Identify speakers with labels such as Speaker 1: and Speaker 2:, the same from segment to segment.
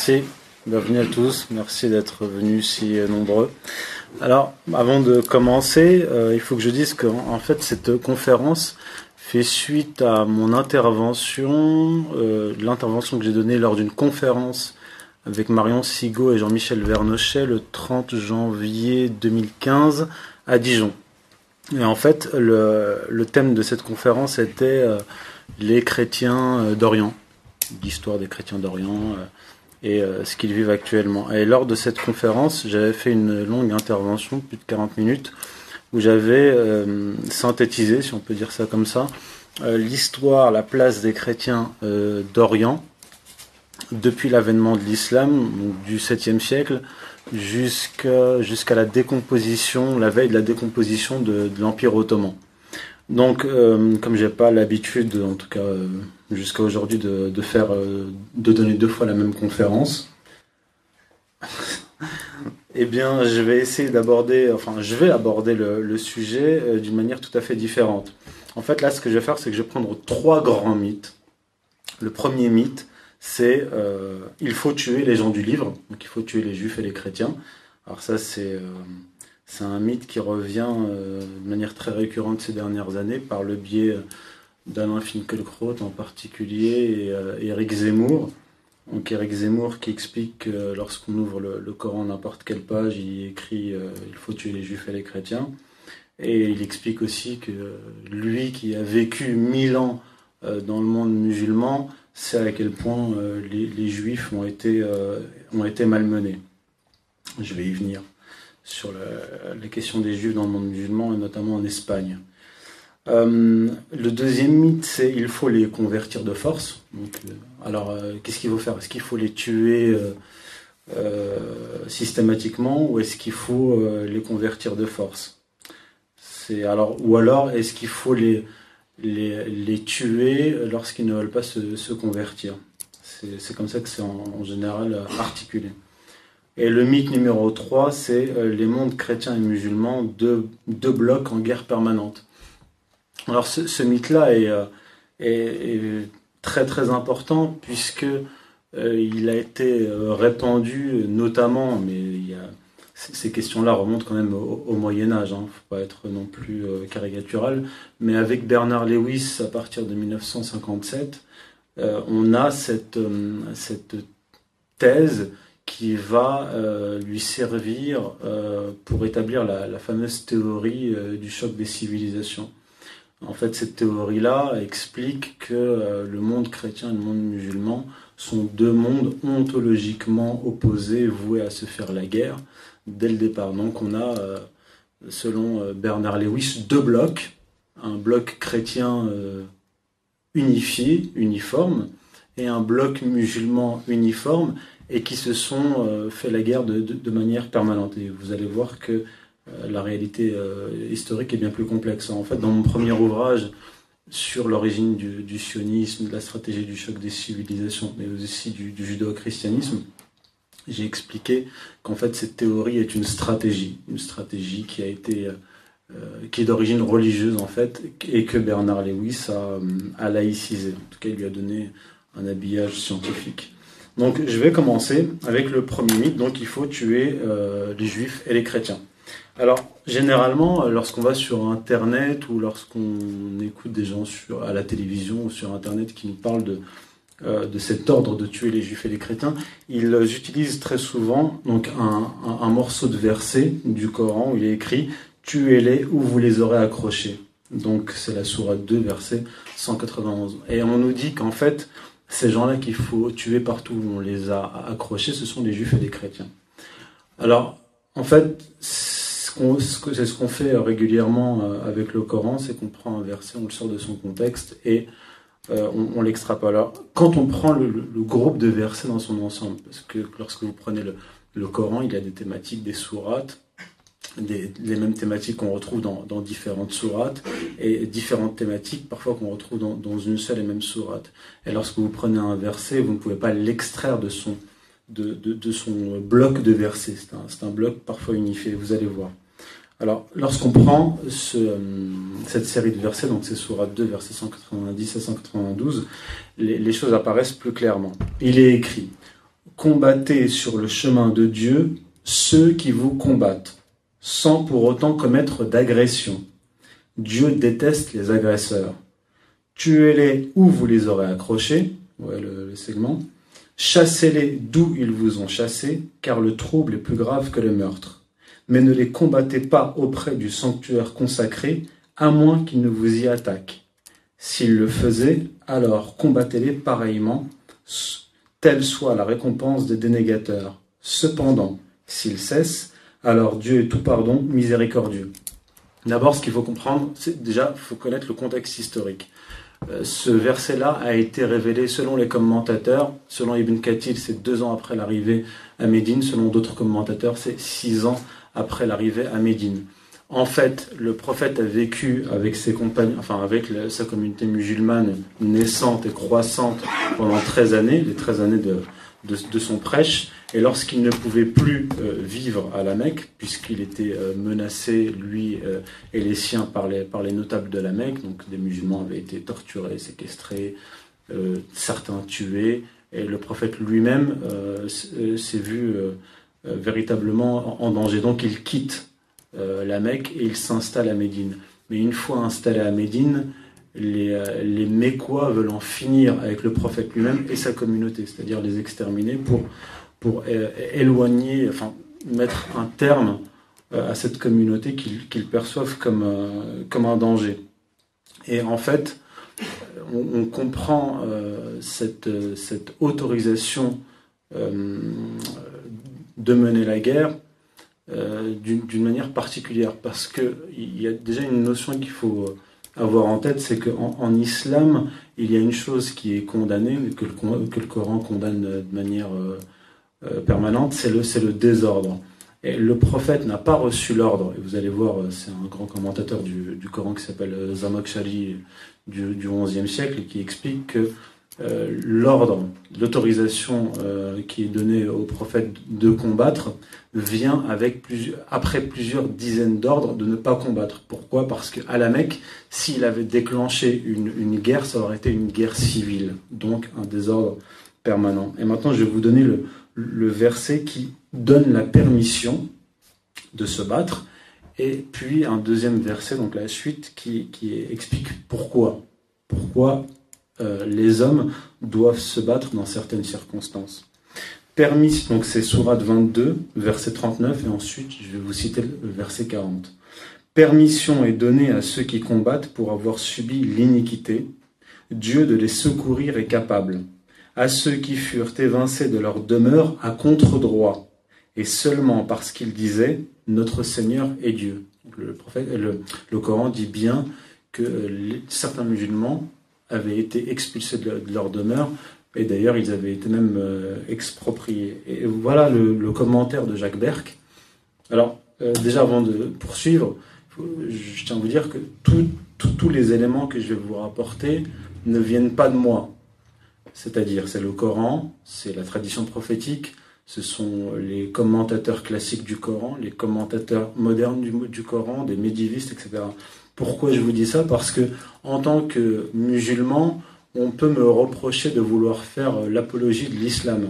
Speaker 1: Merci. Bienvenue à tous. Merci d'être venus si nombreux. Alors, avant de commencer, euh, il faut que je dise qu'en fait, cette conférence fait suite à mon intervention, euh, l'intervention que j'ai donnée lors d'une conférence avec Marion Sigaud et Jean-Michel Vernochet le 30 janvier 2015 à Dijon. Et en fait, le, thème de cette conférence était euh, les chrétiens d'Orient, l'histoire des chrétiens d'Orient et euh, ce qu'ils vivent actuellement. Et lors de cette conférence, j'avais fait une longue intervention, plus de 40 minutes, où j'avais euh, synthétisé, si on peut dire ça comme ça, euh, l'histoire, la place des chrétiens d'Orient depuis l'avènement de l'islam, du 7e siècle, jusqu'à la décomposition, la veille de la décomposition de, de l'Empire ottoman. Donc, comme j'ai pas l'habitude, en tout cas jusqu'à aujourd'hui de, de, faire, euh, de donner deux fois la même conférence. eh bien, je vais essayer d'aborder, enfin, je vais aborder le, sujet euh, d'une manière tout à fait différente. En fait, là, ce que je vais faire, c'est que je vais prendre trois grands mythes. Le premier mythe, c'est euh, il faut tuer les gens du livre, donc il faut tuer les juifs et les chrétiens. Alors ça, c'est euh, un mythe qui revient de manière très récurrente ces dernières années par le biais d'Alain Finkielkraut en particulier et euh, Eric Zemmour. Donc Eric Zemmour qui explique que lorsqu'on ouvre le, Coran n'importe quelle page, il écrit euh, il faut tuer les juifs et les chrétiens. Et il explique aussi que lui qui a vécu mille ans euh, dans le monde musulman, sait à quel point euh, les, juifs ont été, euh, malmenés. Je vais y venir sur la, la des juifs dans le monde musulman et notamment en Espagne. Euh, le deuxième mythe, c'est il faut les convertir de force. Donc, euh, alors, euh, qu'est-ce qu'il faut faire? Est-ce qu'il faut les tuer systématiquement ou est-ce qu'il faut les convertir de force? C'est alors ou alors est-ce qu'il faut les, les, les tuer lorsqu'ils ne veulent pas se, convertir? C'est comme ça que c'est en, en, général articulé. Et le mythe numéro 3, c'est les mondes chrétiens et musulmans, deux, deux blocs en guerre permanente. Alors ce, mythe-là est, euh, est, très très important puisque euh, il a été euh, répandu notamment, mais il ces questions-là remontent quand même au, Moyen Âge, hein, faut pas être non plus caricatural, mais avec Bernard Lewis à partir de 1957, euh, on a cette, thèse qui va lui servir pour établir la fameuse théorie du choc des civilisations. En fait, cette théorie-là explique que euh, le monde chrétien et le monde musulman sont deux mondes ontologiquement opposés, voués à se faire la guerre dès le départ. Donc on a, euh, selon euh, Bernard Lewis, deux blocs. Un bloc chrétien unifié, uniforme, et un bloc musulman uniforme, et qui se sont fait la guerre de, manière permanente. Et vous allez voir que la réalité euh, historique est bien plus complexe. En fait, dans mon premier ouvrage sur l'origine du, sionisme, de la stratégie du choc des civilisations, mais aussi du, du judéo-christianisme, j'ai expliqué qu'en fait cette théorie est une stratégie, une stratégie qui a été euh, qui est d'origine religieuse en fait, et que Bernard Lewis a, a laïcisé. En tout cas, il lui a donné un habillage scientifique. Donc, je vais commencer avec le premier mythe. Donc, il faut tuer euh, les juifs et les chrétiens. Alors, généralement, lorsqu'on va sur Internet ou lorsqu'on écoute des gens à la télévision ou sur Internet qui nous parlent de, euh, cet ordre de tuer les juifs et les chrétiens, ils utilisent très souvent donc, un morceau de verset du Coran où il est écrit « Tuez-les ou vous les aurez accrochés ». Donc, c'est la sourate 2, verset 191. Et on nous dit qu'en fait, ces gens-là qu'il faut tuer partout où on les a accrochés, ce sont les juifs et les chrétiens. Alors, en fait, c'est ce qu'on fait régulièrement euh, avec le Coran, c'est qu'on prend un verset, on le sort de son contexte et euh, on, on l'extrapole. Alors, quand on prend le, groupe de versets dans son ensemble, parce que lorsque vous prenez le, Coran, il y a des thématiques, des sourates, des, les mêmes thématiques qu'on retrouve dans, dans, différentes sourates et différentes thématiques parfois qu'on retrouve dans, dans, une seule et même sourate. Et lorsque vous prenez un verset, vous ne pouvez pas l'extraire de son, de, son bloc de versets. C'est un, bloc parfois unifié, vous allez voir. Alors, lorsqu'on prend ce, cette série de versets, donc c'est Surah 2, versets 190 à 192, les, les choses apparaissent plus clairement. Il est écrit Combattez sur le chemin de Dieu ceux qui vous combattent, sans pour autant commettre d'agression. Dieu déteste les agresseurs. Tuez-les où vous les aurez accrochés, ouais, le, segment. Chassez-les d'où ils vous ont chassés, car le trouble est plus grave que le meurtre. Mais ne les combattez pas auprès du sanctuaire consacré, à moins qu'ils ne vous y attaquent. S'ils le faisaient, alors combattez-les pareillement, telle soit la récompense des dénégateurs. Cependant, s'ils cessent, alors Dieu est tout pardon, miséricordieux. D'abord, ce qu'il faut comprendre, c'est déjà, faut connaître le contexte historique. Euh, ce verset-là a été révélé selon les commentateurs. Selon Ibn Kathir, c'est deux ans après l'arrivée à Médine. Selon d'autres commentateurs, c'est six ans après l'arrivée à Médine. En fait, le prophète a vécu avec ses enfin avec sa communauté musulmane naissante et croissante pendant 13 années, les 13 années de, de, son prêche. Et lorsqu'il ne pouvait plus euh, vivre à la Mecque, puisqu'il était euh, menacé, lui euh, et les siens, par les, par les notables de la Mecque, donc des musulmans avaient été torturés, séquestrés, certains tués, et le prophète lui-même s'est vu véritablement en danger. Donc il quitte la Mecque et il s'installe à Médine. Mais une fois installé à Médine, les, les Mécois veulent en finir avec le prophète lui-même et sa communauté, c'est-à-dire les exterminer pour, pour euh, éloigner, enfin mettre un terme euh, à cette communauté qu'ils perçoivent comme, comme un danger. Et en fait, on, comprend cette, autorisation de mener la guerre d'une manière particulière, parce qu'il y a déjà une notion qu'il faut avoir en tête, c'est qu'en en islam, il y a une chose qui est condamnée, que le, que Coran condamne de manière euh, euh, permanente, c'est le, le désordre. Et le prophète n'a pas reçu l'ordre. Et vous allez voir, euh, c'est un grand commentateur du, du Coran qui s'appelle Zamakshari du, du XIe siècle, qui explique que euh, l'ordre, l'autorisation euh, qui est donnée au prophète de combattre vient avec après plusieurs dizaines d'ordres de ne pas combattre. Pourquoi? Parce qu'à la Mecque, s'il avait déclenché une, une, guerre, ça aurait été une guerre civile, donc un désordre permanent. Et maintenant, je vais vous donner le, le verset qui donne la permission de se battre, et puis un deuxième verset, donc la suite, qui, explique pourquoi. Pourquoi euh, les hommes doivent se battre dans certaines circonstances. Permis, donc c'est Sourate 22, verset 39, et ensuite je vais vous citer le verset 40. Permission est donnée à ceux qui combattent pour avoir subi l'iniquité. Dieu de les secourir est capable. À ceux qui furent évincés de leur demeure à contre-droit, et seulement parce qu'ils disaient Notre Seigneur est Dieu. Le, prophète, le Coran dit bien que certains musulmans avaient été expulsés de leur demeure. Et d'ailleurs, ils avaient été même euh, expropriés. Et voilà le, commentaire de Jacques Berck. Alors, euh, déjà avant de poursuivre, je tiens à vous dire que tous les éléments que je vais vous rapporter ne viennent pas de moi. C'est-à-dire, c'est le Coran, c'est la tradition prophétique, ce sont les commentateurs classiques du Coran, les commentateurs modernes du, Coran, des médiévistes, etc. Pourquoi je vous dis ça? Parce que en tant que musulman, on peut me reprocher de vouloir faire l'apologie de l'islam.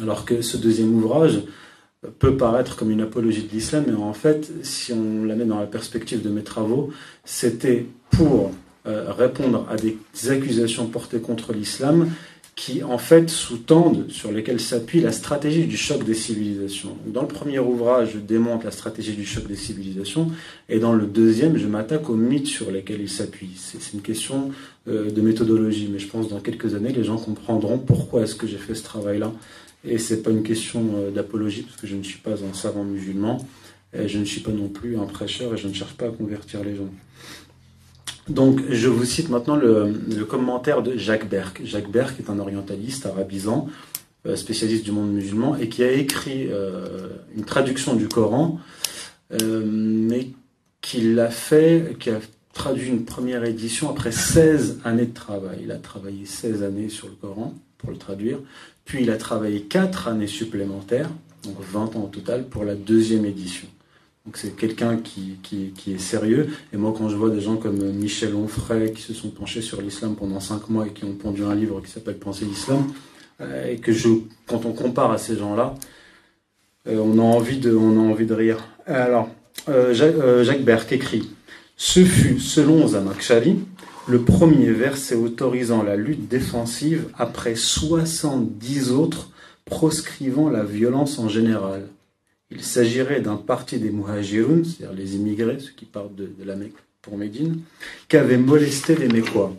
Speaker 1: Alors que ce deuxième ouvrage peut paraître comme une apologie de l'islam, mais en fait, si on la met dans la perspective de mes travaux, c'était pour répondre à des accusations portées contre l'islam qui en fait sous-tendent, sur lesquels s'appuie la stratégie du choc des civilisations. Dans le premier ouvrage, je démonte la stratégie du choc des civilisations, et dans le deuxième, je m'attaque aux mythes sur lesquels il s'appuie. C'est une question euh, de méthodologie, mais je pense que dans quelques années, les gens comprendront pourquoi est-ce que j'ai fait ce travail-là. Et c'est pas une question euh, d'apologie, parce que je ne suis pas un savant musulman, et je ne suis pas non plus un prêcheur, et je ne cherche pas à convertir les gens. Donc, je vous cite maintenant le, commentaire de Jacques Berck. Jacques Berck est un orientaliste arabisant, euh, spécialiste du monde musulman, et qui a écrit euh, une traduction du Coran, euh, mais qui l'a fait, qui a traduit une première édition après 16 années de travail. Il a travaillé 16 années sur le Coran pour le traduire, puis il a travaillé 4 années supplémentaires, donc 20 ans au total, pour la deuxième édition. Donc c'est quelqu'un qui, est sérieux. Et moi, quand je vois des gens comme Michel Onfray qui se sont penchés sur l'islam pendant cinq mois et qui ont pondu un livre qui s'appelle Penser l'islam, euh, et que je, quand on compare à ces gens-là, euh, on, a envie de, on a envie de rire. Alors, euh, Jacques, Berck écrit Ce fut, selon Zamakshari, le premier verset autorisant la lutte défensive après 70 autres proscrivant la violence en général. Il s'agirait d'un parti des Muhajirun, c'est-à-dire les immigrés, ceux qui partent de, la Mecque pour Médine, qui avait molesté les Mécois.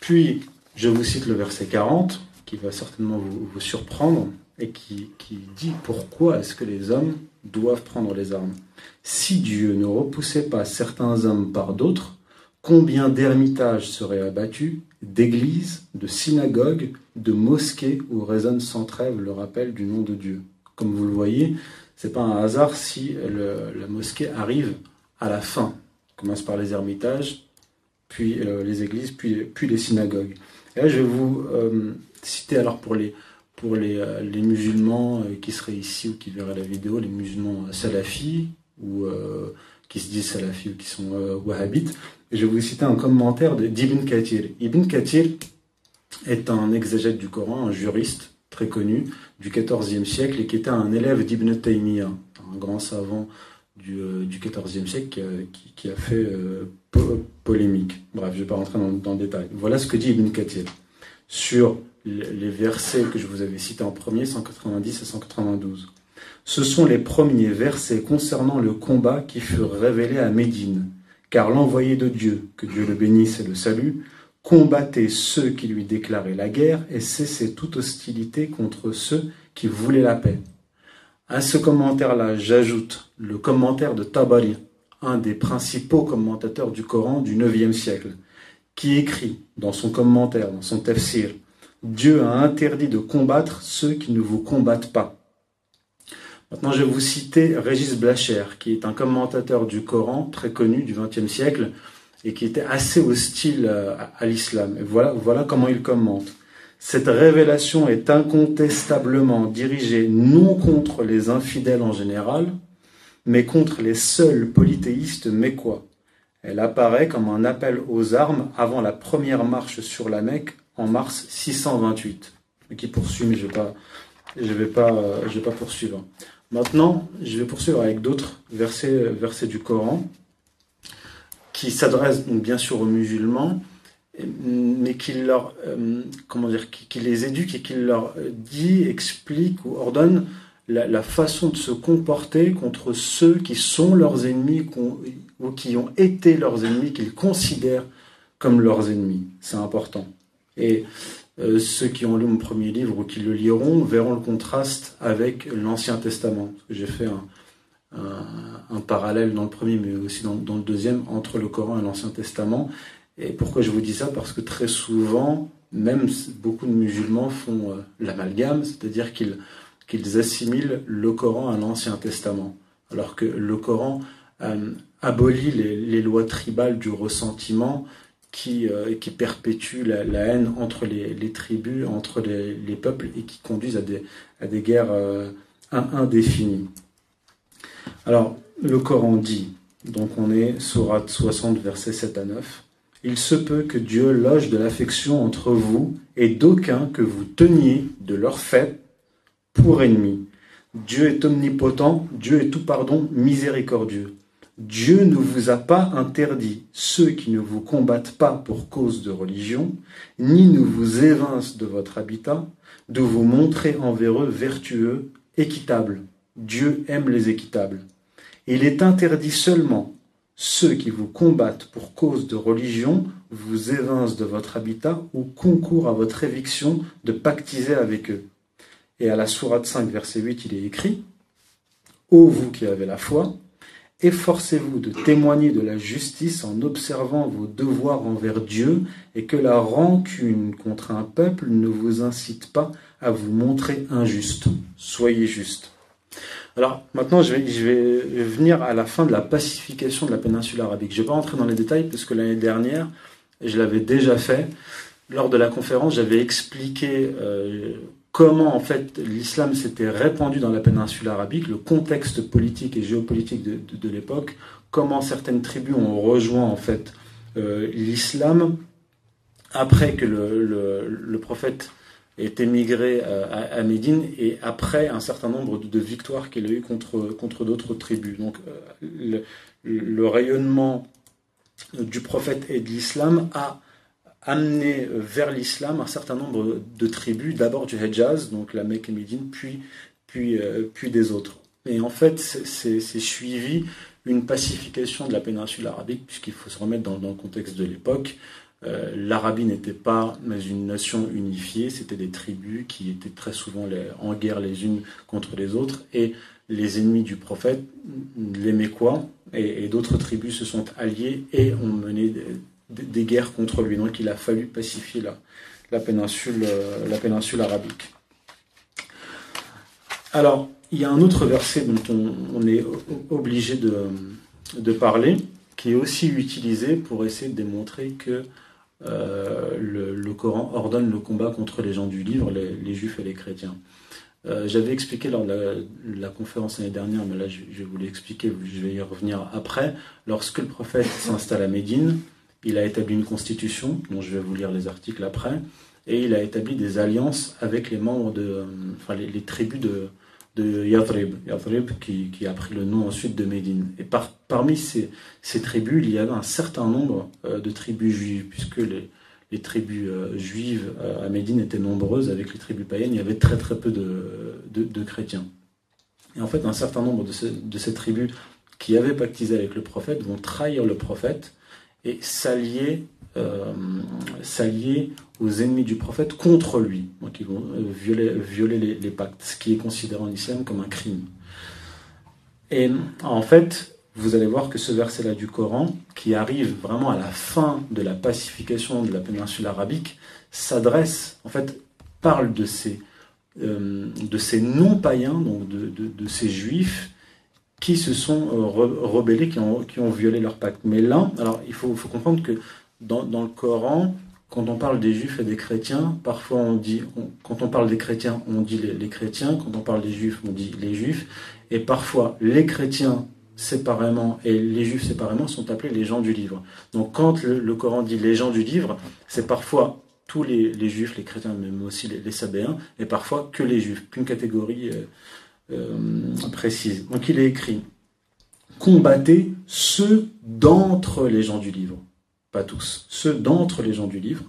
Speaker 1: Puis, je vous cite le verset 40, qui va certainement vous, surprendre, et qui, qui dit pourquoi est-ce que les hommes doivent prendre les armes. Si Dieu ne repoussait pas certains hommes par d'autres, combien d'ermitages seraient abattus, d'églises, de synagogues, de mosquées où résonne sans trêve le rappel du nom de Dieu comme vous le voyez, c'est pas un hasard si la mosquée arrive à la fin. On commence par les ermitages, puis euh, les églises, puis, les synagogues. Et là, je vais vous euh, citer alors pour les, pour les, euh, musulmans qui seraient ici ou qui verraient la vidéo, les musulmans salafis ou qui se disent salafis ou qui sont wahhabites. Je vais vous citer un commentaire d'Ibn Kathir. Ibn Kathir est un exégète du Coran, un juriste très connu du XIVe siècle et qui était un élève d'Ibn Taymiyyah, un grand savant du, euh, XIVe siècle qui a, fait euh, polémique. Bref, je ne vais pas rentrer dans, le détail. Voilà ce que dit Ibn Kathir sur les versets que je vous avais cités en premier, 190 et 192. Ce sont les premiers versets concernant le combat qui furent révélés à Médine, car l'envoyé de Dieu, que Dieu le bénisse et le salue, combattait ceux qui lui déclaraient la guerre et cessait toute hostilité contre ceux qui voulaient la paix. À ce commentaire-là, j'ajoute le commentaire de Tabari, un des principaux commentateurs du Coran du IXe siècle, qui écrit dans son commentaire, dans son tafsir, Dieu a interdit de combattre ceux qui ne vous combattent pas. Maintenant, je vais vous citer Régis Blacher, qui est un commentateur du Coran très connu du XXe siècle, et qui était assez hostile euh, à, l'islam. Voilà, voilà comment il commente. Cette révélation est incontestablement dirigée non contre les infidèles en général, mais contre les seuls polythéistes mécois. Elle apparaît comme un appel aux armes avant la première marche sur la Mecque en mars 628. Et qui poursuit, mais je ne vais pas, vais je vais pas poursuivre. Maintenant, je vais poursuivre avec d'autres versets, versets du Coran qui s'adresse donc bien sûr aux musulmans, mais qui leur, euh, comment dire, qui, les éduque et qui leur dit, explique ou ordonne la, façon de se comporter contre ceux qui sont leurs ennemis ou qui ont été leurs ennemis, qu'ils considèrent comme leurs ennemis. C'est important. Et euh, ceux qui ont lu mon premier livre ou qui le liront verront le contraste avec l'Ancien Testament. J'ai fait un, un, parallèle dans le premier, mais aussi dans, le deuxième, entre le Coran et l'Ancien Testament. Et pourquoi je vous dis ça? Parce que très souvent, même beaucoup de musulmans font euh, l'amalgame, c'est-à-dire qu'ils assimilent le Coran à l'Ancien Testament, alors que le Coran euh, abolit les, lois tribales du ressentiment qui, euh, perpétuent la, haine entre les, tribus, entre les, peuples et qui conduisent à des, à des guerres indéfinies. Alors, le Coran dit, donc on est Sourate 60, versets 7 à 9, Il se peut que Dieu loge de l'affection entre vous et d'aucuns que vous teniez de leur fait pour ennemis. Dieu est omnipotent, Dieu est tout pardon, miséricordieux. Dieu ne vous a pas interdit ceux qui ne vous combattent pas pour cause de religion, ni ne vous évincent de votre habitat, de vous montrer envers eux vertueux, équitables. Dieu aime les équitables. Il est interdit seulement ceux qui vous combattent pour cause de religion, vous évincent de votre habitat ou concourent à votre éviction de pactiser avec eux. Et à la sourate 5, verset 8, il est écrit Ô vous qui avez la foi, efforcez-vous de témoigner de la justice en observant vos devoirs envers Dieu et que la rancune contre un peuple ne vous incite pas à vous montrer injuste. Soyez juste. Alors maintenant, je vais, venir à la fin de la pacification de la péninsule arabique. Je ne vais pas rentrer dans les détails parce que l'année dernière, je l'avais déjà fait. Lors de la conférence, j'avais expliqué euh, comment en fait l'islam s'était répandu dans la péninsule arabique, le contexte politique et géopolitique de, l'époque, comment certaines tribus ont rejoint en fait euh, l'islam après que le, prophète ait émigré euh, à, Médine et après un certain nombre de, victoires qu'il a eues contre, contre d'autres tribus. Donc euh, le, rayonnement du prophète et de l'islam a amené vers l'islam un certain nombre de tribus, d'abord du Hejaz, donc la Mecque et Médine, puis, puis, euh, puis des autres. Et en fait, c'est suivi une pacification de la péninsule arabique, puisqu'il faut se remettre dans, le contexte de l'époque. Euh, L'Arabie n'était pas une nation unifiée, c'était des tribus qui étaient très souvent en guerre les unes contre les autres, et les ennemis du prophète, les Mécois et, d'autres tribus se sont alliés et ont mené des guerres contre lui. Donc il a fallu pacifier la, la, péninsule, euh, la péninsule arabique. Alors, il y a un autre verset dont on, est obligé de, de, parler, qui est aussi utilisé pour essayer de démontrer que euh, le, Coran ordonne le combat contre les gens du livre, les, juifs et les chrétiens. Euh, j'avais expliqué lors de la, conférence l'année dernière, mais là je, je vous l'expliquer, je vais y revenir après. Lorsque le prophète s'installe à Médine, il a établi une constitution, dont je vais vous lire les articles après, et il a établi des alliances avec les membres de, enfin les, tribus de, de Yathrib, Yathrib qui, qui, a pris le nom ensuite de Médine. Et par, parmi ces, ces, tribus, il y avait un certain nombre euh, de tribus juives, puisque les, les tribus euh, juives euh, à Médine étaient nombreuses, avec les tribus païennes, il y avait très très peu de, de, chrétiens. Et en fait, un certain nombre de ces, de ces tribus qui avaient pactisé avec le prophète vont trahir le prophète et s'allier euh, aux ennemis du prophète contre lui. Donc ils vont euh, violer, les, pactes, ce qui est considéré en islam comme un crime. Et en fait, vous allez voir que ce verset-là du Coran, qui arrive vraiment à la fin de la pacification de la péninsule arabique, s'adresse, en fait, parle de ces, euh, non-païens, donc de, ces juifs, qui se sont euh, rebellés, qui ont, violé leur pacte. Mais là, alors il faut, comprendre que dans, le Coran, quand on parle des juifs et des chrétiens, parfois on dit, quand on parle des chrétiens, on dit les, chrétiens, quand on parle des juifs, on dit les juifs, et parfois les chrétiens séparément et les juifs séparément sont appelés les gens du livre. Donc quand le, Coran dit les gens du livre, c'est parfois tous les, juifs, les chrétiens, mais aussi les, les sabéens, et parfois que les juifs, qu'une catégorie. Euh, euh, précise. Donc il est écrit Combattez ceux d'entre les gens du livre, pas tous, ceux d'entre les gens du livre,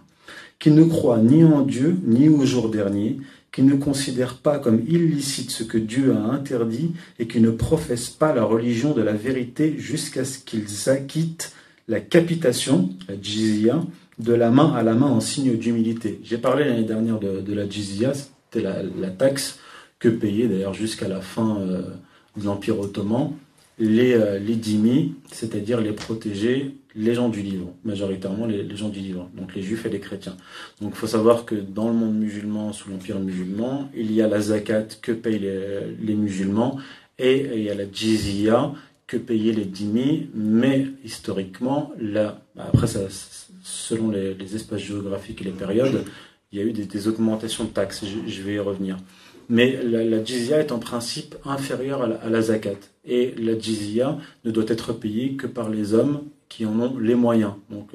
Speaker 1: qui ne croient ni en Dieu, ni au jour dernier, qui ne considèrent pas comme illicite ce que Dieu a interdit et qui ne professent pas la religion de la vérité jusqu'à ce qu'ils acquittent la capitation, la jizya, de la main à la main en signe d'humilité. J'ai parlé l'année dernière de, la jizya, c'était la, taxe que payaient d'ailleurs jusqu'à la fin euh, de l'Empire ottoman les, euh, c'est-à-dire les protégés, les gens du livre, majoritairement les, gens du livre, donc les juifs et les chrétiens. Donc il faut savoir que dans le monde musulman, sous l'Empire musulman, il y a la zakat que payent les, musulmans et il y a la jizya que payaient les dhimmis, mais historiquement, là, après ça, selon les, espaces géographiques et les périodes, il y a eu des, augmentations de taxes, je vais y revenir. Mais la, la, jizya est en principe inférieure à la, zakat. Et la jizya ne doit être payée que par les hommes qui en ont les moyens. Donc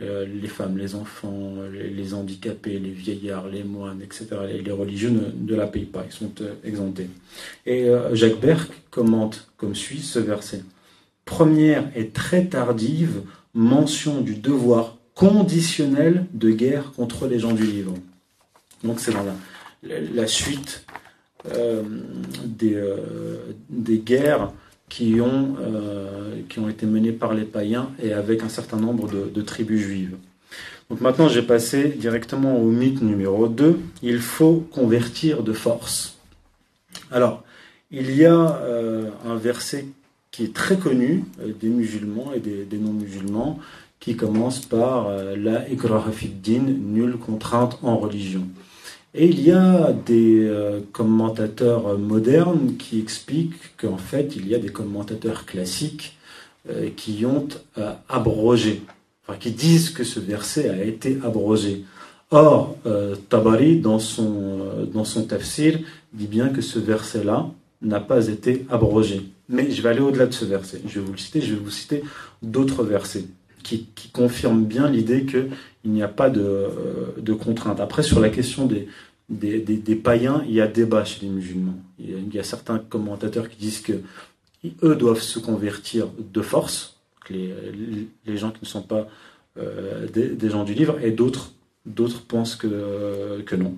Speaker 1: euh, les femmes, les enfants, les, handicapés, les vieillards, les moines, etc. Les, religieux ne, la payent pas, ils sont euh, exemptés. Et euh, Jacques Berck commente comme suit ce verset. Première et très tardive mention du devoir conditionnel de guerre contre les gens du livre. Donc c'est dans la, la suite euh, des, euh, des, guerres qui ont, euh, qui ont été menées par les païens et avec un certain nombre de, tribus juives. Donc maintenant, j'ai passé directement au mythe numéro 2. Il faut convertir de force. Alors, il y a un verset qui est très connu des musulmans et des, des non-musulmans qui commence par la ikrahafiddin, nulle contrainte en religion. Et il y a des euh, commentateurs modernes qui expliquent qu'en fait, il y a des commentateurs classiques euh, qui ont euh, abrogé, enfin qui disent que ce verset a été abrogé. Or, Tabari, dans son, dans son tafsir, dit bien que ce verset-là n'a pas été abrogé. Mais je vais aller au-delà de ce verset. Je vais vous le citer, je vais vous citer d'autres versets qui, qui, confirment bien l'idée qu'il n'y a pas de, euh, de contrainte. Après, sur la question des, des, païens, il y a débat chez les musulmans. Il y a, certains commentateurs qui disent que eux doivent se convertir de force, les, les gens qui ne sont pas des, des, gens du livre, et d'autres D'autres pensent que, que non.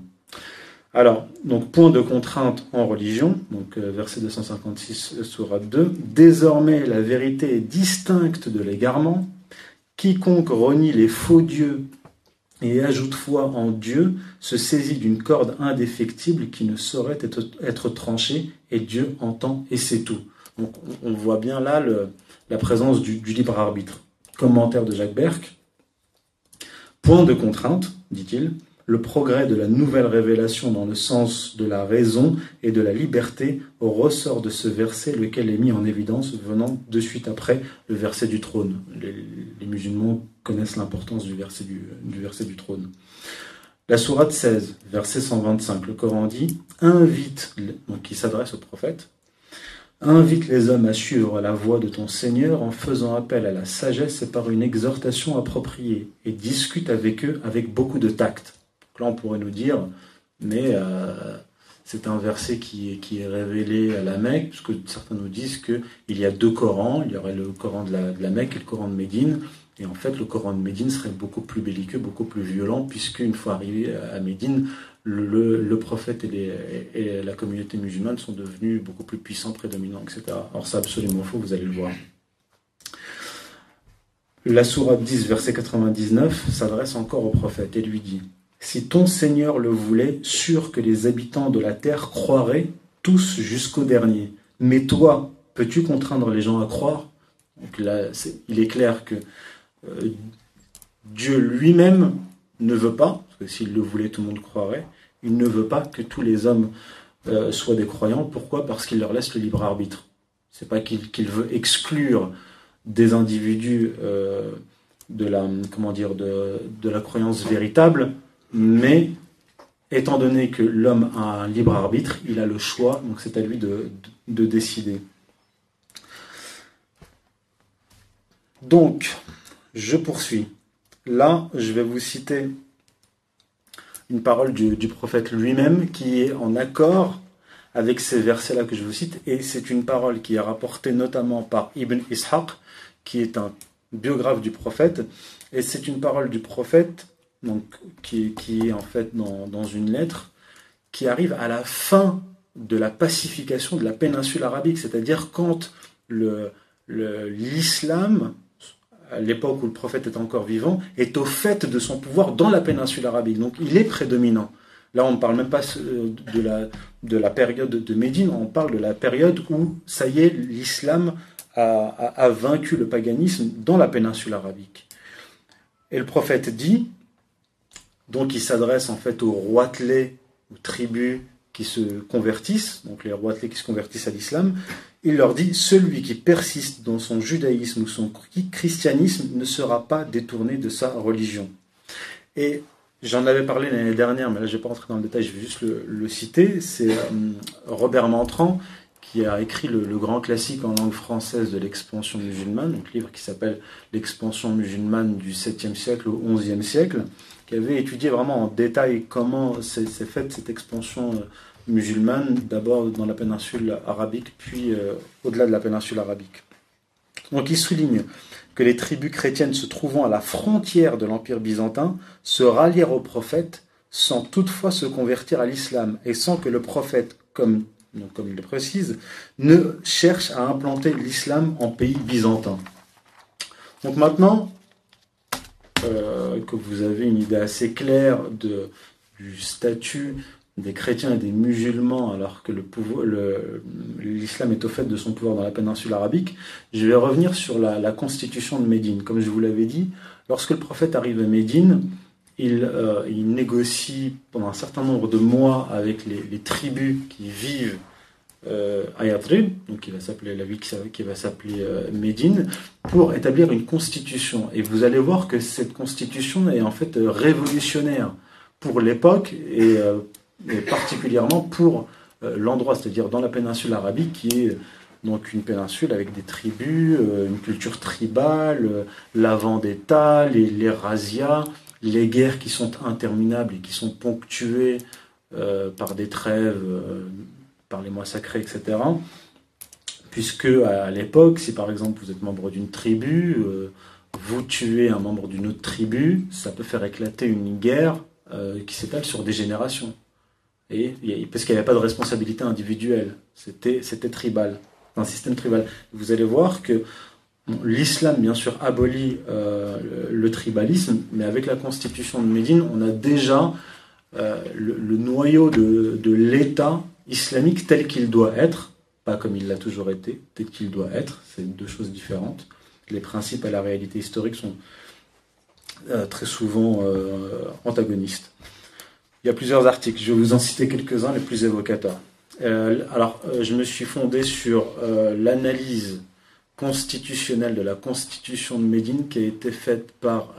Speaker 1: Alors, donc point de contrainte en religion, donc euh, verset 256 surat 2. Désormais, la vérité est distincte de l'égarement. Quiconque renie les faux dieux et ajoute foi en Dieu se saisit d'une corde indéfectible qui ne saurait être, tranchée, et Dieu entend et c'est tout. Donc on voit bien là la présence du, du, libre arbitre. Commentaire de Jacques Berck. Point de contrainte, dit-il, le progrès de la nouvelle révélation dans le sens de la raison et de la liberté au ressort de ce verset, lequel est mis en évidence venant de suite après le verset du trône. Les, musulmans connaissent l'importance du verset du, verset du trône. La sourate 16, verset 125, le Coran dit invite, donc qui s'adresse au prophète, Invite les hommes à suivre la voie de ton Seigneur en faisant appel à la sagesse et par une exhortation appropriée, et discute avec eux avec beaucoup de tact. Là, on pourrait nous dire, mais euh, c'est un verset qui, est révélé à la Mecque, puisque certains nous disent qu'il y a deux Corans, il y aurait le Coran de la, de la Mecque et le Coran de Médine, et en fait, le Coran de Médine serait beaucoup plus belliqueux, beaucoup plus violent, puisqu'une fois arrivé à Médine, le, prophète et, la communauté musulmane sont devenus beaucoup plus puissants, prédominants, etc. Alors c'est absolument faux, vous allez le voir. La sourate 10, verset 99, s'adresse encore au prophète et lui dit Si ton Seigneur le voulait, sûr que les habitants de la terre croiraient tous jusqu'au dernier. Mais toi, peux-tu contraindre les gens à croire? Donc là, il est clair que euh, Dieu lui-même ne veut pas, parce que s'il le voulait, tout le monde croirait, il ne veut pas que tous les hommes euh, soient des croyants. Pourquoi? Parce qu'il leur laisse le libre arbitre. C'est pas qu'il veut exclure des individus euh, de la comment dire de, la croyance véritable, mais étant donné que l'homme a un libre arbitre, il a le choix, donc c'est à lui de, de décider. Donc, je poursuis. Là, je vais vous citer une parole du, prophète lui-même qui est en accord avec ces versets-là que je vous cite, et c'est une parole qui est rapportée notamment par Ibn Ishaq, qui est un biographe du prophète, et c'est une parole du prophète donc, qui, est en fait dans, dans, une lettre qui arrive à la fin de la pacification de la péninsule arabique, c'est-à-dire quand l'islam à l'époque où le prophète est encore vivant, est au fait de son pouvoir dans la péninsule arabique. Donc il est prédominant. Là, on ne parle même pas euh, de la, de la période de Médine, on parle de la période où, ça y est, l'islam a, vaincu le paganisme dans la péninsule arabique. Et le prophète dit, donc il s'adresse en fait aux roitelets, aux tribus qui se convertissent, donc les roitelets qui se convertissent à l'islam, il leur dit Celui qui persiste dans son judaïsme ou son christianisme ne sera pas détourné de sa religion. Et j'en avais parlé l'année dernière, mais là je ne vais pas rentrer dans le détail, je vais juste le, citer. C'est euh, Robert Mantrand qui a écrit le, grand classique en langue française de l'expansion musulmane, donc livre qui s'appelle L'expansion musulmane du 7e siècle au 11e siècle, qui avait étudié vraiment en détail comment s'est faite cette expansion euh, musulmane, d'abord dans la péninsule arabique, puis euh, au-delà de la péninsule arabique. Donc il souligne que les tribus chrétiennes se trouvant à la frontière de l'Empire byzantin se rallièrent au prophète sans toutefois se convertir à l'islam et sans que le prophète, comme, comme il le précise, ne cherche à implanter l'islam en pays byzantin. Donc maintenant euh, que vous avez une idée assez claire du statut des chrétiens et des musulmans alors que l'islam est au fait de son pouvoir dans la péninsule arabique, je vais revenir sur la, constitution de Médine. Comme je vous l'avais dit, lorsque le prophète arrive à Médine, il, euh, négocie pendant un certain nombre de mois avec les, tribus qui vivent euh, à Yatrib, donc qui va s'appeler la ville qui, va s'appeler euh, Médine, pour établir une constitution. Et vous allez voir que cette constitution est en fait révolutionnaire pour l'époque et, particulièrement pour l'endroit, c'est-à-dire dans la péninsule arabique qui est donc une péninsule avec des tribus, une culture tribale, la vendetta, les, les razzias, les guerres qui sont interminables et qui sont ponctuées par des trêves, par les mois sacrés, etc puisque à l'époque, si par exemple vous êtes membre d'une tribu, euh, vous tuez un membre d'une autre tribu, ça peut faire éclater une guerre euh, qui s'étale sur des générations. Et, parce qu'il n'y avait pas de responsabilité individuelle, c'était, tribal, un système tribal. Vous allez voir que l'islam, bien sûr, abolit euh, le, tribalisme, mais avec la constitution de Médine, on a déjà le, noyau de, de l'État islamique tel qu'il doit être, pas comme il l'a toujours été, tel qu'il doit être. C'est deux choses différentes. Les principes et la réalité historique sont euh, très souvent euh, antagonistes. Il y a plusieurs articles, je vais vous en citer quelques-uns les plus évocateurs. Euh, alors, je me suis fondé sur l'analyse constitutionnelle de la constitution de Médine qui a été faite par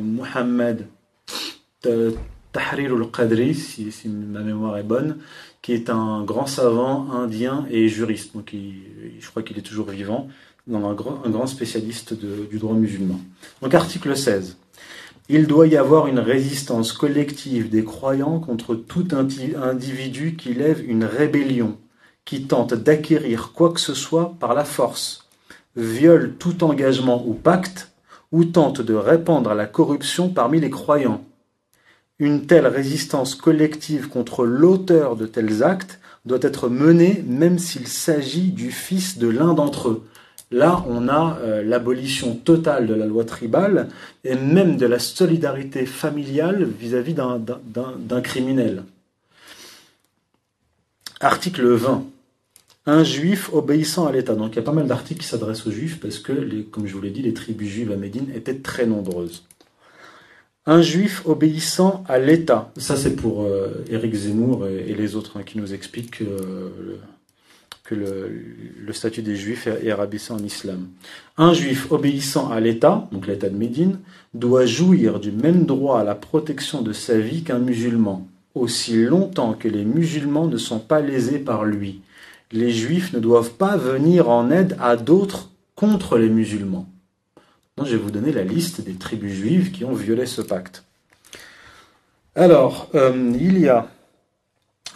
Speaker 1: Mohamed Tahrir al-Qadri, si, ma mémoire est bonne, qui est un grand savant indien et juriste. Donc, je crois qu'il est toujours vivant, un, grand, un grand spécialiste du droit musulman. Donc, article 16. Il doit y avoir une résistance collective des croyants contre tout individu qui lève une rébellion, qui tente d'acquérir quoi que ce soit par la force, viole tout engagement ou pacte, ou tente de répandre la corruption parmi les croyants une telle résistance collective contre l'auteur de tels actes doit être menée même s'il s'agit du fils de l'un d'entre eux. Là, on a euh, l'abolition totale de la loi tribale et même de la solidarité familiale vis-à-vis d'un criminel. Article 20. Un juif obéissant à l'État. Donc il y a pas mal d'articles qui s'adressent aux juifs parce que, comme je vous l'ai dit, les tribus juives à Médine étaient très nombreuses un juif obéissant à l'État. Ça, c'est pour euh, Éric Zemmour et, les autres hein, qui nous expliquent que le, statut des juifs est, est en islam. Un juif obéissant à l'État, donc l'État de Médine, doit jouir du même droit à la protection de sa vie qu'un musulman, aussi longtemps que les musulmans ne sont pas lésés par lui. Les juifs ne doivent pas venir en aide à d'autres contre les musulmans je vais vous donner la liste des tribus juives qui ont violé ce pacte. Alors, euh, il y a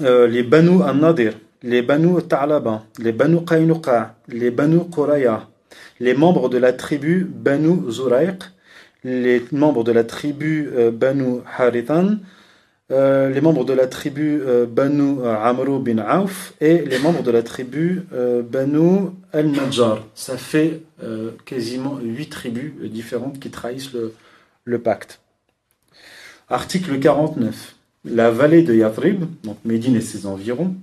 Speaker 1: euh, les Banu An-Nadir, les Banu Ta'laba, les Banu Qaynuqa, les Banu Quraya, les membres de la tribu Banu Zuraiq, les membres de la tribu euh, Banu Harithan, euh, les membres de la tribu euh, Banu euh, Amru bin Auf et les membres de la tribu Banu al-Najjar. Ça fait quasiment huit tribus différentes qui trahissent le, pacte. Article 49. La vallée de Yathrib, donc Médine et ses environs,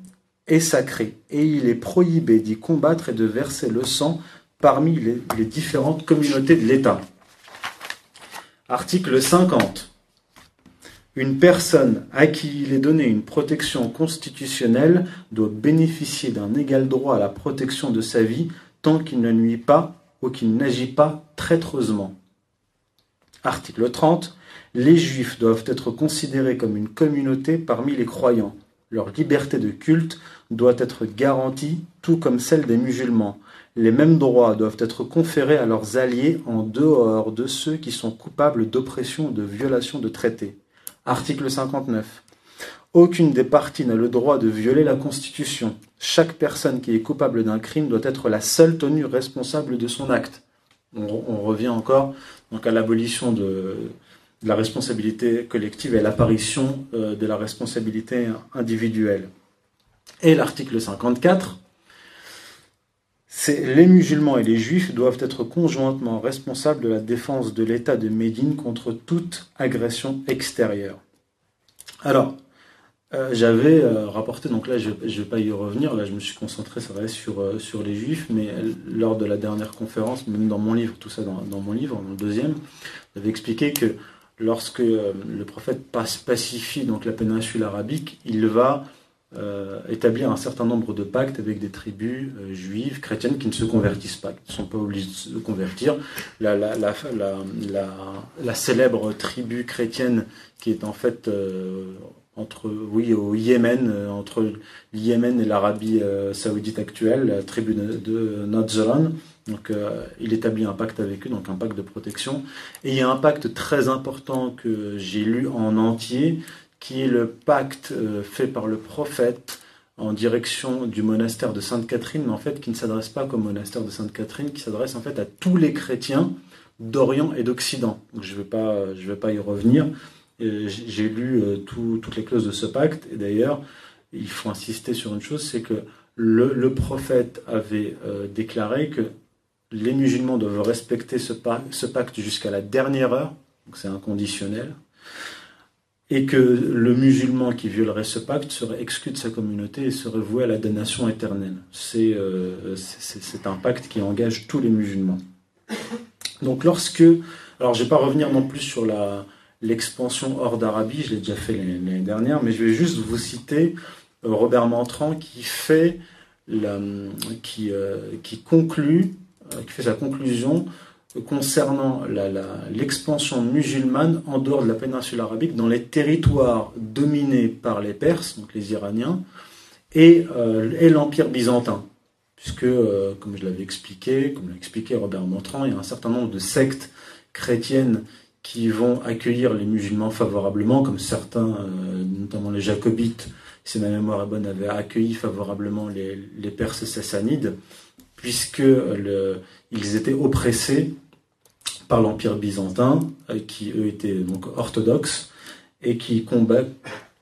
Speaker 1: est sacrée et il est prohibé d'y combattre et de verser le sang parmi les différentes communautés de l'État. Article 50. Une personne à qui il est donné une protection constitutionnelle doit bénéficier d'un égal droit à la protection de sa vie tant qu'il ne nuit pas ou qu'il n'agit pas traîtreusement. Article 30. Les juifs doivent être considérés comme une communauté parmi les croyants. Leur liberté de culte doit être garantie, tout comme celle des musulmans. Les mêmes droits doivent être conférés à leurs alliés en dehors de ceux qui sont coupables d'oppression ou de violation de traités. Article 59. Aucune des parties n'a le droit de violer la Constitution. Chaque personne qui est coupable d'un crime doit être la seule tenue responsable de son acte. On, revient encore à l'abolition de, la responsabilité collective et l'apparition euh, de la responsabilité individuelle. Et l'article 54, c'est les musulmans et les juifs doivent être conjointement responsables de la défense de l'État de Médine contre toute agression extérieure. Alors, euh, j'avais euh, rapporté, donc là je ne vais pas y revenir, là je me suis concentré ça sur, euh, sur les juifs, mais lors de la dernière conférence, même dans mon livre, tout ça dans, dans mon livre, dans le deuxième, j'avais expliqué que lorsque le prophète passe, pacifie donc la péninsule arabique, il va euh, établir un certain nombre de pactes avec des tribus euh, juives, chrétiennes, qui ne se convertissent pas, qui ne sont pas obligées de se convertir. La, célèbre tribu chrétienne qui est en fait euh, entre, oui, au Yémen, entre le Yémen et l'Arabie saoudite actuelle, la tribu de, de. Donc il établit un pacte avec eux, donc un pacte de protection. Et il y a un pacte très important que j'ai lu en entier, qui est le pacte euh, fait par le prophète en direction du monastère de Sainte-Catherine, mais en fait qui ne s'adresse pas qu'au monastère de Sainte-Catherine, qui s'adresse en fait à tous les chrétiens d'Orient et d'Occident. Je ne vais, pas, je vais pas y revenir. J'ai lu euh, toutes les clauses de ce pacte, et d'ailleurs, il faut insister sur une chose, c'est que le, prophète avait euh, déclaré que les musulmans doivent respecter ce, ce pacte jusqu'à la dernière heure, donc c'est inconditionnel, et que le musulman qui violerait ce pacte serait exclu de sa communauté et serait voué à la damnation éternelle. C'est euh, un pacte qui engage tous les musulmans. Donc lorsque... Alors je ne vais pas revenir non plus sur l'expansion hors d'Arabie, je l'ai déjà fait l'année dernière, mais je vais juste vous citer euh, Robert Mantrand qui fait la, qui, euh, qui conclut, qui fait sa conclusion concernant l'expansion musulmane en dehors de la péninsule arabique dans les territoires dominés par les Perses, donc les Iraniens, et, euh, l'Empire byzantin. Puisque, euh, comme je l'avais expliqué, comme l'a expliqué Robert Montrand, il y a un certain nombre de sectes chrétiennes qui vont accueillir les musulmans favorablement, comme certains, euh, notamment les jacobites, si ma mémoire est bonne, avaient accueilli favorablement les, les Perses sassanides, puisque le, ils étaient oppressés par l'Empire byzantin, euh, qui eux étaient donc orthodoxes, et qui combattent,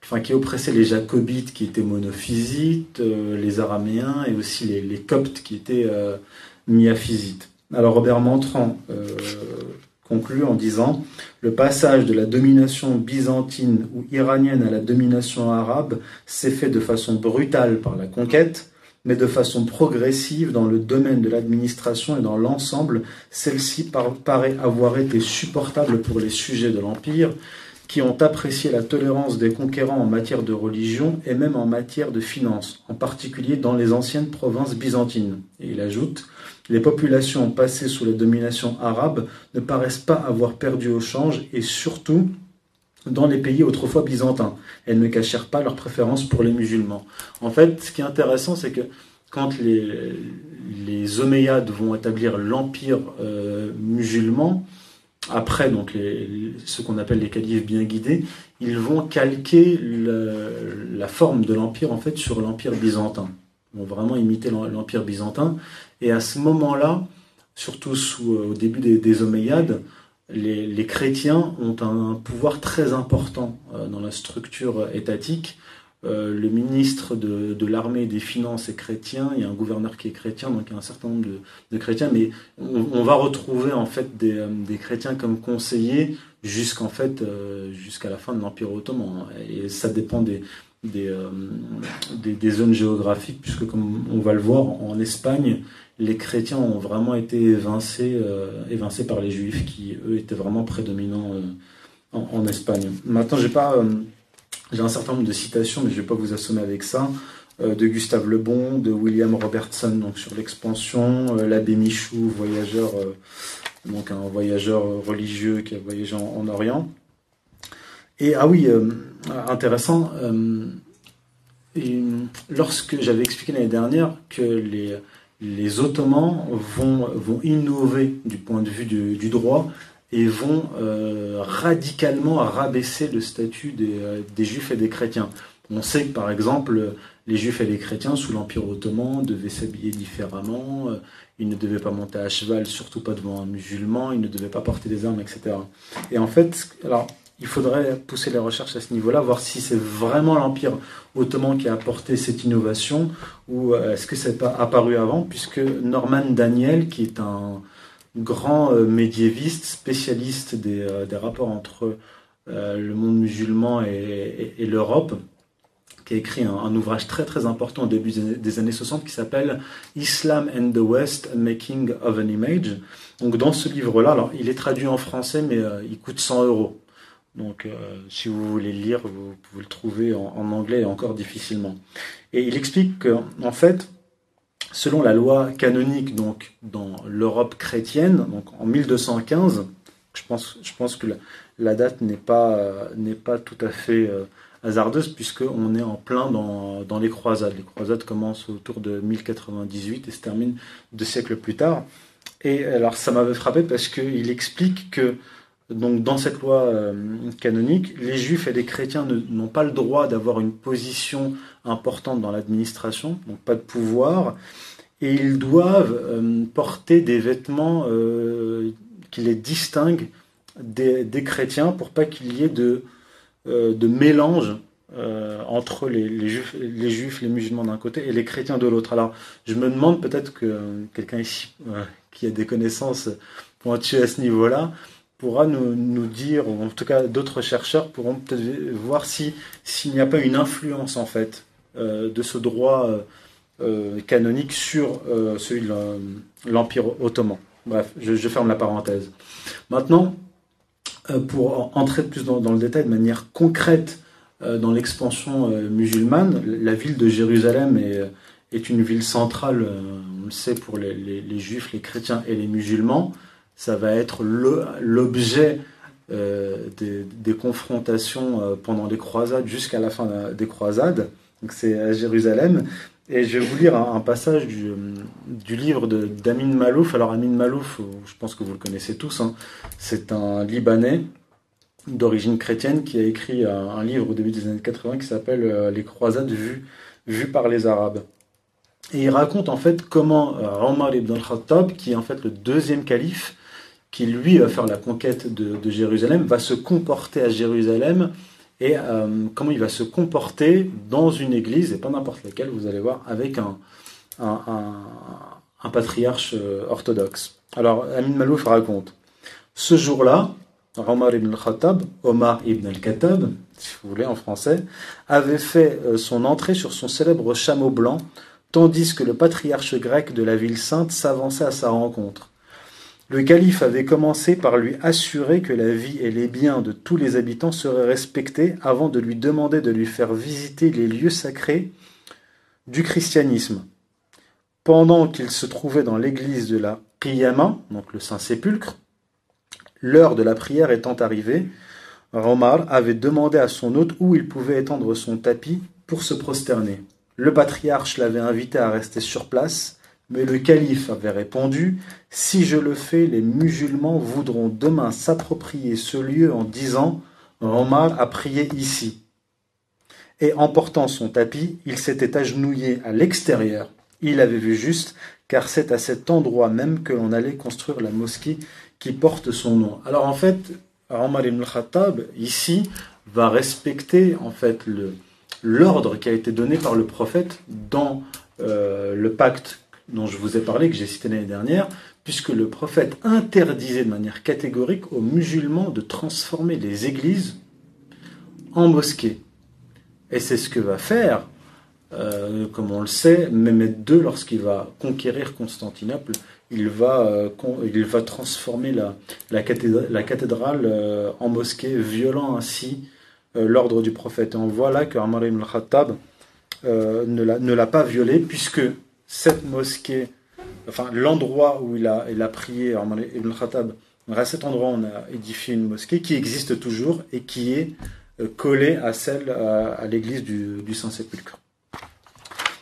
Speaker 1: enfin qui oppressaient les jacobites qui étaient monophysites, euh, les araméens et aussi les, coptes qui étaient euh, miaphysites. Alors Robert Montrand conclut en disant Le passage de la domination byzantine ou iranienne à la domination arabe s'est fait de façon brutale par la conquête mais de façon progressive dans le domaine de l'administration et dans l'ensemble, celle-ci paraît avoir été supportable pour les sujets de l'Empire, qui ont apprécié la tolérance des conquérants en matière de religion et même en matière de finances, en particulier dans les anciennes provinces byzantines. Et il ajoute, les populations passées sous la domination arabe ne paraissent pas avoir perdu au change et surtout dans les pays autrefois byzantins. Elles ne cachèrent pas leur préférence pour les musulmans. En fait, ce qui est intéressant, c'est que quand les, Omeyyades vont établir l'empire euh, musulman, après donc ce qu'on appelle les califes bien guidés, ils vont calquer la forme de l'empire en fait sur l'empire byzantin. Ils vont vraiment imiter l'empire byzantin. Et à ce moment-là, surtout sous, au début des, des Omeyyades, les, chrétiens ont un pouvoir très important euh, dans la structure étatique. Euh, le ministre de, l'armée et des finances est chrétien, il y a un gouverneur qui est chrétien, donc il y a un certain nombre de, chrétiens, mais on, va retrouver en fait des, euh, chrétiens comme conseillers jusqu'à la fin de l'Empire ottoman. Et ça dépend des, des, des, zones géographiques, puisque comme on va le voir, en Espagne, les chrétiens ont vraiment été évincés, euh, évincés par les juifs qui, eux, étaient vraiment prédominants euh, en, Espagne. Maintenant, j'ai pas, euh, j'ai un certain nombre de citations, mais je vais pas vous assommer avec ça, de Gustave Le Bon, de William Robertson, donc sur l'expansion, l'abbé Michou, voyageur, donc un voyageur religieux qui a voyagé en, Orient. Et ah oui, intéressant. Et, lorsque j'avais expliqué l'année dernière que les les Ottomans vont, vont innover du point de vue du, droit et vont euh, radicalement rabaisser le statut euh, des, juifs et des chrétiens. On sait que par exemple, les juifs et les chrétiens sous l'Empire ottoman devaient s'habiller différemment, euh, ils ne devaient pas monter à cheval, surtout pas devant un musulman, ils ne devaient pas porter des armes, etc. Et en fait, alors il faudrait pousser les recherches à ce niveau-là, voir si c'est vraiment l'Empire ottoman qui a apporté cette innovation ou euh, est-ce que c'est pas apparu avant, puisque Norman Daniel, qui est un grand euh, médiéviste, spécialiste des, euh, rapports entre le monde musulman et, l'Europe, qui a écrit un, ouvrage très très important au début des années 60 qui s'appelle Islam and the West, Making of an Image. Donc dans ce livre-là, alors il est traduit en français, mais il coûte 100 euros. Donc, si vous voulez le lire, vous pouvez le trouver en, en anglais encore difficilement. Et il explique que, en fait, selon la loi canonique donc dans l'Europe chrétienne, donc en 1215, je pense, je pense que la, date n'est pas, n'est pas tout à fait euh, hasardeuse puisqu'on est en plein dans, dans, les croisades. Les croisades commencent autour de 1098 et se terminent deux siècles plus tard. Et alors ça m'avait frappé parce qu'il explique que donc dans cette loi euh, canonique, les juifs et les chrétiens n'ont pas le droit d'avoir une position importante dans l'administration, donc pas de pouvoir, et ils doivent euh, porter des vêtements euh, qui les distinguent des, chrétiens pour pas qu'il y ait de, mélange entre les, les, juifs, les juifs, les musulmans d'un côté et les chrétiens de l'autre. Alors je me demande peut-être que quelqu'un ici qui a des connaissances pointues à ce niveau-là, pourra nous, dire, ou en tout cas d'autres chercheurs pourront peut-être voir si s'il n'y a pas une influence en fait euh, de ce droit euh, euh, canonique sur celui de l'Empire ottoman. Bref, je, ferme la parenthèse. Maintenant, pour entrer plus dans, le détail de manière concrète dans l'expansion musulmane, la ville de Jérusalem est, une ville centrale, on le sait, pour les juifs, les chrétiens et les musulmans ça va être l'objet euh, des, confrontations euh, pendant les croisades jusqu'à la fin des croisades. Donc c'est à Jérusalem. Et je vais vous lire un, passage du, livre d'Amin Malouf. Alors Amin Malouf, je pense que vous le connaissez tous, hein. c'est un Libanais d'origine chrétienne qui a écrit un, livre au début des années 80 qui s'appelle euh, Les croisades vues, vues par les Arabes. Et il raconte en fait comment Omar ibn al-Khattab, qui est en fait le deuxième calife, qui lui va faire la conquête de, Jérusalem, va se comporter à Jérusalem et euh, comment il va se comporter dans une église, et pas n'importe laquelle, vous allez voir, avec un, patriarche euh, orthodoxe. Alors, Amin Malouf raconte, ce jour-là, Omar ibn al-Khattab, Omar ibn al-Khattab, si vous voulez en français, avait fait euh, son entrée sur son célèbre chameau blanc, tandis que le patriarche grec de la ville sainte s'avançait à sa rencontre. Le calife avait commencé par lui assurer que la vie et les biens de tous les habitants seraient respectés avant de lui demander de lui faire visiter les lieux sacrés du christianisme. Pendant qu'il se trouvait dans l'église de la Qiyama, donc le Saint-Sépulcre, l'heure de la prière étant arrivée, Romar avait demandé à son hôte où il pouvait étendre son tapis pour se prosterner. Le patriarche l'avait invité à rester sur place mais le calife avait répondu Si je le fais, les musulmans voudront demain s'approprier ce lieu en disant Omar a prié ici. Et emportant son tapis, il s'était agenouillé à l'extérieur. Il avait vu juste, car c'est à cet endroit même que l'on allait construire la mosquée qui porte son nom. Alors en fait, Omar ibn Khattab, ici, va respecter en fait l'ordre qui a été donné par le prophète dans euh, le pacte dont je vous ai parlé, que j'ai cité l'année dernière, puisque le prophète interdisait de manière catégorique aux musulmans de transformer les églises en mosquées. Et c'est ce que va faire, euh, comme on le sait, Mehmet II lorsqu'il va conquérir Constantinople. Il va, euh, transformer la, cathédrale, euh, en mosquée, violant ainsi l'ordre du prophète. Et on voit là que Amar ibn al-Khattab ne l'a pas violé, puisque cette mosquée, enfin l'endroit où il a, il a prié, Ibn Khattab, à cet endroit on a édifié une mosquée qui existe toujours et qui est euh, collée à celle à, l'église du, Saint-Sépulcre.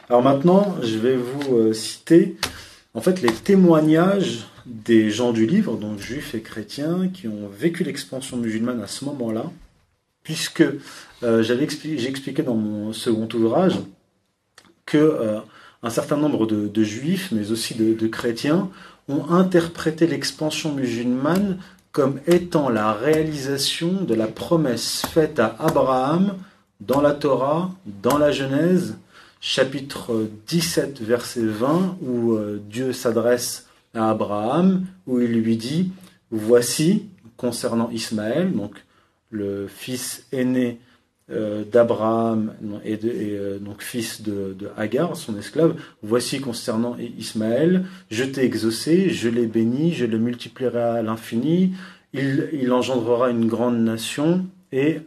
Speaker 1: Alors maintenant, je vais vous euh, citer en fait les témoignages des gens du livre, donc juifs et chrétiens, qui ont vécu l'expansion musulmane à ce moment-là, puisque euh, j'avais j'ai expliqué dans mon second ouvrage que un certain nombre de, juifs, mais aussi de, chrétiens, ont interprété l'expansion musulmane comme étant la réalisation de la promesse faite à Abraham dans la Torah, dans la Genèse, chapitre 17, verset 20, où euh, Dieu s'adresse à Abraham, où il lui dit, voici, concernant Ismaël, donc le fils aîné d'Abraham et, euh, fils de, Hagar, son esclave, voici concernant Ismaël, je t'ai exaucé, je l'ai béni, je le multiplierai à l'infini, il, engendrera une grande nation, et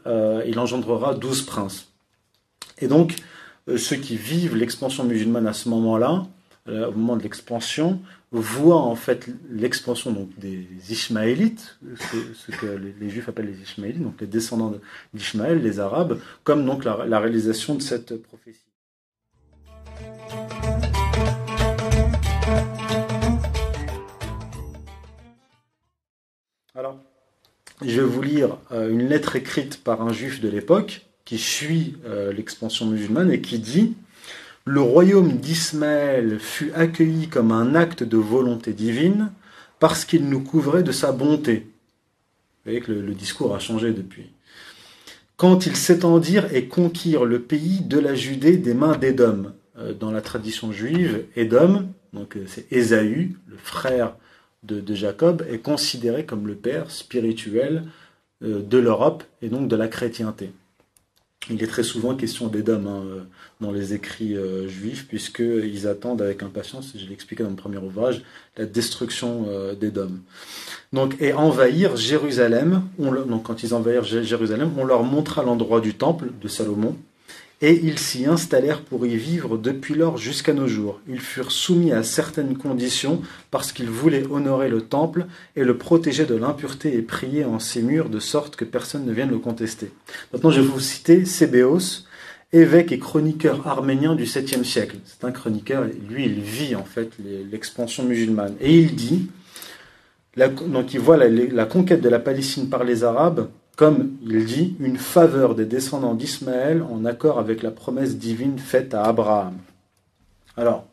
Speaker 1: il engendrera douze princes. Et donc, ceux qui vivent l'expansion musulmane à ce moment-là, au moment de l'expansion, voit en fait l'expansion donc des Ismaélites, ce, que les, Juifs appellent les Ismaélites, donc les descendants d'Ismaël, les Arabes, comme donc la, la, réalisation de cette prophétie. Alors, je vais vous lire euh, une lettre écrite par un juif de l'époque qui suit euh, l'expansion musulmane et qui dit le royaume d'Ismaël fut accueilli comme un acte de volonté divine parce qu'il nous couvrait de sa bonté. Vous voyez que le, discours a changé depuis. Quand ils s'étendirent et conquirent le pays de la Judée des mains d'Édom. Euh, dans la tradition juive, Édom, donc euh, c'est Ésaü, le frère de, Jacob, est considéré comme le père spirituel euh, de l'Europe et donc de la chrétienté. Il est très souvent question d'Édom hein, euh, dans les écrits euh, juifs, puisqu'ils attendent avec impatience, je l'ai expliqué dans mon premier ouvrage, la destruction euh, d'Édom. Donc, et envahir Jérusalem, donc quand ils envahirent Jérusalem, on leur montra l'endroit du temple de Salomon, et ils s'y installèrent pour y vivre depuis lors jusqu'à nos jours. Ils furent soumis à certaines conditions parce qu'ils voulaient honorer le temple et le protéger de l'impureté et prier en ses murs de sorte que personne ne vienne le contester. Maintenant, je vais vous citer Sébéos, évêque et chroniqueur arménien du 7e siècle. C'est un chroniqueur, lui, il vit en fait l'expansion musulmane. Et il dit, donc il voit la conquête de la Palestine par les Arabes comme il dit, une faveur des descendants d'Ismaël en accord avec la promesse divine faite à Abraham. Alors,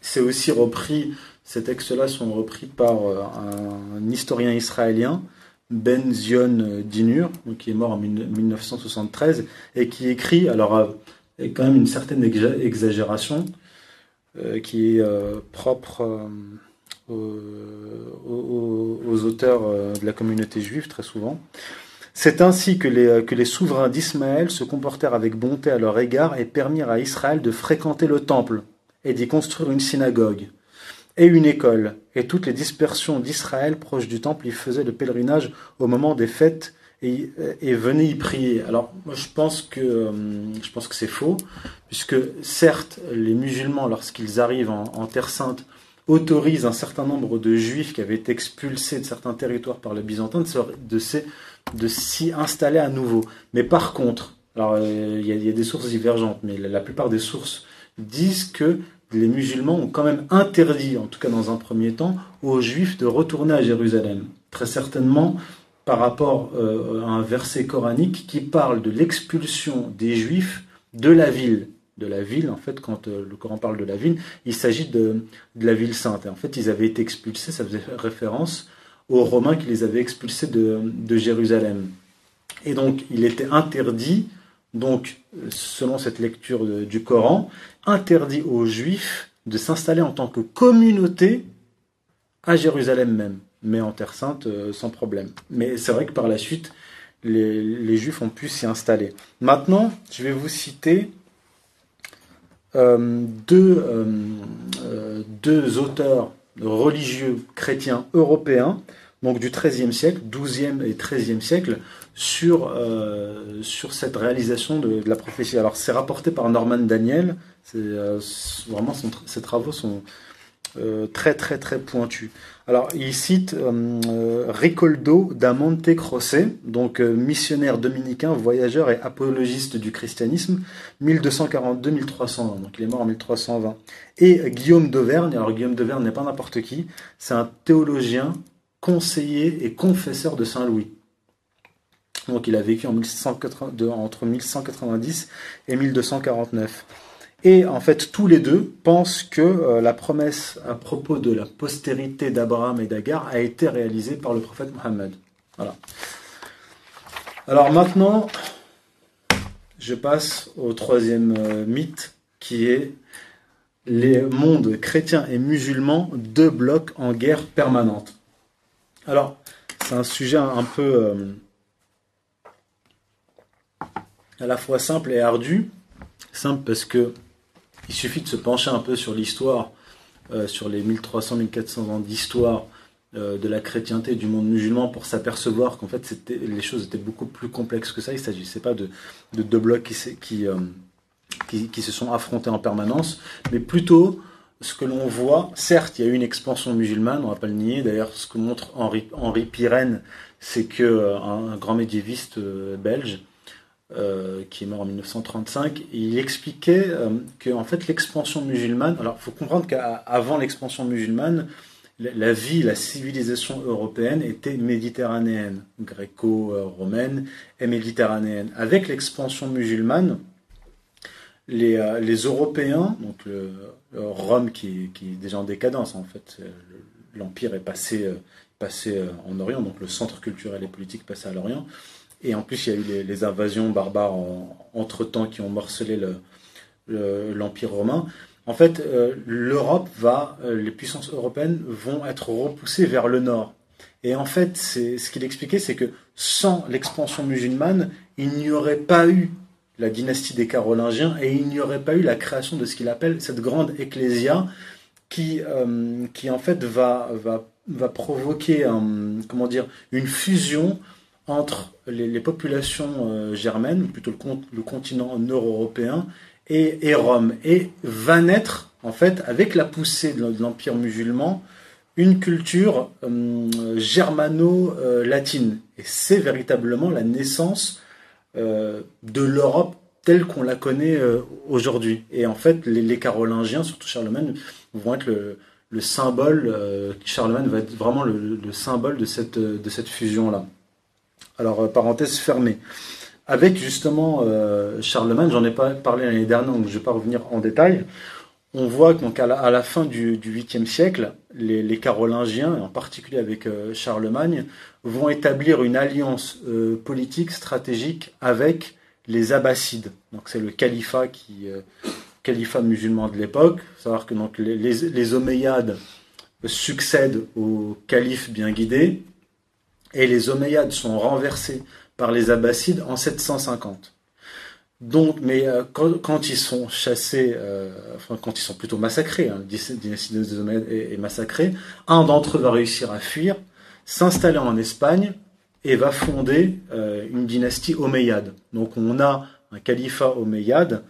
Speaker 1: c'est aussi repris, ces textes-là sont repris par euh, un, historien israélien, Ben Zion Dinur, qui est mort en 1973, et qui écrit, alors, euh, avec quand même une certaine exagération, euh, qui est propre aux, auteurs de la communauté juive très souvent. C'est ainsi que les, euh, que les souverains d'Ismaël se comportèrent avec bonté à leur égard et permirent à Israël de fréquenter le temple et d'y construire une synagogue et une école. Et toutes les dispersions d'Israël proches du temple y faisaient le pèlerinage au moment des fêtes et, et venaient y prier. Alors, moi, je pense que, euh, je pense que c'est faux, puisque certes, les musulmans, lorsqu'ils arrivent en, Terre Sainte, autorisent un certain nombre de juifs qui avaient été expulsés de certains territoires par les Byzantins de, de, de s'y installer à nouveau. Mais par contre, euh, il y, a des sources divergentes, mais la, plupart des sources disent que les musulmans ont quand même interdit, en tout cas dans un premier temps, aux juifs de retourner à Jérusalem. Très certainement par rapport euh, à un verset coranique qui parle de l'expulsion des juifs de la ville. De la ville, en fait, quand euh, le Coran parle de la ville, il s'agit de, de, la ville sainte. Et en fait, ils avaient été expulsés, ça faisait référence aux Romains qui les avaient expulsés de, Jérusalem. Et donc, il était interdit, donc, selon cette lecture du Coran, interdit aux Juifs de s'installer en tant que communauté à Jérusalem même, mais en Terre Sainte euh, sans problème. Mais c'est vrai que par la suite, les, Juifs ont pu s'y installer. Maintenant, je vais vous citer euh, euh, deux auteurs religieux chrétiens européens, donc du XIIIe siècle, XIIe et XIIIe siècle, sur, euh, sur cette réalisation de, la prophétie. Alors c'est rapporté par Norman Daniel, euh, vraiment ses travaux sont euh, très très très pointus. Alors il cite Ricoldo da Monte Croce, donc missionnaire dominicain, voyageur et apologiste du christianisme, 1242-1320, donc il est mort en 1320. Et Guillaume d'Auvergne, alors Guillaume d'Auvergne n'est pas n'importe qui, c'est un théologien, conseiller et confesseur de Saint Louis. Donc il a vécu en entre 1190 et 1249. Et en fait, tous les deux pensent que euh, la promesse à propos de la postérité d'Abraham et d'Agar a été réalisée par le prophète Mohammed. Alors maintenant, je passe au troisième euh, mythe qui est les mondes chrétiens et musulmans, deux blocs en guerre permanente. Alors, c'est un sujet un peu euh, à la fois simple et ardu. Simple parce que il suffit de se pencher un peu sur l'histoire, euh, sur les 1300-1400 ans d'histoire de la chrétienté du monde musulman pour s'apercevoir qu'en fait les choses étaient beaucoup plus complexes que ça. Il ne s'agissait pas de, deux blocs qui, qui, se sont affrontés en permanence, mais plutôt ce que l'on voit, certes, il y a eu une expansion musulmane, on ne va pas le nier. D'ailleurs, ce que montre Henri, Henri Pirenne, c'est que euh, un, grand médiéviste euh, belge, euh, qui est mort en 1935, il expliquait que en fait l'expansion musulmane. Alors, il faut comprendre qu'avant l'expansion musulmane, la vie, la civilisation européenne était méditerranéenne, gréco-romaine et méditerranéenne. Avec l'expansion musulmane, les, les, Européens, donc Rome qui, est déjà en décadence en fait, l'empire est passé passé euh, en Orient, donc le centre culturel et politique passé à l'Orient. Et en plus, il y a eu les, invasions barbares entre-temps qui ont morcelé l'Empire romain. En fait, euh, l'Europe va, euh, les puissances européennes vont être repoussées vers le nord. Et en fait, ce qu'il expliquait, c'est que sans l'expansion musulmane, il n'y aurait pas eu la dynastie des Carolingiens et il n'y aurait pas eu la création de ce qu'il appelle cette grande ecclésia qui, qui en fait va, va va provoquer comment dire, une fusion entre les, populations euh, germaines, plutôt le, le continent nord-européen, et, Rome. Et va naître, en fait, avec la poussée de l'Empire musulman, une culture euh, germano-latine. Et c'est véritablement la naissance euh, de l'Europe telle qu'on la connaît aujourd'hui. Et en fait, les, les, Carolingiens, surtout Charlemagne, vont être le, le symbole, euh, Charlemagne va être vraiment le, symbole de cette, de cette fusion-là. Alors, euh, parenthèse fermée. Avec justement euh, Charlemagne, j'en ai pas parlé l'année dernière, donc je ne vais pas revenir en détail. On voit qu'à la, fin du, du 8e siècle, les, Carolingiens, en particulier avec Charlemagne, vont établir une alliance politique stratégique avec les Abbassides. Donc c'est le califat qui, califat musulman de l'époque. savoir que donc, les, les, Omeyyades succèdent aux califes bien guidés, et les Omeyyades sont renversés par les Abbassides en 750. Donc, mais euh, quand, ils sont chassés, euh, enfin quand ils sont plutôt massacrés, hein, dynastie des Omeyyades est, massacrée, un d'entre eux va réussir à fuir, s'installer en Espagne et va fonder euh, une dynastie omeyyade. Donc on a un califat omeyyade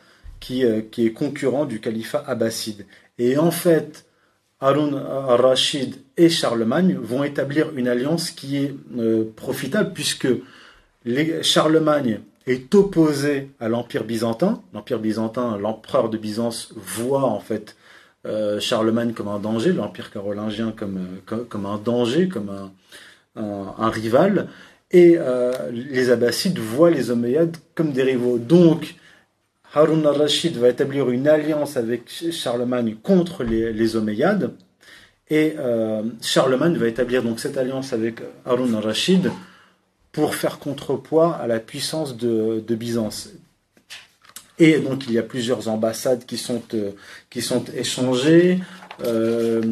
Speaker 1: euh, qui, est concurrent du califat abbasside. Et en fait, Harun al-Rashid et Charlemagne vont établir une alliance qui est euh, profitable puisque Charlemagne est opposé à l'Empire byzantin. L'Empire byzantin, l'empereur de Byzance voit en fait euh, Charlemagne comme un danger, l'Empire carolingien comme, comme, un danger, comme un, rival. Et les Abbassides voient les Omeyyades comme des rivaux. Donc, Harun al-Rashid va établir une alliance avec Charlemagne contre les, Omeyyades. Et euh, Charlemagne va établir donc cette alliance avec Harun al-Rashid pour faire contrepoids à la puissance de, Byzance. Et donc il y a plusieurs ambassades qui sont, euh, qui sont échangées. Euh,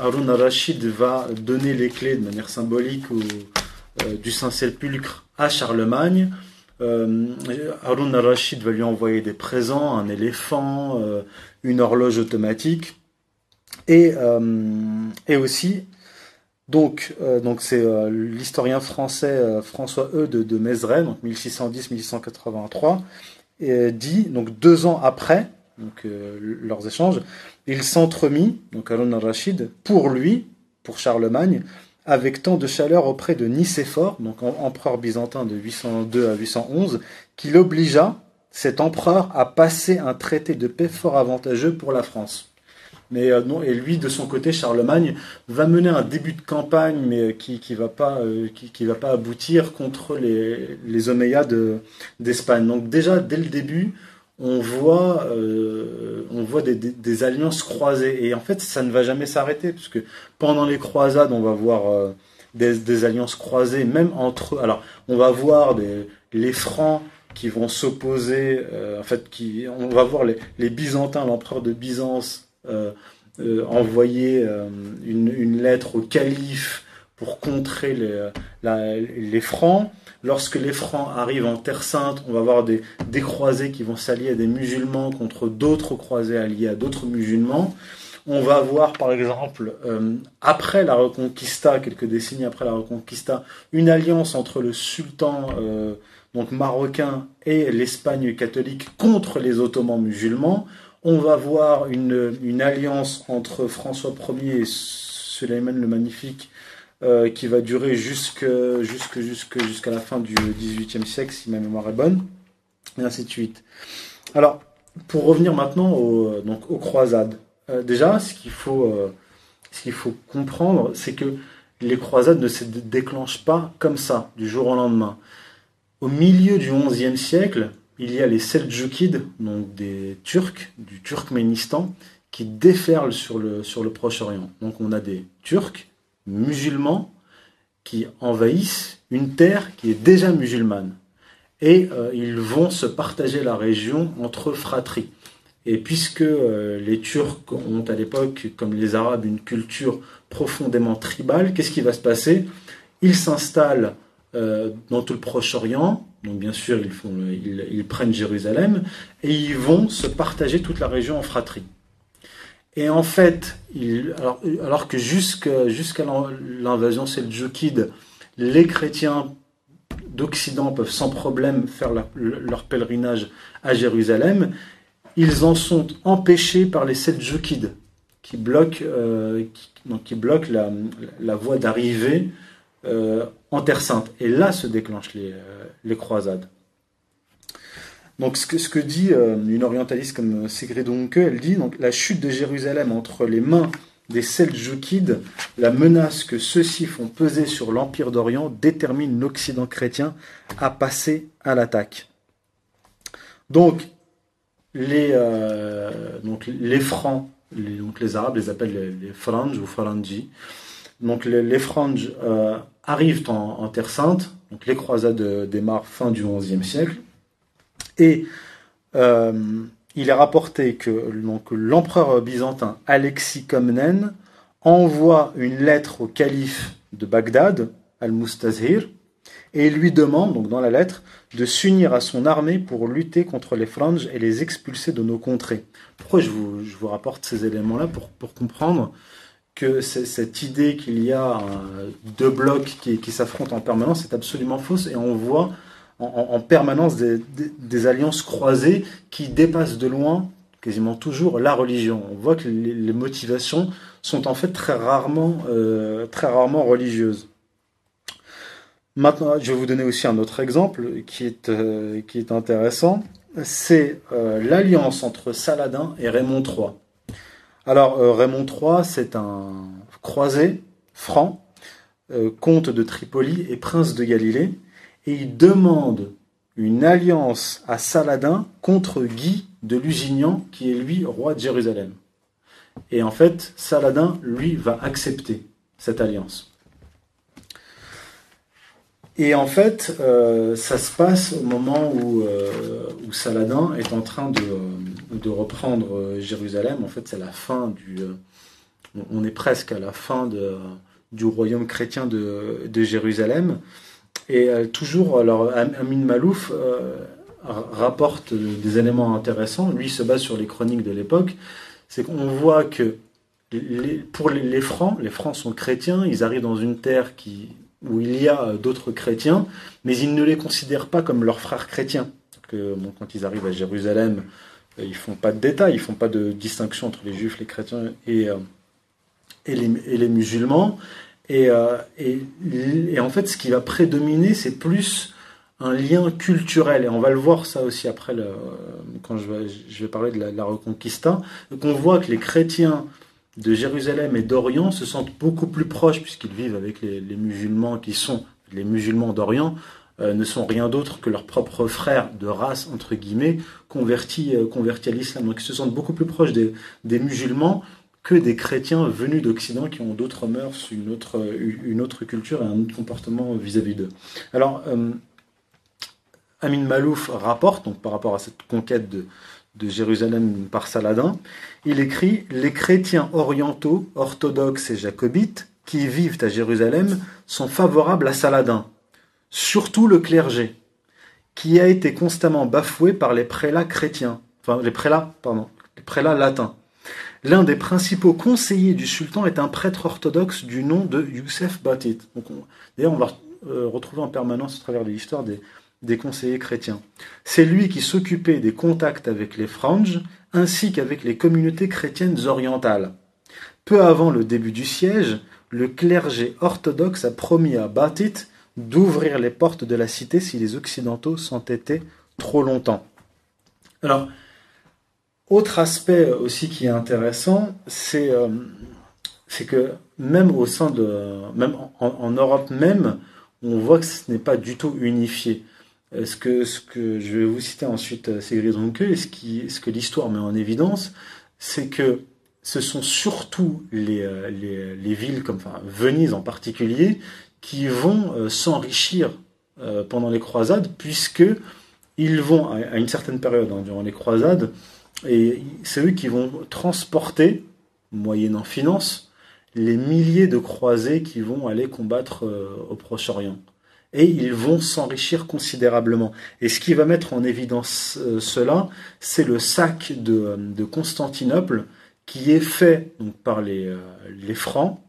Speaker 1: Harun al-Rashid va donner les clés de manière symbolique du Saint-Sépulcre à Charlemagne. Euh, al-Rashid va lui envoyer des présents, un éléphant, euh, une horloge automatique. Et, euh, aussi, donc, donc c'est l'historien français François E de, de Mézeray, donc 1610-1683, dit, donc deux ans après donc, leurs échanges, il s'entremit, donc Harun al-Rashid, pour lui, pour Charlemagne, avec tant de chaleur auprès de Nicéphore, donc empereur byzantin de 802 à 811, qu'il obligea cet empereur à passer un traité de paix fort avantageux pour la France. Mais euh, non, et lui, de son côté, Charlemagne va mener un début de campagne, mais qui qui va pas euh, qui, va pas aboutir contre les les d'Espagne. Donc déjà dès le début, on voit, euh, des, alliances croisées. Et en fait, ça ne va jamais s'arrêter, puisque pendant les croisades, on va voir euh, des, alliances croisées, même entre. Alors, on va voir les Francs qui vont s'opposer, euh, en fait, on va voir les, Byzantins, l'empereur de Byzance, envoyer une, lettre au calife pour contrer les Francs. Lorsque les Francs arrivent en Terre Sainte, on va voir des, des croisés qui vont s'allier à des musulmans contre d'autres croisés alliés à d'autres musulmans. On va voir par exemple, euh, après la Reconquista, quelques décennies après la Reconquista, une alliance entre le sultan euh, donc marocain et l'Espagne catholique contre les Ottomans musulmans. On va voir une, une alliance entre François Ier et Suleiman le Magnifique euh, qui va durer jusque, jusque, jusque, jusqu'à la fin du XVIIIe siècle, si ma mémoire est bonne, et ainsi de suite. Alors, pour revenir maintenant aux croisades. Euh, déjà, ce qu'il faut, euh, ce qu'il faut comprendre, c'est que les croisades ne se déclenchent pas comme ça, du jour au lendemain. Au milieu du XIe siècle, il y a les Seljoukides, donc des Turcs, du Turkménistan, qui déferlent sur le, sur le Proche-Orient. Donc on a des Turcs musulmans qui envahissent une terre qui est déjà musulmane. Et euh, ils vont se partager la région entre fratries. Et puisque euh, les Turcs ont à l'époque, comme les Arabes, une culture profondément tribale, qu'est-ce qui va se passer? Ils s'installent euh, dans tout le Proche-Orient, donc bien sûr ils, font, ils, prennent Jérusalem, et ils vont se partager toute la région en fratrie. Et en fait, alors, que jusqu'à l'invasion seljouquide, les chrétiens d'Occident peuvent sans problème faire leur pèlerinage à Jérusalem, ils en sont empêchés par les Seljoukides, qui bloquent, euh, qui, bloquent la, voie d'arrivée euh, en Terre Sainte. Et là se déclenchent les, euh, les croisades. Donc ce que, dit une orientaliste comme Sigrid Unke, elle dit la chute de Jérusalem entre les mains des Seljoukides, la menace que ceux-ci font peser sur l'Empire d'Orient détermine l'Occident chrétien à passer à l'attaque. Donc les, euh, les francs, les, arabes les appellent les, les ou faranji. Donc les, les euh, arrivent en, en, Terre Sainte, donc les croisades démarrent fin du XIe siècle, et euh, il est rapporté que l'empereur byzantin Alexis Comnène envoie une lettre au calife de Bagdad, Al-Mustazhir, et lui demande, donc dans la lettre, de s'unir à son armée pour lutter contre les franges et les expulser de nos contrées. Pourquoi je vous, je vous rapporte ces éléments-là pour, pour comprendre que cette idée qu'il y a deux blocs qui, qui s'affrontent en permanence est absolument fausse et on voit en, en permanence des, alliances croisées qui dépassent de loin quasiment toujours la religion. On voit que les, motivations sont en fait très rarement, euh, très rarement religieuses. Maintenant, je vais vous donner aussi un autre exemple qui est, euh, qui est intéressant. C'est euh, l'alliance entre Saladin et Raymond III. Alors, Raymond III, c'est un croisé franc, comte de Tripoli et prince de Galilée, et il demande une alliance à Saladin contre Guy de Lusignan, qui est lui roi de Jérusalem. Et en fait, Saladin, lui, va accepter cette alliance. Et en fait, euh, ça se passe au moment où, euh, Saladin est en train de, de reprendre Jérusalem. En fait, c'est la fin du. Euh, on est presque à la fin du royaume chrétien de Jérusalem. Et euh, toujours, alors, Amin Malouf euh, rapporte des éléments intéressants. Lui se base sur les chroniques de l'époque. C'est qu'on voit que pour les, Francs, les Francs sont chrétiens, ils arrivent dans une terre où il y a d'autres chrétiens, mais ils ne les considèrent pas comme leurs frères chrétiens. Que, quand ils arrivent à Jérusalem, euh, ils font pas de détails, ils font pas de distinction entre les juifs, les chrétiens euh, et les, musulmans. Et, euh, et, en fait, ce qui va prédominer, c'est plus un lien culturel. Et on va le voir ça aussi après, quand je vais, parler de la, Reconquista. Donc on voit que les chrétiens de Jérusalem et d'Orient se sentent beaucoup plus proches puisqu'ils vivent avec les, musulmans qui sont les musulmans d'Orient euh, ne sont rien d'autre que leurs propres frères de race entre guillemets convertis euh, à l'islam donc ils se sentent beaucoup plus proches des musulmans que des chrétiens venus d'Occident qui ont d'autres mœurs une autre culture et un autre comportement vis-à-vis d'eux alors euh, Amin Malouf rapporte par rapport à cette conquête de de Jérusalem par Saladin, il écrit Les chrétiens orientaux, orthodoxes et jacobites qui vivent à Jérusalem sont favorables à Saladin, surtout le clergé, qui a été constamment bafoué par les prélats chrétiens, enfin les prélats, pardon, les prélats latins. L'un des principaux conseillers du sultan est un prêtre orthodoxe du nom de Youssef Batit. D'ailleurs, on va euh, retrouver en permanence à travers l'histoire des, des conseillers chrétiens. C'est lui qui s'occupait des contacts avec les franges ainsi qu'avec les communautés chrétiennes orientales. Peu avant le début du siège, le clergé orthodoxe a promis à Batit d'ouvrir les portes de la cité si les Occidentaux s'entêtaient trop longtemps. Alors, autre aspect aussi qui est intéressant, c'est euh, que même au sein de, même en, Europe même, on voit que ce n'est pas du tout unifié. Euh, ce que, je vais vous citer ensuite, euh, Sigrid Runke, et ce, qui, ce que l'histoire met en évidence, c'est que ce sont surtout les, les, les, villes, comme enfin, Venise en particulier, qui vont s'enrichir pendant les croisades, puisque ils vont, à une certaine période, hein, durant les croisades, et c'est eux qui vont transporter, moyennant finance, les milliers de croisés qui vont aller combattre euh, au Proche-Orient. Et ils vont s'enrichir considérablement. Et ce qui va mettre en évidence euh, cela, c'est le sac de, de, Constantinople qui est fait donc, par les, euh, les Francs,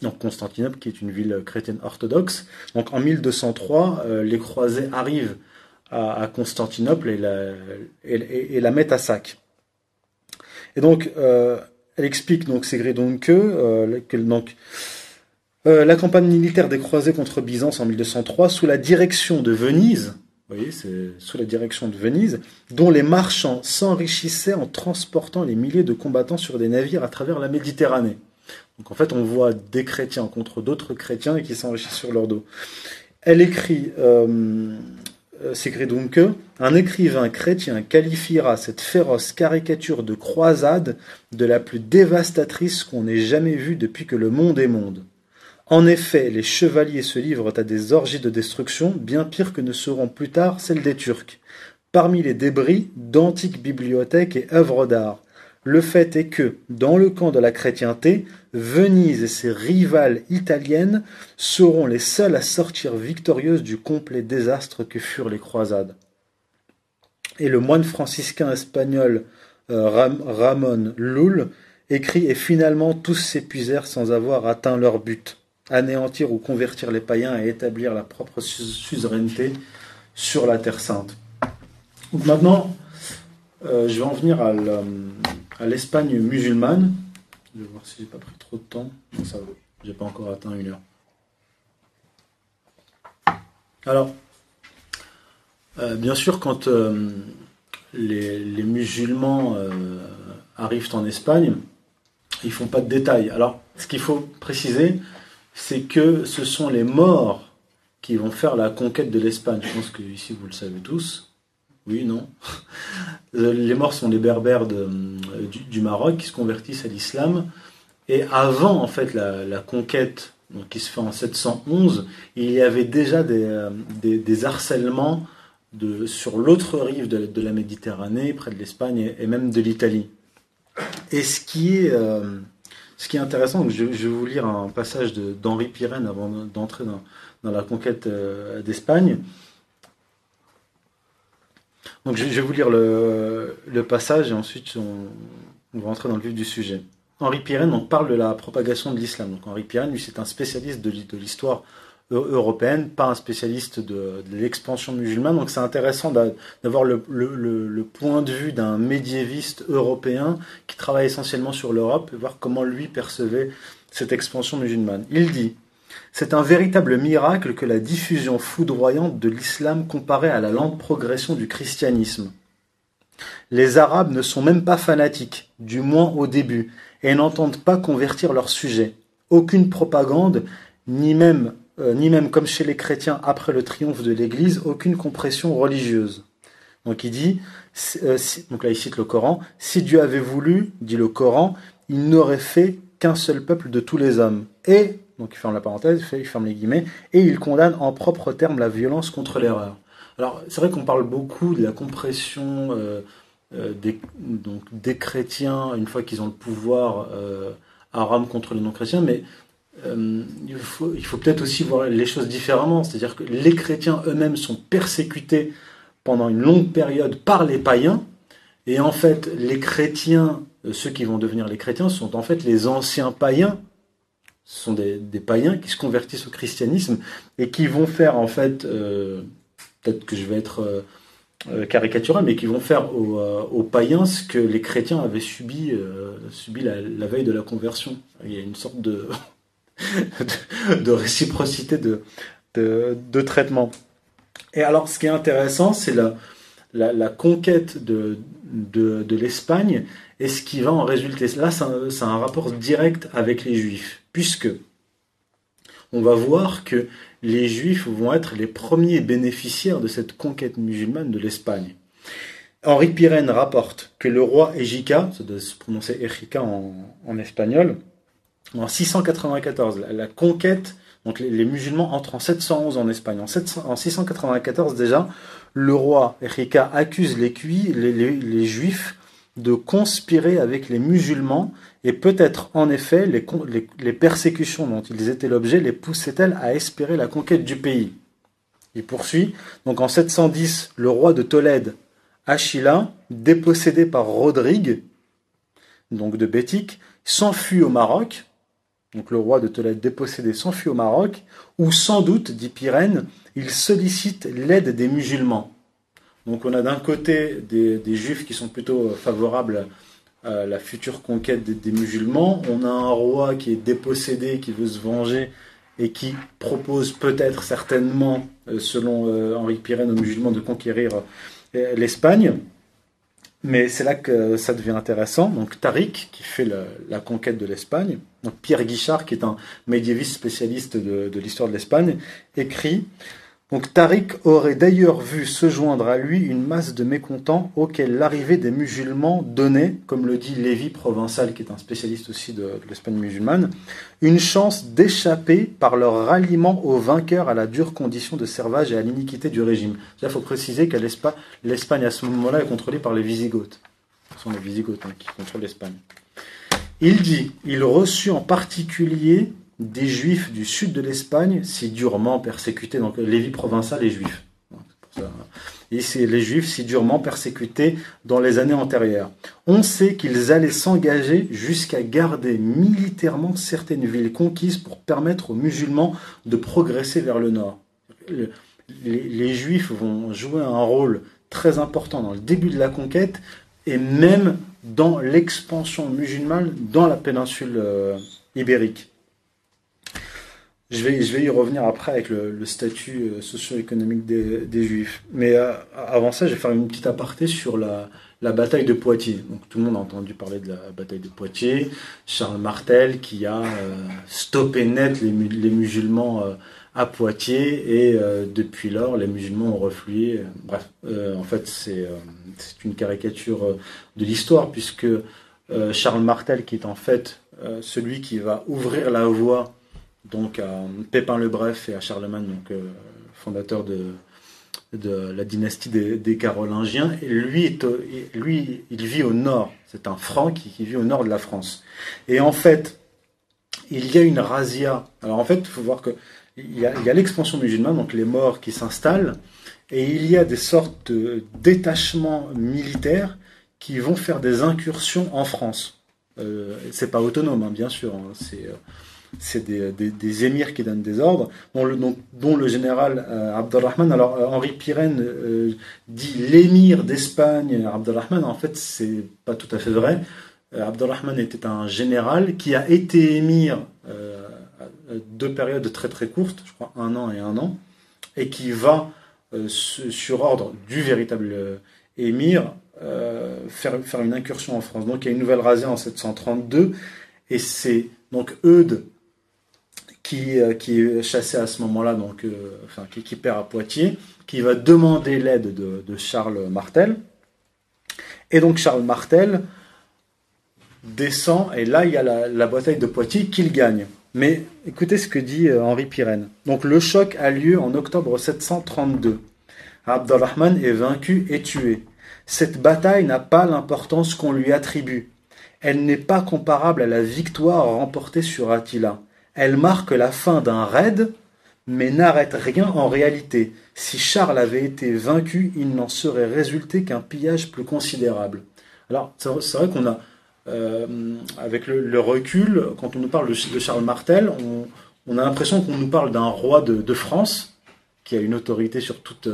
Speaker 1: donc Constantinople qui est une ville chrétienne orthodoxe. Donc en 1203, les croisés arrivent à, Constantinople et la, et, à sac. Et donc, euh, elle explique donc Ségrédon que, euh, que donc, euh, la campagne militaire des croisés contre Byzance en 1203, sous la direction de Venise, vous voyez, c'est sous la direction de Venise, dont les marchands s'enrichissaient en transportant les milliers de combattants sur des navires à travers la Méditerranée. Donc en fait, on voit des chrétiens contre d'autres chrétiens et qui s'enrichissent sur leur dos. Elle écrit s'écrit donc un écrivain chrétien qualifiera cette féroce caricature de croisade de la plus dévastatrice qu'on ait jamais vue depuis que le monde est monde. En effet, les chevaliers se livrent à des orgies de destruction bien pires que ne seront plus tard celles des Turcs. Parmi les débris d'antiques bibliothèques et œuvres d'art, le fait est que, dans le camp de la chrétienté, Venise et ses rivales italiennes seront les seules à sortir victorieuses du complet désastre que furent les croisades. Et le moine franciscain espagnol euh, Ramon Lull écrit Et finalement tous s'épuisèrent sans avoir atteint leur but, anéantir ou convertir les païens et établir la propre suzeraineté sur la Terre Sainte. Maintenant, euh, je vais en venir à l'Espagne musulmane. Je vais voir si j'ai pas pris trop de temps. Non, ça va. J'ai pas encore atteint une heure. Alors, euh, bien sûr, quand euh, les, musulmans arrivent en Espagne, ils font pas de détails. Alors, ce qu'il faut préciser, c'est que ce sont les morts qui vont faire la conquête de l'Espagne. Je pense que ici vous le savez tous. Oui, non. Euh, les morts sont les berbères euh, du, Maroc qui se convertissent à l'islam. Et avant, en fait, la, conquête qui se fait en 711, il y avait déjà des, euh, harcèlements sur l'autre rive de, la Méditerranée, près de l'Espagne et, même de l'Italie. Et ce qui est, est intéressant, je, vais vous lire un passage d'Henri Pirenne avant d'entrer dans, dans, la conquête d'Espagne. Donc je, vais vous lire le, passage et ensuite on, va rentrer dans le vif du sujet. Henri Pirenne parle de la propagation de l'islam. Donc Henri Pirenne, lui, c'est un spécialiste de, l'histoire européenne, pas un spécialiste de, l'expansion musulmane. Donc c'est intéressant d'avoir le, point de vue d'un médiéviste européen qui travaille essentiellement sur l'Europe et voir comment lui percevait cette expansion musulmane. Il dit c'est un véritable miracle que la diffusion foudroyante de l'islam comparée à la lente progression du christianisme. Les Arabes ne sont même pas fanatiques, du moins au début, et n'entendent pas convertir leur sujet. Aucune propagande, ni même, euh, ni même comme chez les chrétiens après le triomphe de l'Église, aucune compression religieuse. Donc il dit, euh, donc là il cite le Coran, si Dieu avait voulu, dit le Coran, il n'aurait fait qu'un seul peuple de tous les hommes. Et donc il ferme la parenthèse, il ferme les guillemets, et il condamne en propres termes la violence contre l'erreur. Alors c'est vrai qu'on parle beaucoup de la compression euh, euh, des, donc, des chrétiens une fois qu'ils ont le pouvoir euh, à Rome contre les non-chrétiens, mais il faut, il faut peut-être aussi voir les choses différemment, c'est-à-dire que les chrétiens eux-mêmes sont persécutés pendant une longue période par les païens, et en fait les chrétiens ceux qui vont devenir les chrétiens sont en fait les anciens païens. Ce sont des, païens qui se convertissent au christianisme et qui vont faire en fait, peut-être que je vais être caricatural, mais qui vont faire aux, païens ce que les chrétiens avaient subi, subi la, veille de la conversion. Il y a une sorte de, de, réciprocité de, de, traitement. Et alors, ce qui est intéressant, c'est la, la, conquête de, de, l'Espagne et ce qui va en résulter. Là, c'est un, rapport direct avec les Juifs, puisque on va voir que les Juifs vont être les premiers bénéficiaires de cette conquête musulmane de l'Espagne. Henri Pirenne rapporte que le roi Ejika, ça doit se prononcer Ejika en, espagnol, en 694, la, conquête, donc les, musulmans entrent en 711 en Espagne. En, 694 déjà, le roi Erika accuse les, juifs de conspirer avec les musulmans et peut-être en effet les, persécutions dont ils étaient l'objet les poussaient-elles à espérer la conquête du pays? Il poursuit, donc en 710, le roi de Tolède, Achilla, dépossédé par Rodrigue, donc de Bétique, s'enfuit au Maroc donc le roi de Tolède dépossédé s'enfuit au Maroc, où sans doute, dit Pyrène, il sollicite l'aide des musulmans. Donc on a d'un côté des, juifs qui sont plutôt favorables à la future conquête des, musulmans, on a un roi qui est dépossédé, qui veut se venger et qui propose peut-être certainement, euh, selon euh, Henri Pyrène aux musulmans, de conquérir euh, l'Espagne. Mais c'est là que ça devient intéressant. Donc Tariq, qui fait la conquête de l'Espagne, Pierre Guichard, qui est un médiéviste spécialiste de, l'histoire de l'Espagne, écrit Tariq aurait d'ailleurs vu se joindre à lui une masse de mécontents auxquels l'arrivée des musulmans donnait, comme le dit Lévi Provençal, qui est un spécialiste aussi de, l'Espagne musulmane, une chance d'échapper par leur ralliement aux vainqueurs à la dure condition de servage et à l'iniquité du régime. Il faut préciser que l'Espagne à ce moment-là est contrôlée par les Visigoths. Ce sont les Visigoths hein, qui contrôlent l'Espagne. Il dit, il reçut en particulier des juifs du sud de l'Espagne, si durement persécutés, donc Lévi provençal et juifs. Et c'est les juifs si durement persécutés dans les années antérieures. On sait qu'ils allaient s'engager jusqu'à garder militairement certaines villes conquises pour permettre aux musulmans de progresser vers le nord. Les, juifs vont jouer un rôle très important dans le début de la conquête et même dans l'expansion musulmane dans la péninsule euh, ibérique. Je vais, je vais y revenir après avec le, statut euh, socio-économique des, Juifs. Mais euh, avant ça, je vais faire une petite aparté sur la, bataille de Poitiers. Donc, tout le monde a entendu parler de la bataille de Poitiers. Charles Martel qui a stoppé net les, musulmans à Poitiers et depuis lors, les musulmans ont reflué. Bref, en fait, c'est une caricature de l'histoire puisque Charles Martel, qui est en fait celui qui va ouvrir la voie donc à Pépin le Bref et à Charlemagne, donc euh, fondateur de, la dynastie des, Carolingiens. Lui, il vit au nord. C'est un franc qui, vit au nord de la France. Et en fait, il y a une razzia. Alors en fait, il faut voir que il y a, l'expansion musulmane, donc les morts qui s'installent, et il y a des sortes de détachements militaires qui vont faire des incursions en France. Euh, c'est pas autonome, hein, bien sûr. Hein. c'est euh, c'est des, émirs qui donnent des ordres, dont le, dont, le général euh, Abdelrahman. Alors euh, Henri Pirenne euh, dit l'émir d'Espagne, Abdelrahman. En fait, c'est pas tout à fait vrai. Abdelrahman était un général qui a été émir deux périodes très très courtes, je crois un an et un an, et qui va sur ordre du véritable émir faire, faire une incursion en France. Donc il y a une nouvelle rasée en 732 et c'est donc Eudes qui, euh, qui est chassé à ce moment-là, donc, euh, qui, perd à Poitiers, qui va demander l'aide de, Charles Martel. Et donc Charles Martel descend, et là il y a la, bataille de Poitiers qu'il gagne. Mais écoutez ce que dit euh, Henri Pirenne. Donc le choc a lieu en octobre 732. Abdelrahman est vaincu et tué. Cette bataille n'a pas l'importance qu'on lui attribue. Elle n'est pas comparable à la victoire remportée sur Attila. Elle marque la fin d'un raid, mais n'arrête rien en réalité. Si Charles avait été vaincu, il n'en serait résulté qu'un pillage plus considérable. Alors, c'est vrai qu'on a avec le, recul, quand on nous parle de, Charles Martel, on, a l'impression qu'on nous parle d'un roi de, France qui a une autorité sur toute,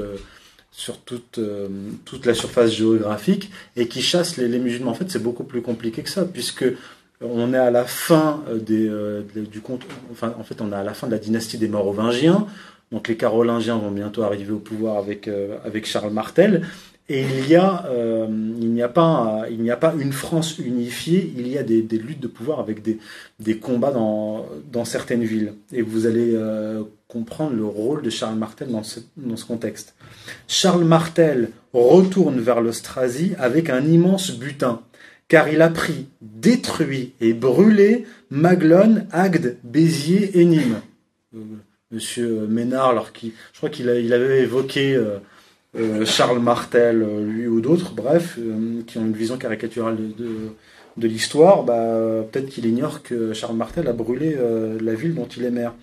Speaker 1: sur toute, toute la surface géographique et qui chasse les, les musulmans. En fait, c'est beaucoup plus compliqué que ça, puisque on est à la fin euh, euh, du compte, en fait, on est à la fin de la dynastie des Mérovingiens. Donc les Carolingiens vont bientôt arriver au pouvoir avec, euh, Charles Martel. Et il y a, il n'y a pas, une France unifiée. Il y a des, luttes de pouvoir avec des, combats dans, certaines villes. Et vous allez comprendre le rôle de Charles Martel dans ce contexte. Charles Martel retourne vers l'Austrasie avec un immense butin car il a pris, détruit et brûlé Maglone, Agde, Béziers et Nîmes. Euh, monsieur Ménard, alors qui, je crois qu'il il avait évoqué euh, euh, Charles Martel, lui ou d'autres, bref, qui ont une vision caricaturale de, de, l'histoire, bah, peut-être qu'il ignore que Charles Martel a brûlé la ville dont il est maire.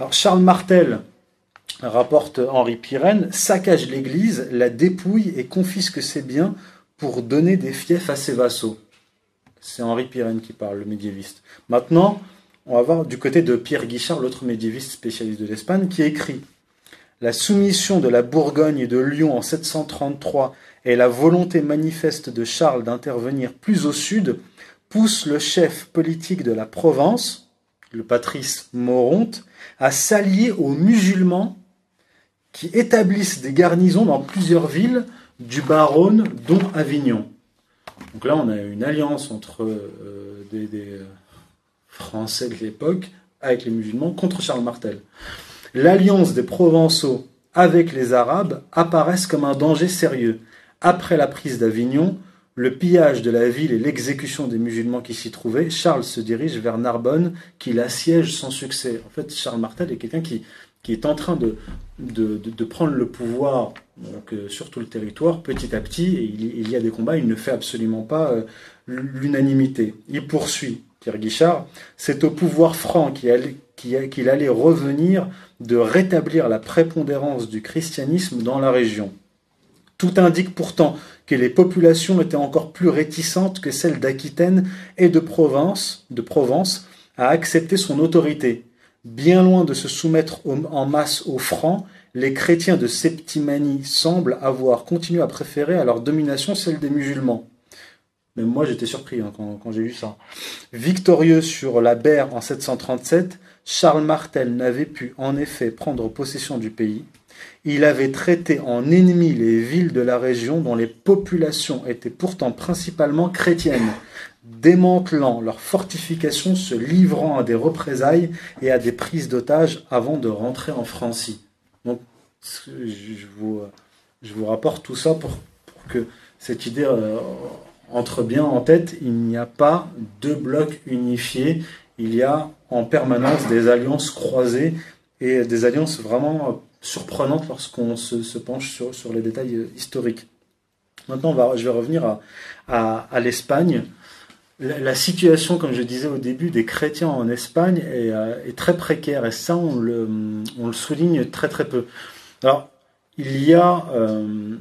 Speaker 1: Alors Charles Martel, rapporte Henri Pirenne, saccage l'église, la dépouille et confisque ses biens pour donner des fiefs à ses vassaux. C'est Henri Pirenne qui parle, le médiéviste. Maintenant, on va voir du côté de Pierre Guichard, l'autre médiéviste spécialiste de l'Espagne, qui écrit La soumission de la Bourgogne et de Lyon en 733 et la volonté manifeste de Charles d'intervenir plus au sud poussent le chef politique de la Provence, le patrice Moronte, à s'allier aux musulmans qui établissent des garnisons dans plusieurs villes du Baronne, dont Avignon. Donc là, on a une alliance entre euh, des, euh, Français de l'époque avec les musulmans contre Charles Martel. L'alliance des Provençaux avec les Arabes apparaissent comme un danger sérieux. Après la prise d'Avignon, le pillage de la ville et l'exécution des musulmans qui s'y trouvaient, Charles se dirige vers Narbonne, qu'il assiège sans succès. En fait, Charles Martel est quelqu'un qui, qui est en train de, prendre le pouvoir euh, sur tout le territoire petit à petit, et il, y a des combats, il ne fait absolument pas euh, l'unanimité. Il poursuit, Pierre Guichard, c'est au pouvoir franc qu'il allait, revenir de rétablir la prépondérance du christianisme dans la région. Tout indique pourtant que les populations étaient encore plus réticentes que celles d'Aquitaine et de Provence à accepter son autorité. Bien loin de se soumettre en masse aux Francs, les chrétiens de Septimanie semblent avoir continué à préférer à leur domination celle des musulmans. Même moi j'étais surpris hein, quand, j'ai lu ça. Victorieux sur la Berre en 737, Charles Martel n'avait pu en effet prendre possession du pays. Il avait traité en ennemis les villes de la région dont les populations étaient pourtant principalement chrétiennes démantelant leurs fortifications, se livrant à des représailles et à des prises d'otages avant de rentrer en Francie. Donc, je vous, rapporte tout ça pour, que cette idée euh, entre bien en tête. Il n'y a pas deux blocs unifiés. Il y a en permanence des alliances croisées et des alliances vraiment surprenantes lorsqu'on se, penche sur, les détails historiques. Maintenant, je vais revenir à l'Espagne la, situation, comme je disais au début, des chrétiens en Espagne est, euh, très précaire et ça, on le, souligne très très peu. Alors, il y a euh,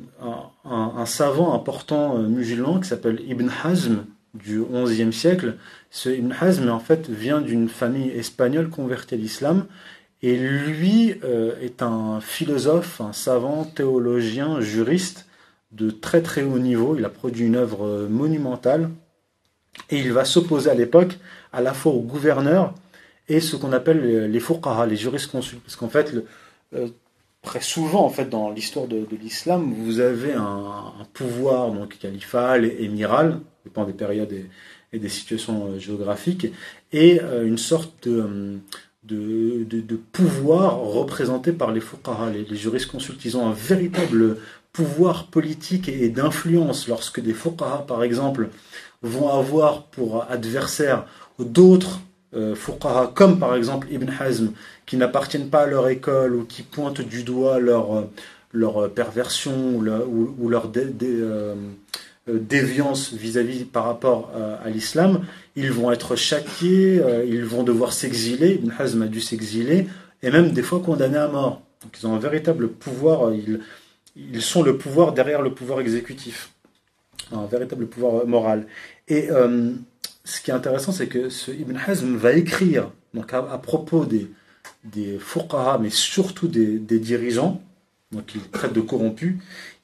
Speaker 1: un, savant important euh, musulman qui s'appelle Ibn Hazm du XIe siècle. Ce Ibn Hazm, en fait, vient d'une famille espagnole convertie à l'islam et lui est un philosophe, un savant, théologien, juriste de très très haut niveau. Il a produit une œuvre monumentale et il va s'opposer à l'époque à la fois au gouverneur et ce qu'on appelle les fuqaha, les jurisconsultes. Parce qu'en fait, euh, très souvent, en fait, dans l'histoire de, l'islam, vous avez un, pouvoir donc califal émiral, dépend des périodes et, des situations euh, géographiques, et euh, une sorte de, de, pouvoir représenté par les fuqaha, les, les jurisconsultes. Ils ont un véritable pouvoir politique et, d'influence lorsque des fuqaha, par exemple, vont avoir pour adversaire d'autres euh, comme par exemple Ibn Hazm, qui n'appartiennent pas à leur école ou qui pointent du doigt leur, euh, leur perversion ou, leur euh, euh, déviance vis-à-vis par rapport à l'islam, ils vont être châtiés, ils vont devoir s'exiler. Ibn Hazm a dû s'exiler et même des fois condamnés à mort. Donc ils ont un véritable pouvoir, ils sont le pouvoir derrière le pouvoir exécutif un véritable pouvoir moral. Et euh, ce qui est intéressant, c'est que ce Ibn Hazm va écrire donc à, propos des, des mais surtout des, des, dirigeants, donc il traite de corrompus,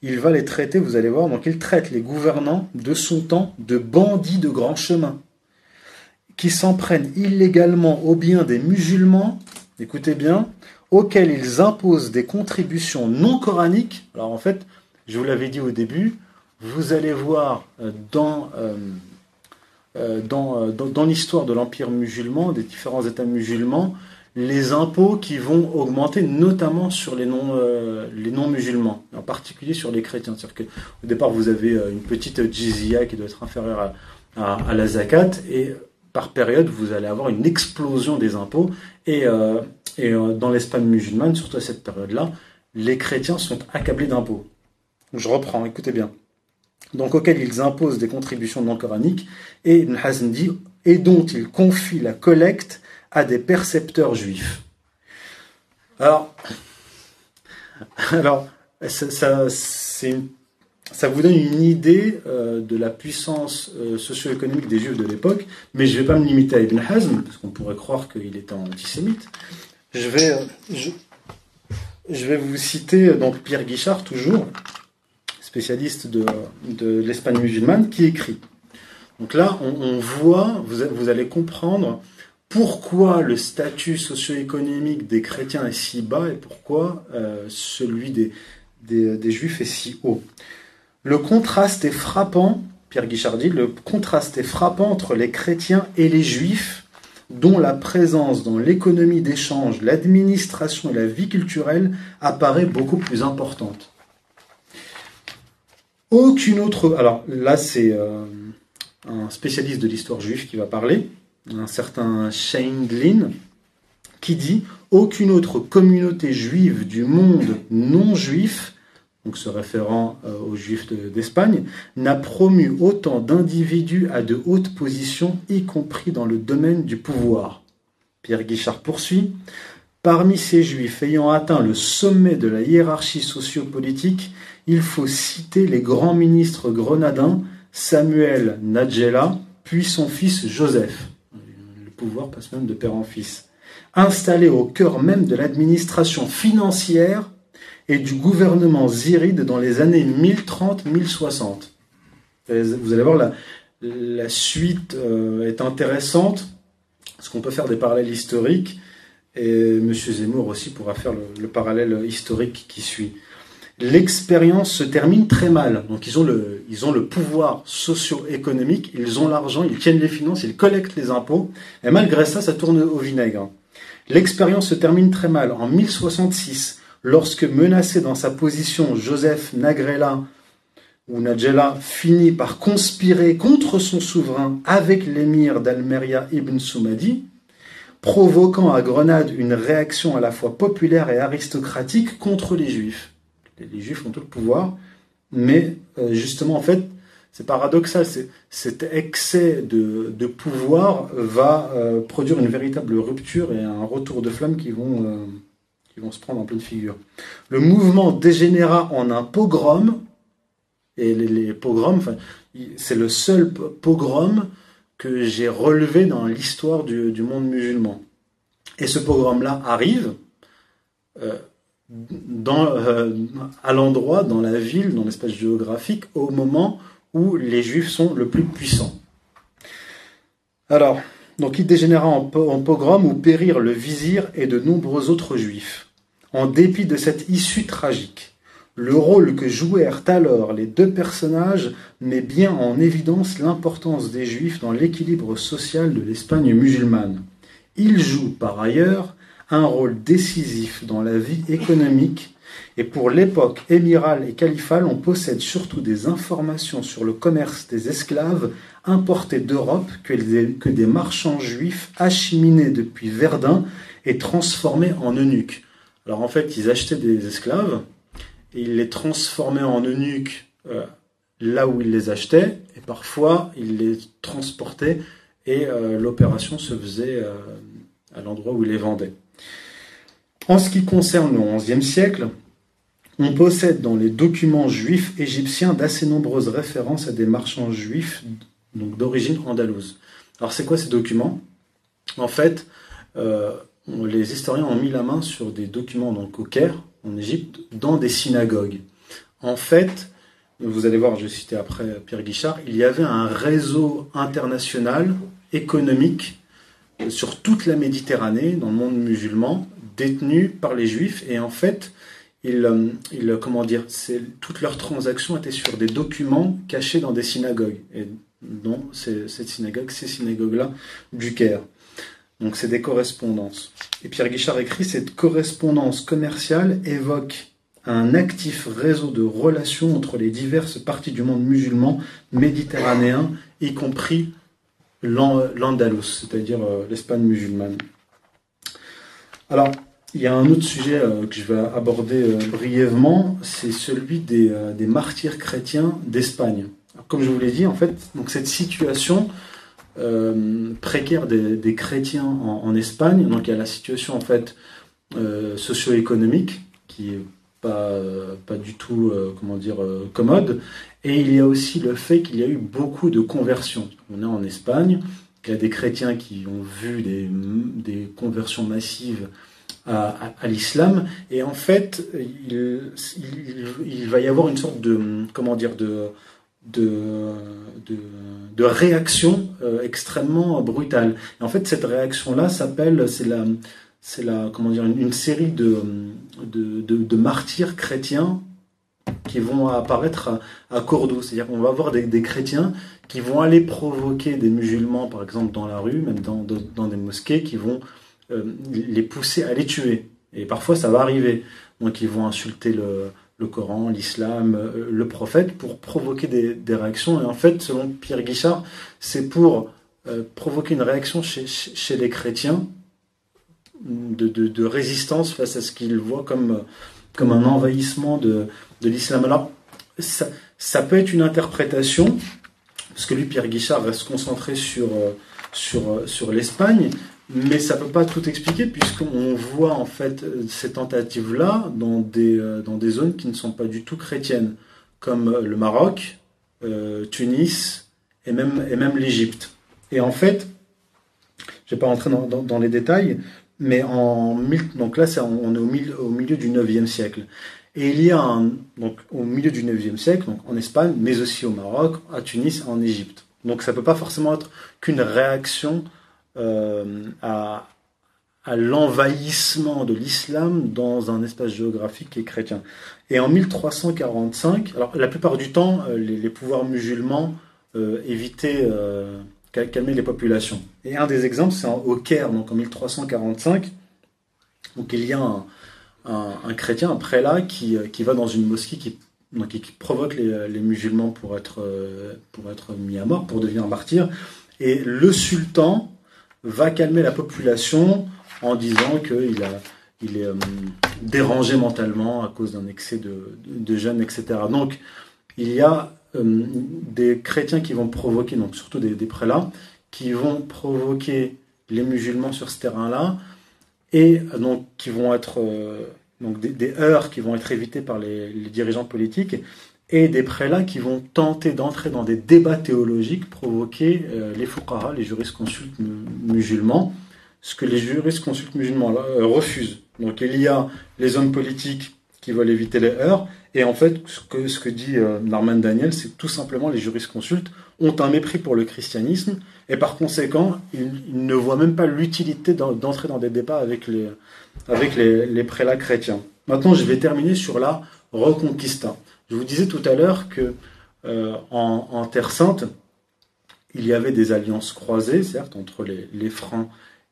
Speaker 1: il va les traiter, vous allez voir, donc il traite les gouvernants de son temps de bandits de grand chemin, qui s'en prennent illégalement aux biens des musulmans, écoutez bien, auxquels ils imposent des contributions non coraniques. Alors en fait, je vous l'avais dit au début, vous allez voir euh, dans, euh, euh, dans, dans, l'histoire de l'Empire musulman, des différents États musulmans, les impôts qui vont augmenter notamment sur les non, les non musulmans, en particulier sur les chrétiens. C'est-à-dire départ, vous avez une petite jizya qui doit être inférieure à, à, la zakat, et par période, vous allez avoir une explosion des impôts, et, et dans l'Espagne musulmane, surtout à cette période-là, les chrétiens sont accablés d'impôts. Je reprends, écoutez bien donc auxquels ils imposent des contributions non coraniques, et Ibn Hazm dit, et dont ils confient la collecte à des percepteurs juifs. Alors, alors ça, ça, vous donne une idée euh, de la puissance euh, socio-économique des juifs de l'époque, mais je ne vais pas me limiter à Ibn Hazm, parce qu'on pourrait croire qu'il était antisémite. Je vais, euh, je vais vous citer donc Pierre Guichard, toujours, spécialiste de, l'Espagne musulmane, qui écrit. Donc là, on, voit, vous, allez comprendre pourquoi le statut socio-économique des chrétiens est si bas et pourquoi euh, celui des, des, juifs est si haut. Le contraste est frappant, Pierre Guichard dit, le contraste est frappant entre les chrétiens et les juifs, dont la présence dans l'économie d'échange, l'administration et la vie culturelle apparaît beaucoup plus importante. Aucune autre. Alors là, c'est euh, un spécialiste de l'histoire juive qui va parler, un certain Shane Glynn, qui dit Aucune autre communauté juive du monde non juif, donc se référant euh, aux juifs d'Espagne, n'a promu autant d'individus à de hautes positions, y compris dans le domaine du pouvoir. Pierre Guichard poursuit Parmi ces juifs ayant atteint le sommet de la hiérarchie sociopolitique, il faut citer les grands ministres grenadins Samuel Nadjela, puis son fils Joseph. Le pouvoir passe même de père en fils. Installés au cœur même de l'administration financière et du gouvernement ziride dans les années 1030-1060. Vous allez voir, la, suite euh, est intéressante, parce qu'on peut faire des parallèles historiques, et M. Zemmour aussi pourra faire le parallèle historique qui suit l'expérience se termine très mal. Donc ils ont le, ils ont le pouvoir socio-économique, ils ont l'argent, ils tiennent les finances, ils collectent les impôts, et malgré ça, ça tourne au vinaigre. L'expérience se termine très mal. En 1066, lorsque menacé dans sa position, Joseph Nagrela ou Najela finit par conspirer contre son souverain avec l'émir d'Almeria Ibn Soumadi, provoquant à Grenade une réaction à la fois populaire et aristocratique contre les Juifs les, Juifs ont tout le pouvoir, mais euh, justement, en fait, c'est paradoxal, cet excès de, pouvoir va euh, produire une véritable rupture et un retour de flamme qui vont, euh, qui vont se prendre en pleine figure. Le mouvement dégénéra en un pogrom, et les, pogroms, c'est le seul pogrom que j'ai relevé dans l'histoire du, monde musulman. Et ce pogrom-là arrive euh, à l'endroit, dans la ville, dans l'espace géographique, au moment où les juifs sont le plus puissants. Alors, donc il dégénéra en, en pogrom où périrent le vizir et de nombreux autres juifs. En dépit de cette issue tragique, le rôle que jouèrent alors les deux personnages met bien en évidence l'importance des juifs dans l'équilibre social de l'Espagne musulmane. Ils jouent par ailleurs un rôle décisif dans la vie économique et pour l'époque émirale et califale, on possède surtout des informations sur le commerce des esclaves importés d'Europe que des, marchands juifs acheminés depuis Verdun et transformés en eunuques. Alors en fait, ils achetaient des esclaves et ils les transformaient en eunuques euh, là où ils les achetaient et parfois ils les transportaient et euh, l'opération se faisait euh, à l'endroit où ils les vendaient. En ce qui concerne le XIe siècle, on possède dans les documents juifs égyptiens d'assez nombreuses références à des marchands juifs d'origine andalouse. Alors c'est quoi ces documents? En fait, euh, les historiens ont mis la main sur des documents donc au Caire, en Égypte, dans des synagogues. En fait, vous allez voir, je citer après Pierre Guichard, il y avait un réseau international économique sur toute la Méditerranée, dans le monde musulman, détenu par les juifs. Et en fait, ils, euh, comment dire, toutes leurs transactions étaient sur des documents cachés dans des synagogues. Et dont cette synagogue, ces synagogues-là du Caire. Donc c'est des correspondances. Et Pierre Guichard écrit cette correspondance commerciale évoque un actif réseau de relations entre les diverses parties du monde musulman méditerranéen, y compris l'Andalous, c'est-à-dire euh, l'Espagne musulmane. Alors, il y a un autre sujet euh, que je vais aborder euh, brièvement, c'est celui des, martyrs chrétiens d'Espagne. Comme je vous l'ai dit, en fait, cette situation précaire des, chrétiens en, Espagne, donc il y a la situation en fait socio-économique qui est pas, du tout comment dire commode, et il y a aussi le fait qu'il y a eu beaucoup de conversions. On est en Espagne, il y a des chrétiens qui ont vu des, des conversions massives à, l'islam, et en fait, il, il, va y avoir une sorte de, comment dire, de, de, de, réaction euh, extrêmement brutale. Et en fait, cette réaction-là s'appelle, c'est la, c'est la, comment dire, une, série de, de, de, martyrs chrétiens qui vont apparaître à, Cordoue. C'est-à-dire qu'on va avoir des, chrétiens qui vont aller provoquer des musulmans, par exemple, dans la rue, même dans, dans des mosquées, qui vont euh, les pousser à les tuer. Et parfois, ça va arriver. Donc, ils vont insulter le, le Coran, l'islam, euh, le prophète, pour provoquer des, des, réactions. Et en fait, selon Pierre Guichard, c'est pour euh, provoquer une réaction chez, chez les chrétiens de, de, résistance face à ce qu'ils voient comme, comme un envahissement de, de l'islam. Alors, ça, ça, peut être une interprétation, parce que lui, Pierre Guichard, va se concentrer sur, euh, sur, euh, sur l'Espagne, mais ça ne peut pas tout expliquer, puisqu'on voit en fait ces tentatives-là dans des, euh, dans des zones qui ne sont pas du tout chrétiennes, comme le Maroc, Tunis et même, et même l'Égypte. Et en fait, je ne vais pas rentrer dans, dans, les détails, mais en, donc là, on est au milieu, du 9e siècle. Et il y a un, donc, au milieu du 9e siècle, donc en Espagne, mais aussi au Maroc, à Tunis, en Égypte. Donc ça ne peut pas forcément être qu'une réaction euh, à, l'envahissement de l'islam dans un espace géographique qui est chrétien. Et en 1345, alors la plupart du temps, euh, les, pouvoirs musulmans euh, évitaient, calmer les populations. Et un des exemples, c'est au Caire, donc en 1345, donc il y a un, chrétien, un prélat, qui, euh, qui va dans une mosquée qui, qui provoque les, les, musulmans pour être, euh, pour être mis à mort, pour devenir martyr. Et le sultan va calmer la population en disant qu'il a, il est euh, dérangé mentalement à cause d'un excès de, de, jeunes, etc. Donc, il y a des chrétiens qui vont provoquer, donc surtout des, prélats, qui vont provoquer les musulmans sur ce terrain-là et donc qui vont être euh, donc des, heures qui vont être évitées par les, dirigeants politiques et des prélats qui vont tenter d'entrer dans des débats théologiques, provoquer euh, les fuqaha, les jurisconsultes musulmans, ce que les jurisconsultes musulmans euh, refusent. Donc il y a les hommes politiques qui veulent éviter les heures, et en fait ce que, que dit Norman Daniel, c'est tout simplement les jurisconsultes ont un mépris pour le christianisme et par conséquent, ils, ne voient même pas l'utilité d'entrer dans des débats avec les, avec les, prélats chrétiens. Maintenant, je vais terminer sur la Reconquista. Je vous disais tout à l'heure que euh, en, Terre Sainte, il y avait des alliances croisées, certes, entre les, Francs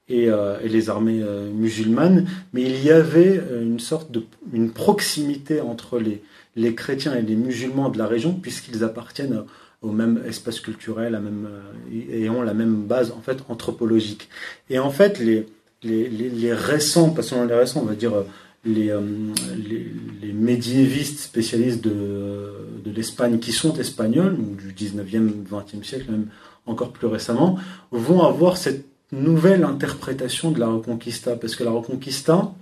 Speaker 1: et, euh, les armées euh, musulmanes, mais il y avait une sorte de une proximité entre les, les chrétiens et les musulmans de la région, puisqu'ils appartiennent au même espace culturel, à même, euh, et ont la même base en fait anthropologique. Et en fait, les, les, les, récents, pas seulement les récents, on va dire euh, les, euh, les, les médiévistes spécialistes de, de l'Espagne qui sont espagnols, du 19e, 20e siècle, même encore plus récemment, vont avoir cette nouvelle interprétation de la Reconquista. Parce que la Reconquista,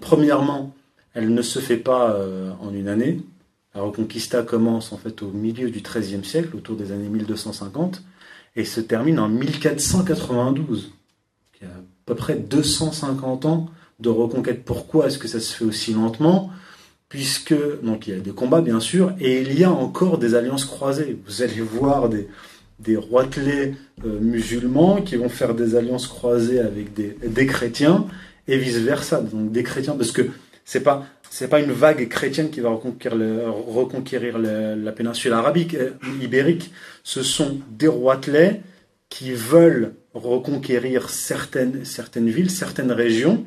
Speaker 1: premièrement, elle ne se fait pas en une année, la Reconquista commence en fait au milieu du XIIIe siècle, autour des années 1250, et se termine en 1492. Il y a à peu près 250 ans de reconquête. Pourquoi est-ce que ça se fait aussi lentement? Puisque, donc il y a des combats bien sûr, et il y a encore des alliances croisées. Vous allez voir des, des roitelets euh, musulmans qui vont faire des alliances croisées avec des, des chrétiens, et vice-versa. Donc des chrétiens, parce que c'est pas pas une vague chrétienne qui va reconquérir la péninsule arabique, euh, ibérique. Ce sont des roitelets qui veulent reconquérir certaines, certaines villes, certaines régions,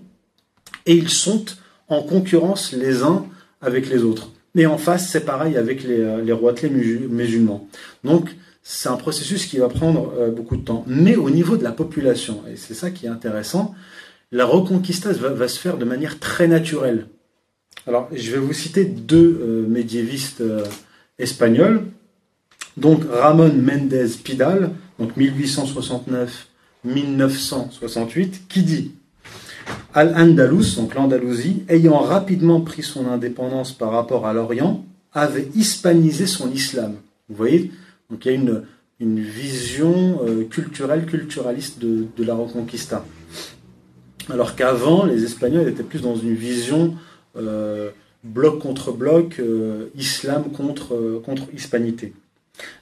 Speaker 1: et ils sont en concurrence les uns avec les autres. Et en face, c'est pareil avec les, euh, les roitelets musulmans. Donc, c'est un processus qui va prendre euh, beaucoup de temps. Mais au niveau de la population, et c'est ça qui est intéressant, la reconquista va, se faire de manière très naturelle. Alors, je vais vous citer deux euh, médiévistes euh, espagnols. Donc, Ramon Méndez Pidal, donc 1869-1968, qui dit Al-Andalus, donc l'Andalousie, ayant rapidement pris son indépendance par rapport à l'Orient, avait hispanisé son islam. Vous voyez Donc il y a une, vision euh, culturelle, culturaliste de, la Reconquista. Alors qu'avant, les Espagnols étaient plus dans une vision euh, bloc contre bloc, euh, islam contre, contre hispanité.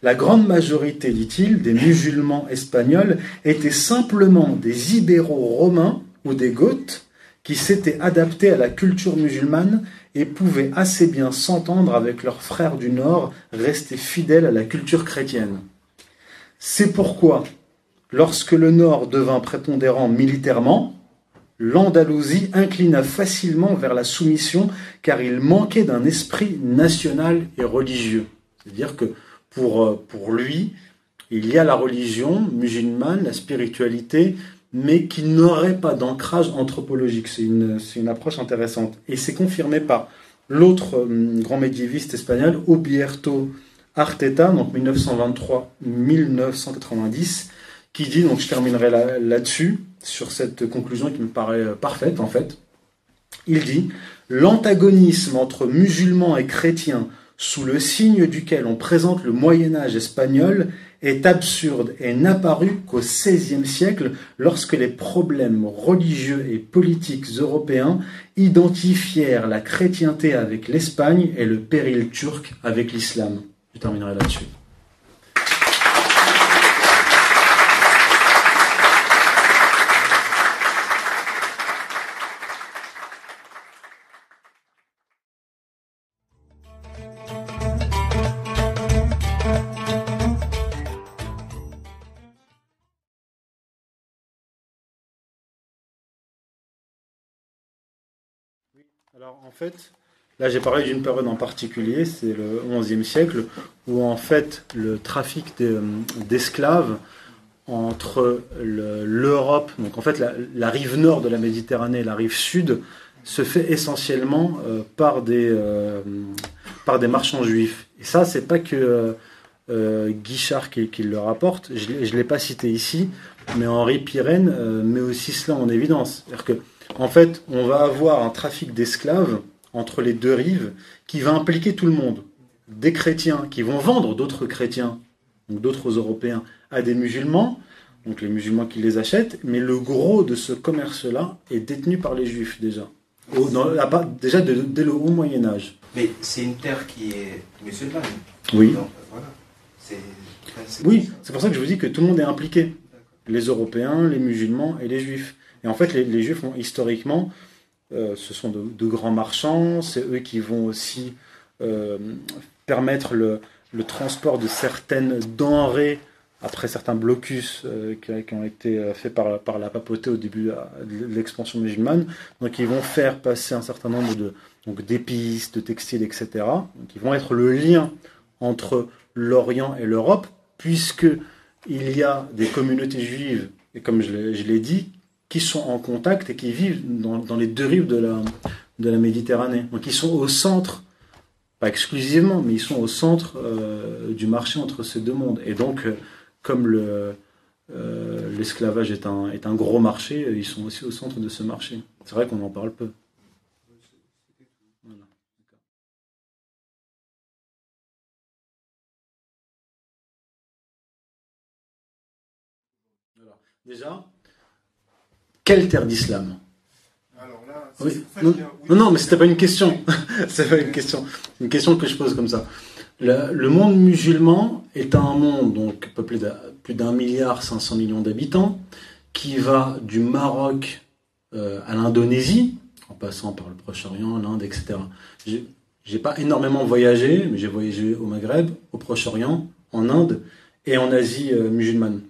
Speaker 1: La grande majorité, dit-il, des musulmans espagnols étaient simplement des ibéro-romains ou des goths qui s'étaient adaptés à la culture musulmane et pouvaient assez bien s'entendre avec leurs frères du Nord, restés fidèles à la culture chrétienne. C'est pourquoi, lorsque le Nord devint prépondérant militairement, l'Andalousie inclina facilement vers la soumission car il manquait d'un esprit national et religieux. C'est-à-dire que pour, euh, pour lui, il y a la religion musulmane, la spiritualité, mais qui n'aurait pas d'ancrage anthropologique. C'est une, approche intéressante. Et c'est confirmé par l'autre euh, grand médiéviste espagnol, Obierto Arteta, donc 1923-1990, qui dit, donc je terminerai là-dessus, sur cette conclusion qui me paraît euh, parfaite en fait. Il dit L'antagonisme entre musulmans et chrétiens, sous le signe duquel on présente le Moyen Âge espagnol, est absurde et n'apparut qu'au XVIe siècle lorsque les problèmes religieux et politiques européens identifièrent la chrétienté avec l'Espagne et le péril turc avec l'islam. Je terminerai là-dessus. Alors en fait, là j'ai parlé d'une période en particulier, c'est le XIe siècle, où en fait le trafic euh, d'esclaves entre l'Europe, donc en fait la, rive nord de la Méditerranée et la rive sud, se fait essentiellement euh, par, des, euh, par des marchands juifs. Et ça, c'est pas que Guichard qui, le rapporte, je ne l'ai pas cité ici, mais Henri Pirenne met aussi cela en évidence. En fait, on va avoir un trafic d'esclaves entre les deux rives qui va impliquer tout le monde. Des chrétiens qui vont vendre d'autres chrétiens, donc d'autres Européens, à des musulmans, donc les musulmans qui les achètent, mais le gros de ce commerce-là est détenu par les juifs déjà. déjà dès le haut Moyen Âge.
Speaker 2: Mais c'est une terre qui est musulmane.
Speaker 1: Oui. oui, c'est pour ça que je vous dis que tout le monde est impliqué. Les Européens, les musulmans et les juifs. Et en fait, les, Juifs, historiquement, euh, ce sont de, grands marchands, c'est eux qui vont aussi euh, permettre le, transport de certaines denrées après certains blocus euh, qui, ont été faits par, la papauté au début de l'expansion musulmane. Donc ils vont faire passer un certain nombre d'épices, de textiles, etc. Donc ils vont être le lien entre l'Orient et l'Europe, puisque il y a des communautés juives, et comme je l'ai dit, qui sont en contact et qui vivent dans, les deux rives de la, Méditerranée. Donc ils sont au centre, pas exclusivement, mais ils sont au centre euh, du marché entre ces deux mondes. Et donc, euh, comme euh, l'esclavage est un, est un gros marché, ils sont aussi au centre de ce marché. C'est vrai qu'on en parle peu. Déjà, quelle terre d'islam Oui. Non, non, non, mais c'était pas une question. c'est pas une question. Une question que je pose comme ça. Le, le monde musulman est un monde donc peuplé de plus d'un milliard 500 millions d'habitants, qui va du Maroc euh, à l'Indonésie, en passant par le Proche-Orient, l'Inde, etc. J'ai- pas énormément voyagé, mais j'ai voyagé au Maghreb, au Proche-Orient, en Inde et en Asie euh, musulmane,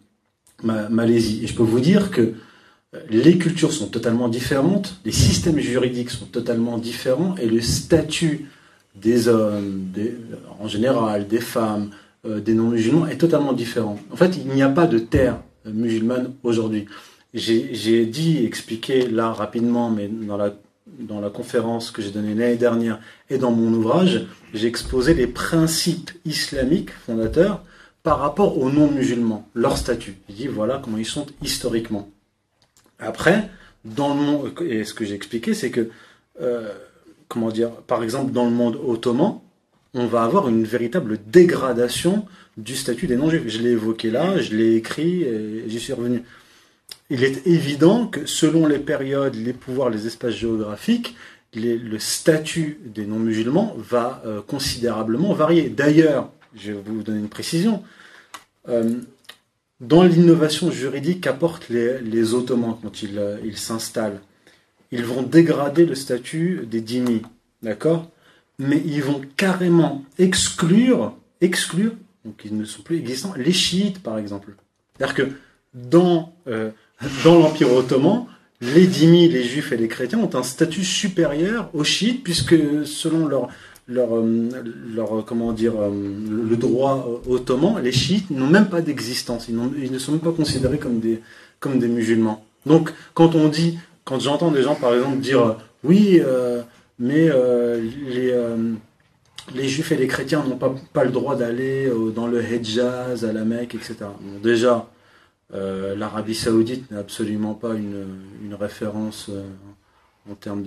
Speaker 1: Ma- Malaisie. Et je peux vous dire que les cultures sont totalement différentes, les systèmes juridiques sont totalement différents et le statut des hommes, en général, des femmes, euh, des non-musulmans est totalement différent. En fait, il n'y a pas de terre musulmane aujourd'hui. J'ai j'ai dit, expliqué là rapidement, mais dans la, dans la conférence que j'ai donnée l'année dernière et dans mon ouvrage, j'ai exposé les principes islamiques fondateurs par rapport aux non-musulmans, leur statut. J'ai dit voilà comment ils sont historiquement. Après, dans le monde, et ce que j'ai expliqué, c'est que, euh, comment dire, par exemple, dans le monde ottoman, on va avoir une véritable dégradation du statut des non-juifs. Je l'ai évoqué là, je l'ai écrit j'y suis revenu. Il est évident que selon les périodes, les pouvoirs, les espaces géographiques, le statut des non-musulmans va euh, considérablement varier. D'ailleurs, je vais vous donner une précision. Euh, dans l'innovation juridique qu'apportent les, Ottomans quand ils euh, ils s'installent, ils vont dégrader le statut des dhimmis, d'accord? Mais ils vont carrément exclure, exclure, donc ils ne sont plus existants, les chiites par exemple. C'est-à-dire que dans, euh, dans l'Empire ottoman, les dhimmis, les juifs et les chrétiens ont un statut supérieur aux chiites puisque selon leur leur, euh, leur comment dire euh, le droit euh, ottoman, les chiites n'ont même pas d'existence. Ils, ne sont même pas considérés comme des comme des musulmans. Donc quand on dit, quand j'entends des gens par exemple dire euh, oui, euh, mais euh, les euh, les juifs et les chrétiens n'ont pas, pas le droit d'aller euh, dans le Hejaz, à la Mecque, etc. Déjà, euh, l'Arabie Saoudite n'est absolument pas une, une référence euh, en termes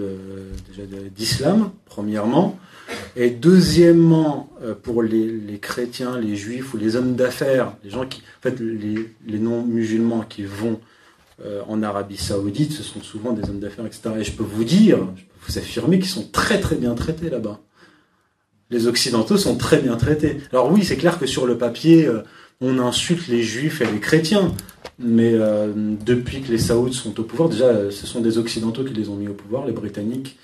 Speaker 1: d'islam, premièrement. Et deuxièmement, euh, pour les, chrétiens, les juifs ou les hommes d'affaires, les gens qui, en fait, les non-musulmans qui vont euh, en Arabie Saoudite, ce sont souvent des hommes d'affaires, etc. Et je peux vous dire, je peux vous affirmer qu'ils sont très très bien traités là-bas. Les Occidentaux sont très bien traités. Alors oui, c'est clair que sur le papier, euh, on insulte les juifs et les chrétiens, mais euh, depuis que les Saouds sont au pouvoir, déjà, euh, ce sont des Occidentaux qui les ont mis au pouvoir, les Britanniques,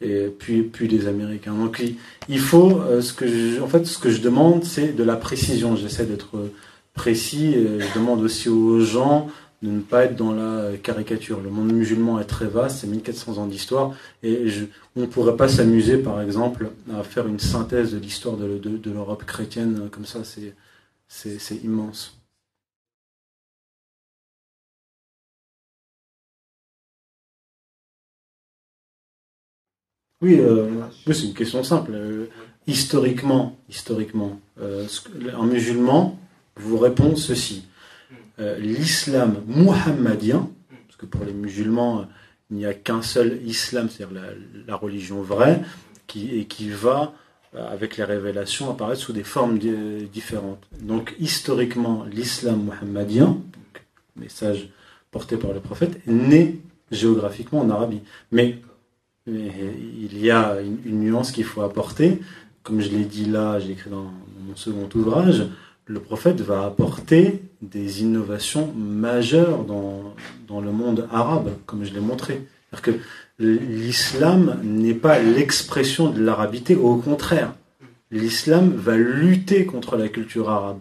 Speaker 1: et puis, puis les Américains. Donc il, faut, euh, ce que je, en fait, ce que je demande, c'est de la précision. J'essaie d'être précis, et je demande aussi aux gens de ne pas être dans la caricature. Le monde musulman est très vaste, c'est 1400 ans d'histoire, et je, on ne pourrait pas s'amuser, par exemple, à faire une synthèse de l'histoire de, de- de l'Europe chrétienne, comme ça, c'est immense. Oui, euh, oui, c'est une question simple. Euh, historiquement, historiquement, euh, musulman vous répond ceci. Euh, L'islam muhammadien, parce que pour les musulmans, il n'y a qu'un seul islam, c'est-à-dire la, religion vraie, qui, et qui va, avec les révélations, apparaître sous des formes di- différentes. Donc, historiquement, l'islam muhammadien, message porté par le prophète, est né géographiquement en Arabie. Mais il y a une, nuance qu'il faut apporter. Comme je l'ai dit là, j'ai écrit dans, dans mon second ouvrage, le prophète va apporter des innovations majeures dans, dans le monde arabe, comme je l'ai montré. C'est-à-dire que l'islam n'est pas l'expression de l'arabité, au contraire. L'islam va lutter contre la culture arabe.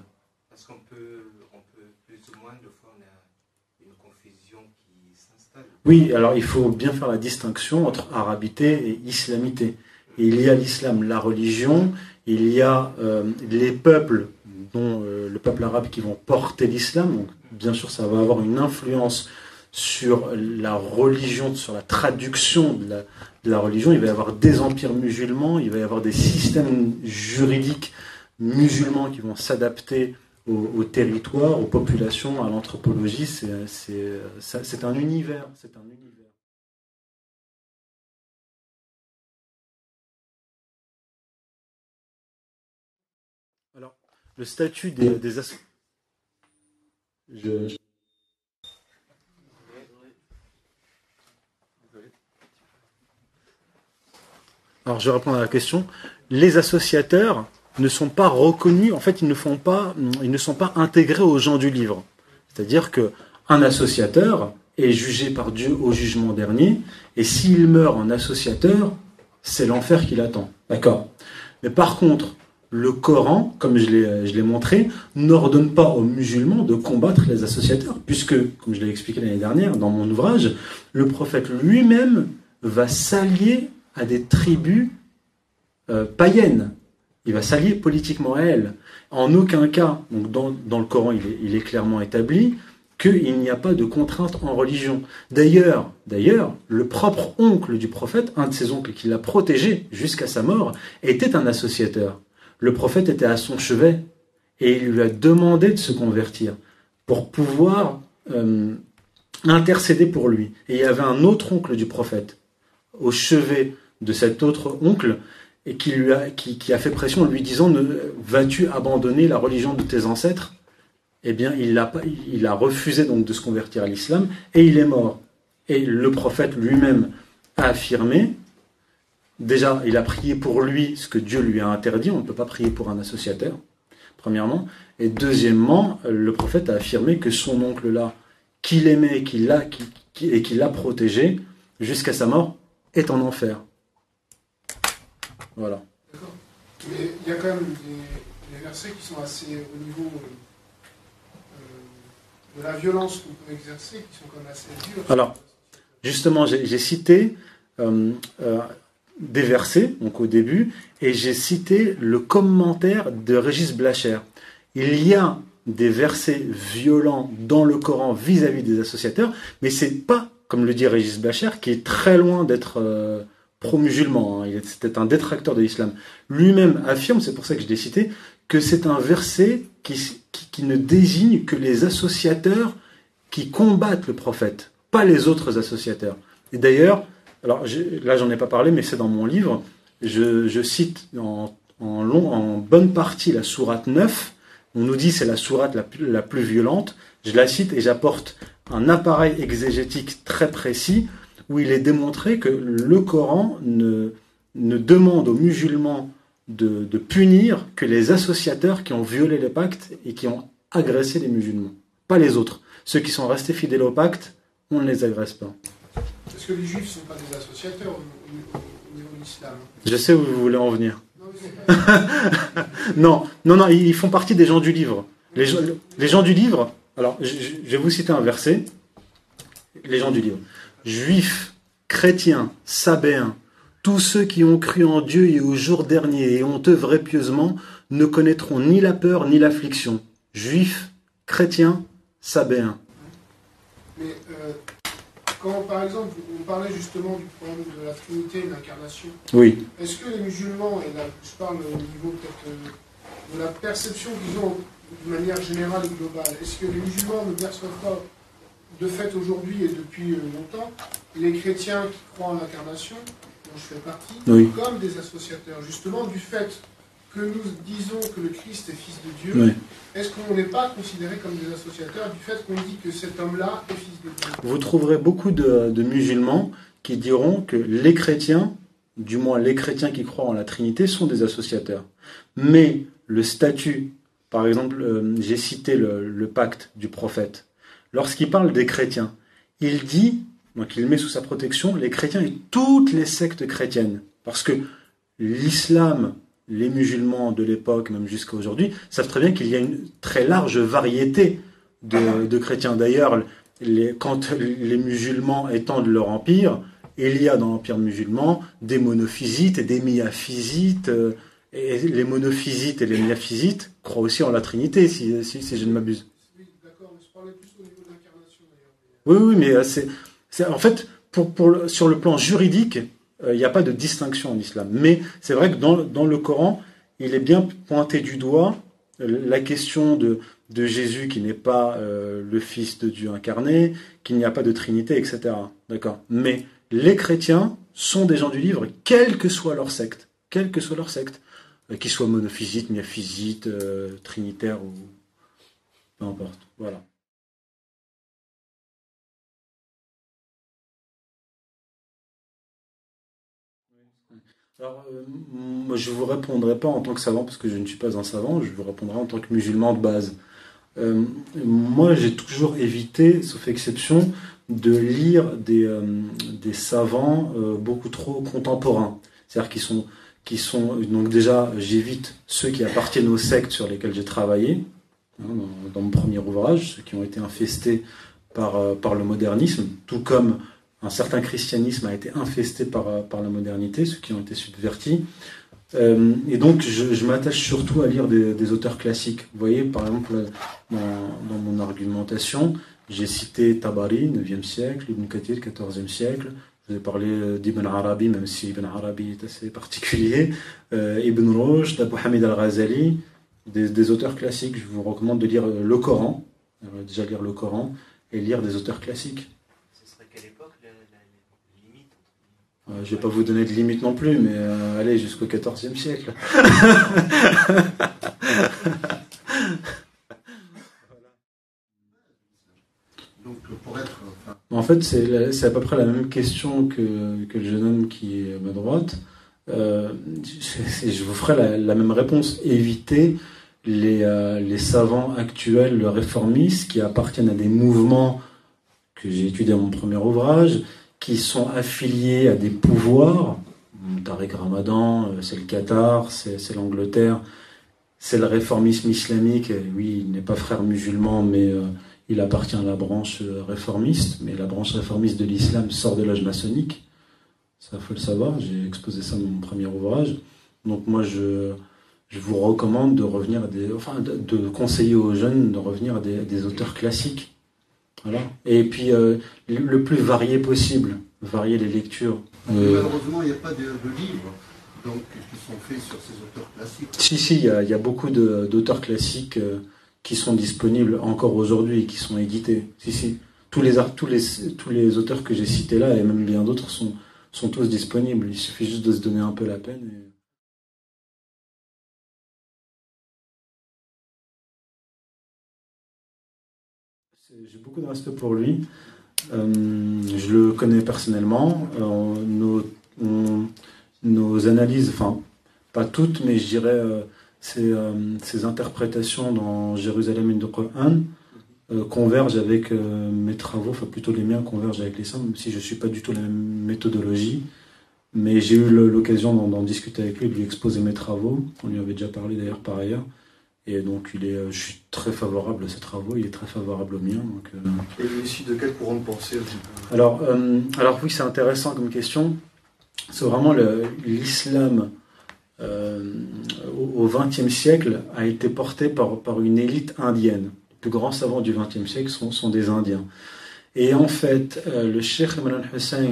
Speaker 2: Parce qu'on peut, on peut plus ou moins, de fois, on a une confusion qui s'installe.
Speaker 1: Oui, alors il faut bien faire la distinction entre arabité et islamité. Il y a l'islam, la religion, il y a euh, les peuples, dont euh, le peuple arabe qui vont porter l'islam. Donc, bien sûr, ça va avoir une influence sur la religion, sur la traduction de la, de la religion. Il va y avoir des empires musulmans, il va y avoir des systèmes juridiques musulmans qui vont s'adapter au, territoire, aux populations, à l'anthropologie. C'est un univers. C'est un univers. Alors, le statut des, des Alors, je réponds à la question. Les associateurs, ne sont pas reconnus, en fait ils ne, sont pas intégrés aux gens du livre. C'est-à-dire que un associateur est jugé par Dieu au jugement dernier, et s'il meurt en associateur, c'est l'enfer qui l'attend. D'accord? Mais par contre, le Coran, comme je l'ai montré, n'ordonne pas aux musulmans de combattre les associateurs, puisque, comme je l'ai expliqué l'année dernière dans mon ouvrage, le prophète lui-même va s'allier à des tribus euh, païennes. Il va s'allier politiquement à elles. En aucun cas, donc dans, le Coran, il est, clairement établi qu'il n'y a pas de contrainte en religion. D'ailleurs, d'ailleurs, le propre oncle du prophète, un de ses oncles qui l'a protégé jusqu'à sa mort, était un associateur le prophète était à son chevet et il lui a demandé de se convertir pour pouvoir euh, intercéder pour lui. Et il y avait un autre oncle du prophète au chevet de cet autre oncle et qui, lui a, fait pression en lui disant Vas-tu abandonner la religion de tes ancêtres? Eh bien, il a, il a refusé donc de se convertir à l'islam et il est mort. Et le prophète lui-même a affirmé Déjà, il a prié pour lui ce que Dieu lui a interdit. On ne peut pas prier pour un associateur, premièrement. Et deuxièmement, le prophète a affirmé que son oncle-là, qu'il aimait et qu'il l'a protégé jusqu'à sa mort, est en enfer. Voilà.
Speaker 3: D'accord. Mais il y a quand même des, versets qui sont assez au niveau euh, de la violence qu'on peut exercer, qui sont quand même assez durs.
Speaker 1: Alors, justement, j'ai cité euh, euh, des versets, donc au début, et j'ai cité le commentaire de Régis Blacher. Il y a des versets violents dans le Coran vis-à-vis des associateurs, mais c'est pas, comme le dit Régis Blacher, qui est très loin d'être pro-musulman. Hein. C'était un détracteur de l'islam. Lui-même affirme, c'est pour ça que je l'ai cité, que c'est un verset qui, qui ne désigne que les associateurs qui combattent le prophète, pas les autres associateurs. Et d'ailleurs, alors là j'en ai pas parlé, mais c'est dans mon livre. Je, cite en, long, en bonne partie la sourate 9. On nous dit c'est la sourate la la plus violente. Je la cite et j'apporte un appareil exégétique très précis où il est démontré que le Coran ne, ne demande aux musulmans de, de, punir que les associateurs qui ont violé les pactes et qui ont agressé les musulmans, pas les autres. Ceux qui sont restés fidèles au pacte, on ne les agresse pas
Speaker 3: que les juifs ne sont pas des associateurs au, niveau de l'islam?
Speaker 1: Je sais où vous voulez en venir. non, non, non, ils font partie des gens du livre. Les, gens, les gens du livre, alors je, je vais vous citer un verset. Les gens du livre. Juifs, chrétiens, sabéens, tous ceux qui ont cru en Dieu et au jour dernier et ont œuvré pieusement ne connaîtront ni la peur ni l'affliction. Juifs, chrétiens, sabéens.
Speaker 3: Mais euh, quand, par exemple, on parlait justement du problème de la Trinité et de l'incarnation,
Speaker 1: oui.
Speaker 3: est-ce que les musulmans, et là je parle au niveau peut-être euh, de la perception qu'ils ont de manière générale et globale, est-ce que les musulmans ne perçoivent pas de fait aujourd'hui et depuis euh, longtemps les chrétiens qui croient en l'incarnation, dont je fais partie, comme des associateurs, justement du fait que nous disons que le Christ est fils de Dieu, est-ce qu'on n'est pas considéré comme des associateurs du fait qu'on dit que cet homme-là est fils de Dieu?
Speaker 1: Vous trouverez beaucoup de, musulmans qui diront que les chrétiens, du moins les chrétiens qui croient en la Trinité, sont des associateurs. Mais le statut, par exemple, euh, j'ai cité le, pacte du prophète, lorsqu'il parle des chrétiens, il dit, donc il met sous sa protection les chrétiens et toutes les sectes chrétiennes. Parce que l'islam les musulmans de l'époque, même jusqu'à aujourd'hui, savent très bien qu'il y a une très large variété de, chrétiens. D'ailleurs, quand les musulmans étendent leur empire, il y a dans l'empire musulman des monophysites et des miaphysites. Euh, et les monophysites et les miaphysites croient aussi en la Trinité, si, je ne m'abuse.
Speaker 3: Oui, d'accord, mais je parlais plus au niveau de l'incarnation d'ailleurs.
Speaker 1: Oui, oui, mais euh, c'est, en fait, pour, sur le plan juridique, euh, il n'y a pas de distinction en islam. Mais c'est vrai que dans, le Coran, il est bien pointé du doigt euh, la question de, de Jésus qui n'est pas le Fils de Dieu incarné, qu'il n'y a pas de Trinité, etc. D'accord Mais les chrétiens sont des gens du livre, quelle que soit leur secte, quelle que soit leur secte, qu'ils soient monophysites, miaphysites, trinitaires ou peu importe. Voilà. Alors, euh, moi, je ne vous répondrai pas en tant que savant, parce que je ne suis pas un savant, je vous répondrai en tant que musulman de base. Euh, moi, j'ai toujours évité, sauf exception, de lire des, euh, des savants beaucoup trop contemporains. C'est-à-dire qui sont, qui sont. Donc, déjà, j'évite ceux qui appartiennent aux sectes sur lesquels j'ai travaillé, hein, dans, dans, mon premier ouvrage, ceux qui ont été infestés par, par le modernisme, tout comme un certain christianisme a été infesté par, par la modernité, ceux qui ont été subvertis. Euh, et donc, je, m'attache surtout à lire des, auteurs classiques. Vous voyez, par exemple, dans, mon argumentation, j'ai cité Tabari, 9e siècle, Ibn Kathir, 14e siècle. Je vous ai parlé d'Ibn Arabi, même si Ibn Arabi est assez particulier. Euh, Ibn Rushd, Abu Hamid al-Ghazali, des, auteurs classiques. Je vous recommande de lire le Coran, déjà lire le Coran, et lire des auteurs classiques. Euh, je ne vais pas vous donner de limite non plus, mais euh, allez, jusqu'au XIVe siècle.
Speaker 4: Donc, pour être,
Speaker 1: En fait, c'est à peu près la même question que, que, le jeune homme qui est à ma droite. Euh, je vous ferai la, la, même réponse. Éviter les, euh, les savants actuels réformistes qui appartiennent à des mouvements que j'ai étudiés dans mon premier ouvrage, qui sont affiliés à des pouvoirs. Tariq Ramadan, euh, c'est le Qatar, c'est l'Angleterre, c'est le réformisme islamique. Oui, il n'est pas frère musulman, mais euh, il appartient à la branche euh, réformiste. Mais la branche réformiste de l'islam sort de l'âge maçonnique. Ça, faut le savoir. J'ai exposé ça dans mon premier ouvrage. Donc moi, je, je vous recommande de revenir à des, enfin, de, conseiller aux jeunes de revenir à des, des auteurs classiques voilà. Et puis euh, le plus varié possible, varier les lectures.
Speaker 4: Euh... Malheureusement, il n'y a pas de, de, livres donc, qui sont faits sur ces auteurs classiques?
Speaker 1: Si, si, il y a, il y a beaucoup d'auteurs classiques euh, qui sont disponibles encore aujourd'hui et qui sont édités. Si, si. Tous les, tous les, tous les auteurs que j'ai cités là, et même bien d'autres, sont, sont tous disponibles. Il suffit juste de se donner un peu la peine. Et... J'ai beaucoup de respect pour lui. Euh, je le connais personnellement. Euh, nos, analyses, enfin, pas toutes, mais je dirais euh, ses, ses, interprétations dans Jérusalem the Quran convergent avec mes travaux, enfin plutôt les miens convergent avec les siens, même si je ne suis pas du tout la même méthodologie. Mais j'ai eu l'occasion d'en discuter avec lui, de lui exposer mes travaux. On lui avait déjà parlé d'ailleurs par ailleurs. Et donc, il est, euh, je suis très favorable à ses travaux, il est très favorable au mien. Donc,
Speaker 4: euh... Et issu de quel courant de pensée
Speaker 1: alors, euh, alors, oui, c'est intéressant comme question. C'est vraiment l'islam euh, au XXe siècle a été porté par, par une élite indienne. Les plus grands savants du XXe siècle sont, sont des Indiens. Et en fait, le Cheikh Imran Hussein,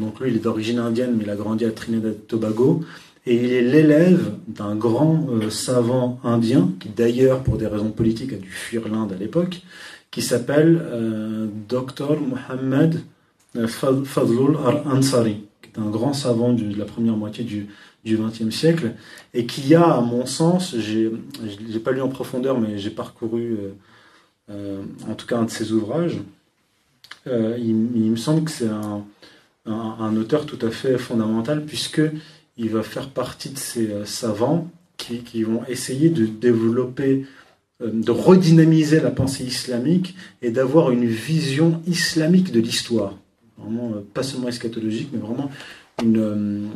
Speaker 1: donc lui il est d'origine indienne, mais il a grandi à Trinidad et Tobago, et il est l'élève d'un grand euh, savant indien, qui d'ailleurs, pour des raisons politiques, a dû fuir l'Inde à l'époque, qui s'appelle euh, Dr Mohammed euh, Fadlul Ansari, qui est un grand savant de la première moitié du XXe siècle, et qui a, à mon sens, je n'ai pas lu en profondeur, mais j'ai parcouru euh, en tout cas un de ses ouvrages, il, me semble que c'est un, auteur tout à fait fondamental, puisque il va faire partie de ces euh, savants qui, vont essayer de développer, euh, de redynamiser la pensée islamique et d'avoir une vision islamique de l'histoire. Vraiment, euh, pas seulement eschatologique, mais vraiment une,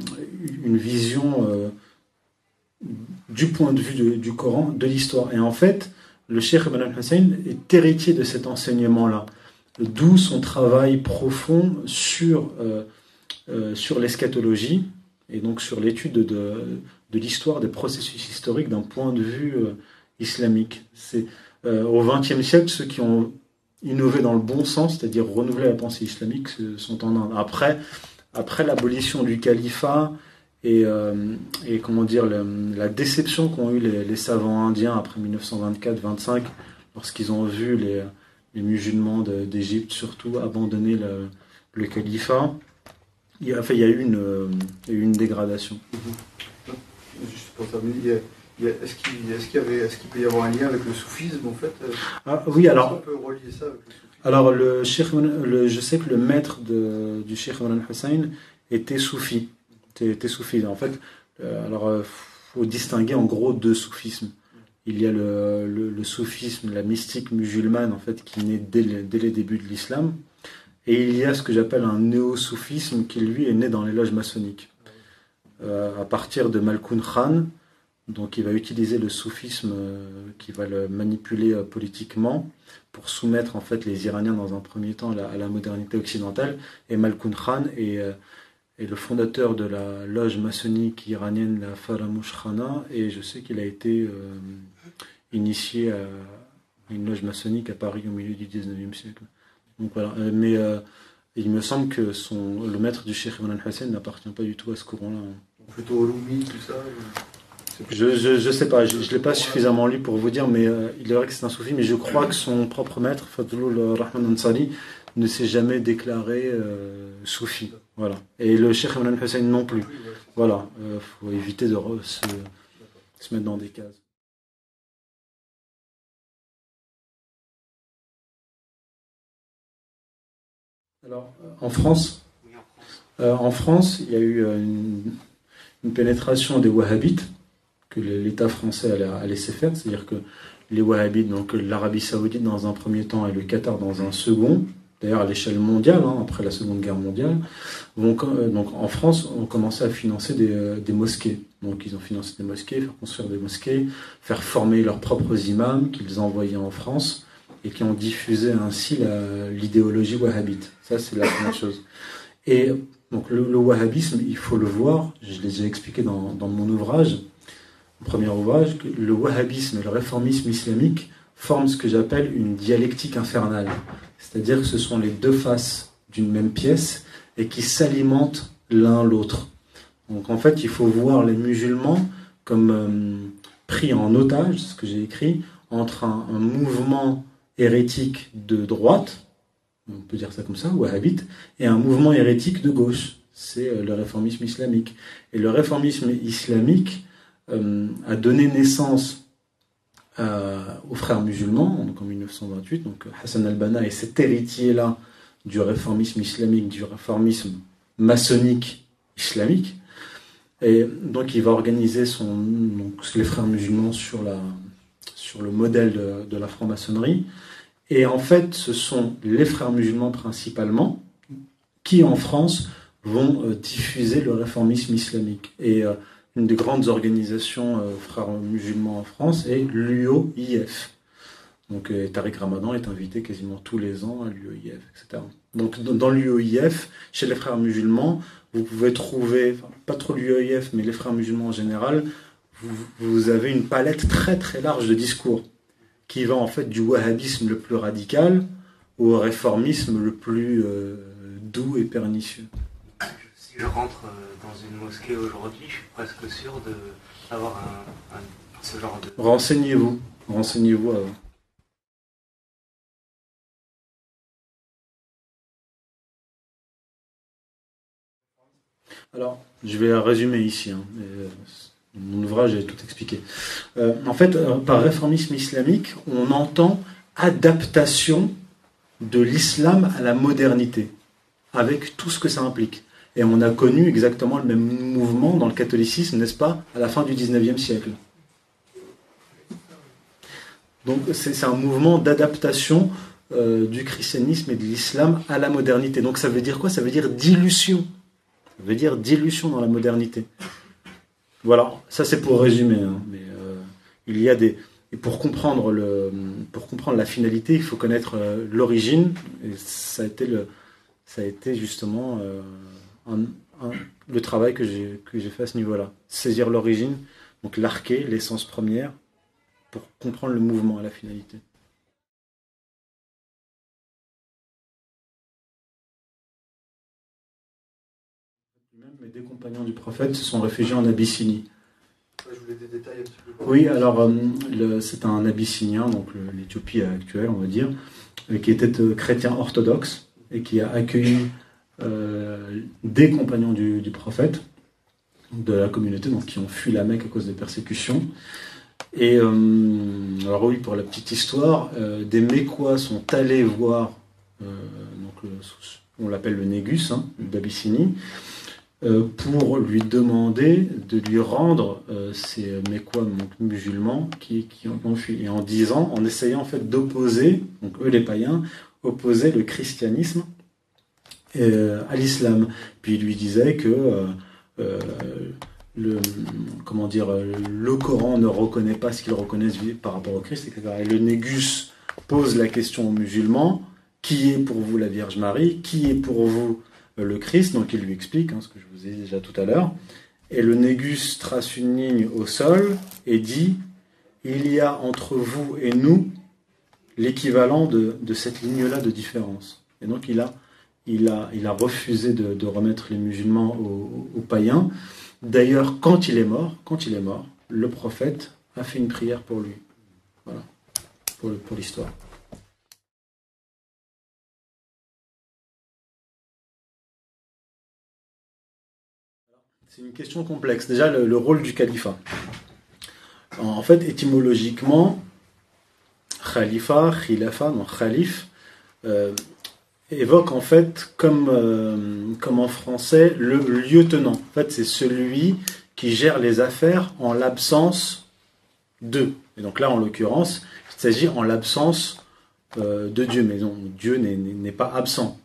Speaker 1: vision du point de vue du Coran, de l'histoire. Et en fait, le Cheikh Ibn Hussein est héritier de cet enseignement-là, d'où son travail profond sur l'eschatologie, et donc sur l'étude de, l'histoire des processus historiques d'un point de vue euh, islamique. C'est euh, au XXe siècle ceux qui ont innové dans le bon sens, c'est-à-dire renouveler la pensée islamique, sont en Inde. Après, après l'abolition du califat et, euh, comment dire la, déception qu'ont eu les, savants indiens après 1924-25, lorsqu'ils ont vu les, musulmans d'Égypte surtout abandonner le califat il y a, enfin, il y a eu une, euh, dégradation.
Speaker 4: Juste pour terminer, est-ce qu'il est qu est qu peut y avoir un lien avec le soufisme en fait
Speaker 1: ah, Oui, alors.
Speaker 4: On peut relier ça avec le soufisme
Speaker 1: Alors, le, Sheikh, le, je sais que le maître de, du Cheikh Imran Hussein était soufi. es, soufi. En fait, euh, alors, faut distinguer en gros deux soufismes. Il y a le, le, soufisme, la mystique musulmane, en fait, qui naît dès, dès les débuts de l'islam. Et il y a ce que j'appelle un néo-soufisme qui, lui, est né dans les loges maçonniques. à partir de Malkoun Khan, donc il va utiliser le soufisme qui va le manipuler politiquement pour soumettre en fait les Iraniens dans un premier temps à la, modernité occidentale. Et Malkoun Khan euh, est, le fondateur de la loge maçonnique iranienne, la Faramouch Khana, et je sais qu'il a été euh, initié à une loge maçonnique à Paris au milieu du 19e siècle. Donc voilà. Euh, mais il me semble que son, le maître du Cheikh Ibn Hussein n'appartient pas du tout à ce courant-là.
Speaker 4: Plutôt au Lumi, tout ça
Speaker 1: je, je, sais pas, je ne l'ai pas suffisamment lu pour vous dire, mais euh, il est vrai que c'est un soufi, mais je crois que son propre maître, Fadlul Rahman Ansari, ne s'est jamais déclaré euh, soufi. Voilà. Et le Cheikh Imran Hussein non plus. Voilà. Il euh, faut éviter de se, se, mettre dans des cases. Alors, en France, en France, il y a eu une, une pénétration des Wahhabites que l'État français a, laissé faire, c'est-à-dire que les Wahhabites, donc l'Arabie Saoudite dans un premier temps et le Qatar dans un second, d'ailleurs à l'échelle mondiale, hein, après la Seconde Guerre mondiale, vont, euh, donc en France, ont commencé à financer euh, des, mosquées. Donc ils ont financé des mosquées, faire construire des mosquées, faire former leurs propres imams qu'ils envoyaient en France et qui ont diffusé ainsi l'idéologie wahhabite. Ça, c'est la première chose. Et donc le, wahhabisme, il faut le voir, je l'ai expliqué dans, dans mon ouvrage, premier ouvrage, le wahhabisme et le réformisme islamique forment ce que j'appelle une dialectique infernale. C'est-à-dire que ce sont les deux faces d'une même pièce et qui s'alimentent l'un l'autre. Donc en fait, il faut voir les musulmans comme euh, pris en otage, ce que j'ai écrit, entre un, mouvement hérétique de droite, on peut dire ça comme ça, wahhabite, et un mouvement hérétique de gauche. C'est euh, le réformisme islamique. Et le réformisme islamique euh, a donné naissance aux frères musulmans, en 1928. Donc Hassan al-Banna est cet héritier-là du réformisme islamique, du réformisme maçonnique islamique. Et donc il va organiser son, donc, les frères musulmans sur, la, sur le modèle de, la franc-maçonnerie. Et en fait, ce sont les frères musulmans principalement qui, en France, vont euh, diffuser le réformisme islamique. Et euh, une des grandes organisations euh, frères musulmans en France est l'UOIF. Donc euh, Tariq Ramadan est invité quasiment tous les ans à l'UOIF, etc. Donc dans l'UOIF, chez les frères musulmans, vous pouvez trouver, pas trop l'UOIF, mais les frères musulmans en général, vous, avez une palette très très large de discours qui va en fait du wahhabisme le plus radical au réformisme le plus euh, doux et pernicieux.
Speaker 2: Si je rentre dans une mosquée aujourd'hui, je suis presque sûr d'avoir un, ce genre de...
Speaker 1: Renseignez-vous, renseignez-vous avant. Alors, je vais résumer ici. Hein, euh, mon ouvrage est tout expliqué. Euh, en fait, euh, par réformisme islamique, on entend adaptation de l'islam à la modernité, avec tout ce que ça implique. Et on a connu exactement le même mouvement dans le catholicisme, n'est-ce pas, à la fin du 19e siècle. Donc c'est un mouvement d'adaptation euh, du christianisme et de l'islam à la modernité. Donc ça veut dire quoi? Ça veut dire dilution. Ça veut dire dilution dans la modernité. Voilà, ça c'est pour résumer. Hein. Mais euh, il y a des et pour comprendre le pour comprendre la finalité, il faut connaître euh, l'origine. Et ça a été le ça a été justement le travail que j'ai fait à ce niveau-là. Saisir l'origine, donc l'arquer, l'essence première, pour comprendre le mouvement à la finalité. Même les deux compagnons du prophète se sont réfugiés en Abyssinie. Oui, alors euh, c'est un Abyssinien, donc l'Éthiopie actuelle, on va dire, euh, qui était euh, chrétien orthodoxe et qui a accueilli euh, des compagnons du, prophète, de la communauté, donc qui ont fui la Mecque à cause des persécutions. Et euh, alors oui, pour la petite histoire, euh, des Mécois sont allés voir, donc on l'appelle le Négus hein, d'Abyssinie, pour lui demander de lui rendre euh, ces Mécois musulmans qui, qui ont fui. Et en disant, en essayant en fait d'opposer, donc eux les païens, opposer le christianisme euh, à l'islam. Puis il lui disait que le, comment dire, le Coran ne reconnaît pas ce qu'ils reconnaissent par rapport au Christ, etc. Et le Négus pose la question aux musulmans qui est pour vous la Vierge Marie? Qui est pour vous euh, le Christ Donc il lui explique hein, ce que je vous ai déjà tout à l'heure. Et le Négus trace une ligne au sol et dit Il y a entre vous et nous l'équivalent de, cette ligne-là de différence. Et donc il a, il a, il a refusé de, remettre les musulmans aux, païens. D'ailleurs, quand il est mort, quand il est mort, le prophète a fait une prière pour lui. Voilà, pour l'histoire. C'est une question complexe. Déjà, le, rôle du califat. En fait, étymologiquement, khalifa, khilafa, khalif, euh, évoque en fait, comme, euh, comme en français, le lieutenant. En fait, c'est celui qui gère les affaires en l'absence de. Et donc là, en l'occurrence, il s'agit en l'absence euh, de Dieu. Mais non, Dieu n'est pas absent.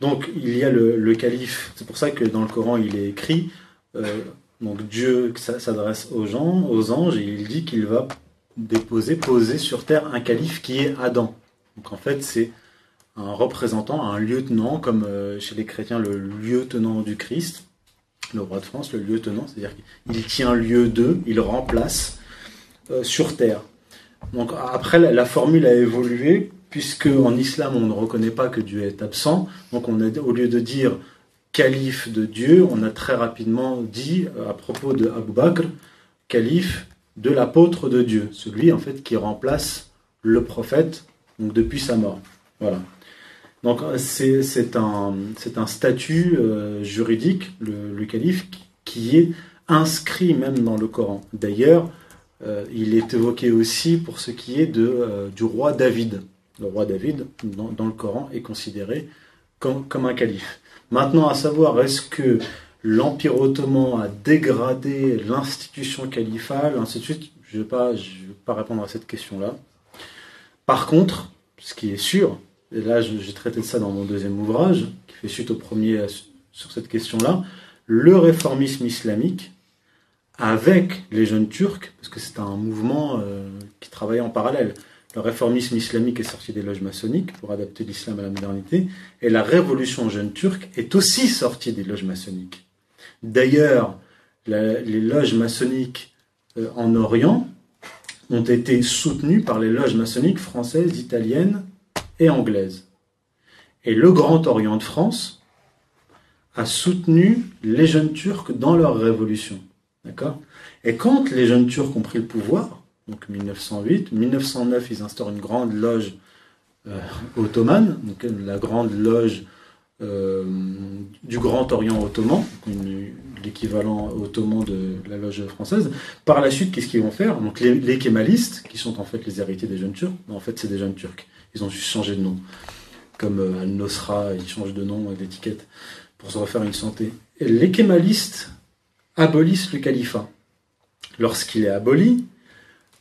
Speaker 1: Donc il y a le, calife, c'est pour ça que dans le Coran il est écrit, euh, donc Dieu s'adresse aux gens, aux anges, et il dit qu'il va déposer, poser sur terre un calife qui est Adam. Donc en fait c'est un représentant, un lieutenant, comme euh, chez les chrétiens le lieutenant du Christ, le roi de France, le lieutenant, c'est-à-dire qu'il tient lieu d'eux, il remplace euh, sur terre. Donc après la formule a évolué puisque en islam on ne reconnaît pas que Dieu est absent, donc on a, au lieu de dire calife de Dieu, on a très rapidement dit euh, à propos de Abu Bakr, calife de l'apôtre de Dieu, celui en fait qui remplace le prophète depuis sa mort. Voilà. Donc c'est un, statut euh, juridique, le, calife, qui est inscrit même dans le Coran. D'ailleurs, euh, il est évoqué aussi pour ce qui est du roi David le roi David, dans, le Coran, est considéré comme, un calife. Maintenant, à savoir, est-ce que l'Empire ottoman a dégradé l'institution califale, ainsi de suite, je ne vais, pas, répondre à cette question-là. Par contre, ce qui est sûr, et là j'ai traité de ça dans mon deuxième ouvrage, qui fait suite au premier sur cette question-là, le réformisme islamique, avec les jeunes turcs, parce que c'est un mouvement euh, qui travaillait en parallèle. Le réformisme islamique est sorti des loges maçonniques pour adapter l'islam à la modernité, et la révolution jeune turque est aussi sortie des loges maçonniques. D'ailleurs, les loges maçonniques euh, en Orient ont été soutenues par les loges maçonniques françaises, italiennes et anglaises. Et le Grand Orient de France a soutenu les jeunes Turcs dans leur révolution. D'accord? Et quand les jeunes Turcs ont pris le pouvoir, donc 1908. 1909, ils instaurent une grande loge euh, ottomane, donc la grande loge euh, du Grand Orient ottoman, l'équivalent ottoman de la loge française. Par la suite, qu'est-ce qu'ils vont faire? Donc les, kémalistes, qui sont en fait les héritiers des jeunes turcs, en fait c'est des jeunes turcs. Ils ont juste changé de nom. Comme euh, Al-Nosra, ils changent de nom et d'étiquette pour se refaire une santé. les kémalistes abolissent le califat. Lorsqu'il est aboli,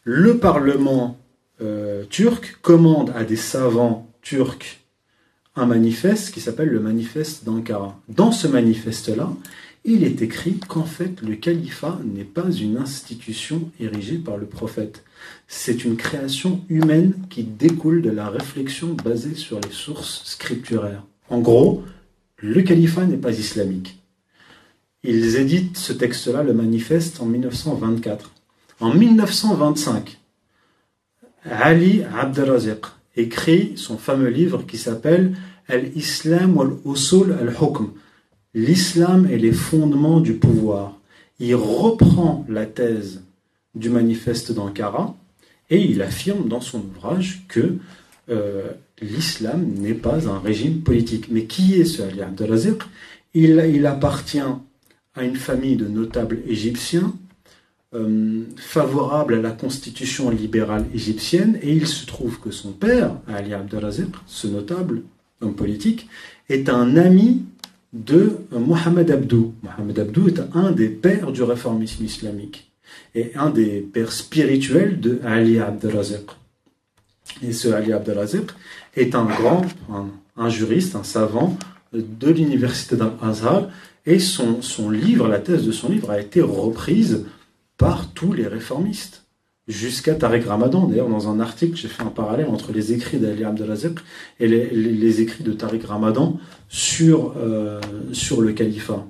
Speaker 1: le Parlement euh, turc commande à des savants turcs un manifeste qui s'appelle le manifeste d'Ankara. Dans ce manifeste-là, il est écrit qu'en fait le califat n'est pas une institution érigée par le prophète. C'est une création humaine qui découle de la réflexion basée sur les sources scripturaires. En gros, le califat n'est pas islamique. Ils éditent ce texte-là, le manifeste, en 1924. En 1925, Ali Abdelraziq écrit son fameux livre qui s'appelle Al-Islam wal-Usul al-Hukm, l'islam et les fondements du pouvoir. Il reprend la thèse du manifeste d'Ankara et il affirme dans son ouvrage que euh, l'islam n'est pas un régime politique. Mais qui est ce Ali Abdelraziq? Il, il appartient à une famille de notables égyptiens euh, favorable à la constitution libérale égyptienne et il se trouve que son père, Ali Abdelaziz, ce notable homme politique, est un ami de Mohamed Abdou. Mohamed Abdou est un des pères du réformisme islamique et un des pères spirituels de Ali Abdelazek. Et ce Ali Abdelazek est un grand, un, juriste, un savant de l'université d'Al-Azhar et son, son livre, la thèse de son livre a été reprise par tous les réformistes jusqu'à Tariq Ramadan. D'ailleurs, dans un article, j'ai fait un parallèle entre les écrits d'Ali Abdelazek et les, écrits de Tariq Ramadan sur, euh, sur le califat.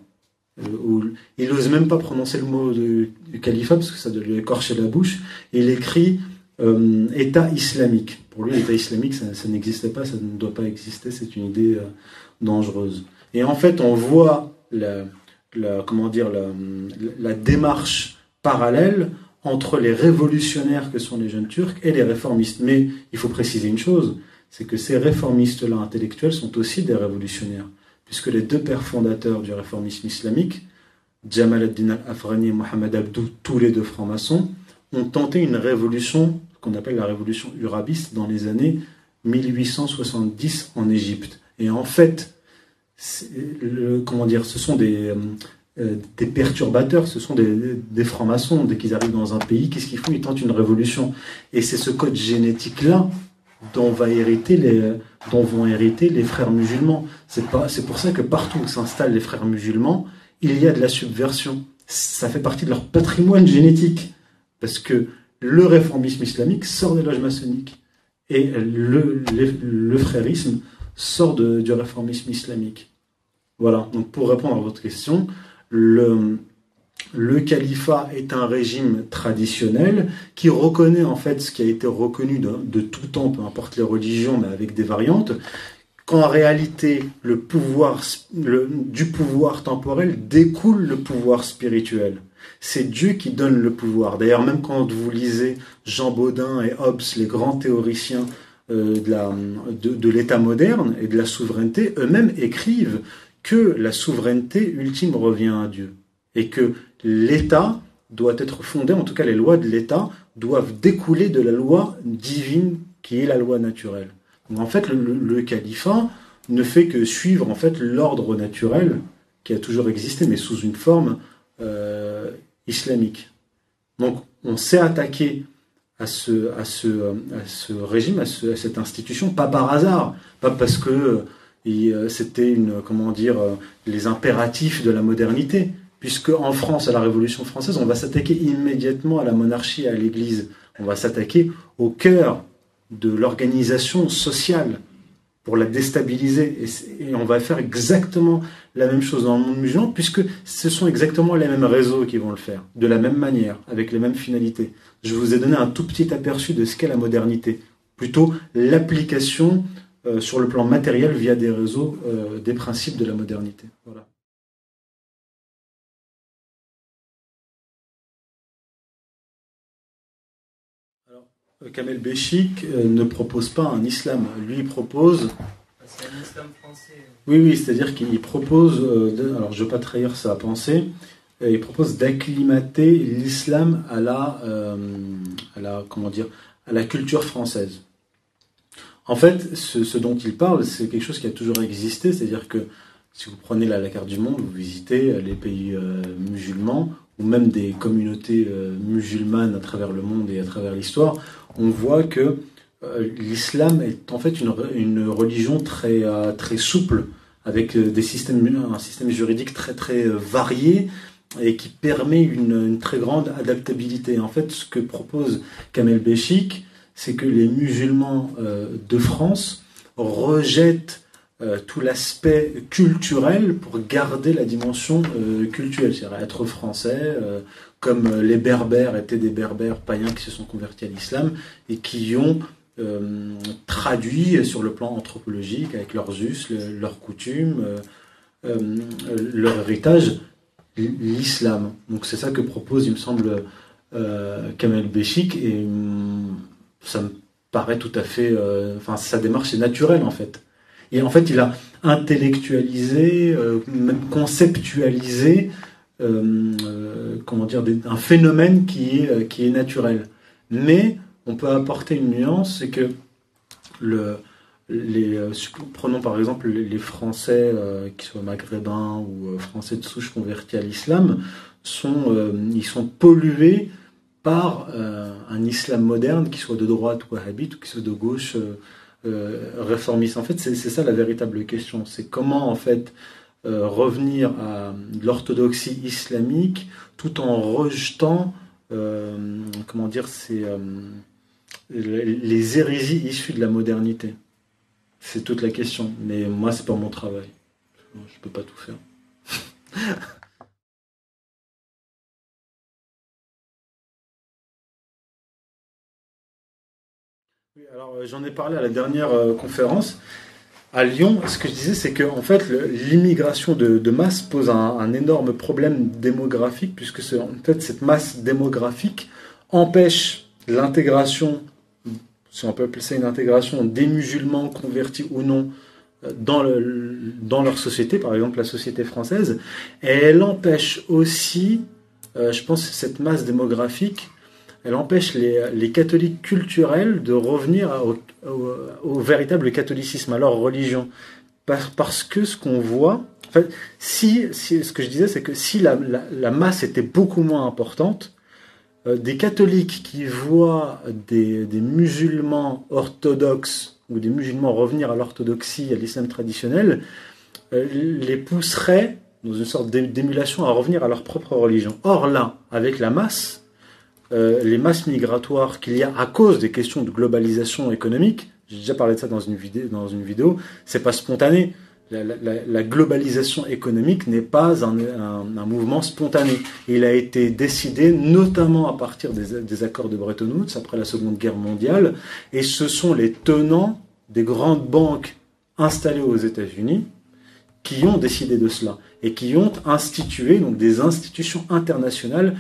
Speaker 1: Euh, il n'ose même pas prononcer le mot du califat parce que ça lui écorcher la bouche. Il écrit euh, État islamique. Pour lui, l'État islamique, ça, n'existait pas, ça ne doit pas exister, c'est une idée dangereuse. Et en fait, on voit la, comment dire, la démarche parallèle entre les révolutionnaires que sont les jeunes Turcs et les réformistes. Mais il faut préciser une chose, c'est que ces réformistes-là intellectuels sont aussi des révolutionnaires, puisque les deux pères fondateurs du réformisme islamique, Jamal ad-Din al-Afrani et Mohamed Abdou, tous les deux francs-maçons, ont tenté une révolution qu'on appelle la révolution urabiste dans les années 1870 en Égypte. Et en fait, comment dire, ce sont des, euh, des perturbateurs, ce sont des, francs-maçons. Dès qu'ils arrivent dans un pays, qu'est-ce qu'ils font? Ils tentent une révolution. Et c'est ce code génétique-là dont, va hériter dont vont hériter les frères musulmans. C'est pour ça que partout où s'installent les frères musulmans, il y a de la subversion. Ça fait partie de leur patrimoine génétique. Parce que le réformisme islamique sort des loges maçonniques. Et le, frérisme sort du réformisme islamique. Voilà, donc pour répondre à votre question, le, califat est un régime traditionnel qui reconnaît en fait ce qui a été reconnu de, tout temps, peu importe les religions, mais avec des variantes, qu'en réalité le pouvoir du pouvoir temporel découle le pouvoir spirituel. C'est Dieu qui donne le pouvoir. D'ailleurs, même quand vous lisez Jean Baudin et Hobbes, les grands théoriciens euh, de l'État moderne et de la souveraineté, eux-mêmes écrivent que la souveraineté ultime revient à Dieu et que l'État doit être fondé, en tout cas les lois de l'État doivent découler de la loi divine qui est la loi naturelle. en fait, le, califat ne fait que suivre en fait l'ordre naturel qui a toujours existé, mais sous une forme euh, islamique. Donc, on s'est attaqué à ce, régime, à, cette institution, pas par hasard, pas parce que c'était une comment dire euh, les impératifs de la modernité puisque en France à la Révolution française on va s'attaquer immédiatement à la monarchie à l'Église. On va s'attaquer au cœur de l'organisation sociale pour la déstabiliser. Et, on va faire exactement la même chose dans le monde musulman puisque ce sont exactement les mêmes réseaux qui vont le faire de la même manière avec les mêmes finalités. Je vous ai donné un tout petit aperçu de ce qu'est la modernité plutôt l'application euh, sur le plan matériel via des réseaux euh, des principes de la modernité. Voilà. Alors, euh, Kamel Béchik ne propose pas un islam, lui propose.
Speaker 2: C'est un islam français.
Speaker 1: Oui, oui, c'est-à-dire qu'il propose, alors je ne veux pas trahir sa pensée, il propose d'acclimater l'islam à la, à la, comment dire, à la culture française. En fait, ce, dont il parle, c'est quelque chose qui a toujours existé, c'est-à-dire que si vous prenez la, carte du monde, vous visitez euh, les pays euh, musulmans ou même des communautés euh, musulmanes à travers le monde et à travers l'histoire, on voit que l'islam est en fait une, religion très, très souple, avec des systèmes, un système juridique très très varié et qui permet une, très grande adaptabilité. En fait, ce que propose Kamel Béchik, c'est que les musulmans euh, de France rejettent euh, tout l'aspect culturel pour garder la dimension euh, culturelle, c'est-à-dire être français, comme les berbères étaient des berbères païens qui se sont convertis à l'islam et qui ont traduit sur le plan anthropologique avec leurs us, leurs coutumes, leur héritage, l'islam. Donc c'est ça que propose, il me semble, Kamel Béchik et hum, ça me paraît tout à fait. Euh, enfin, sa démarche est naturelle en fait. Et en fait, il a intellectualisé, euh, même conceptualisé, euh, comment dire, un phénomène qui est, qui est naturel. Mais on peut apporter une nuance, c'est que le, les, prenons par exemple les Français, qui soient maghrébins ou Français de souche convertis à l'islam, sont, ils sont pollués par un islam moderne, qui soit de droite ou wahhabite, ou qui soit de gauche réformiste. En fait, c'est ça la véritable question. C'est comment, en fait, revenir à l'orthodoxie islamique tout en rejetant euh, comment dire, euh, les hérésies issues de la modernité. C'est toute la question. Mais moi, c'est pas mon travail. Je peux pas tout faire. alors euh, j'en ai parlé à la dernière conférence. À Lyon, ce que je disais, c'est que en fait, l'immigration de, masse pose un, énorme problème démographique, puisque en fait, cette masse démographique empêche l'intégration, si on peut appeler ça une intégration, des musulmans convertis ou non euh, dans, dans leur société, par exemple la société française, et elle empêche aussi, euh, je pense, cette masse démographique elle empêche les, catholiques culturels de revenir au, véritable catholicisme, à leur religion. Parce que ce qu'on voit, si, ce que je disais, c'est que si la, masse était beaucoup moins importante, euh, des catholiques qui voient des, musulmans orthodoxes ou des musulmans revenir à l'orthodoxie, à l'islam traditionnel, euh, les pousseraient dans une sorte d'émulation à revenir à leur propre religion. Or là, avec la masse, euh, les masses migratoires qu'il y a à cause des questions de globalisation économique, j'ai déjà parlé de ça dans une vidéo, dans une c'est pas spontané. La, globalisation économique n'est pas un, mouvement spontané. Il a été décidé notamment à partir des, des, accords de Bretton Woods après la Seconde Guerre mondiale, et ce sont les tenants des grandes banques installées aux États-Unis qui ont décidé de cela et qui ont institué donc des institutions internationales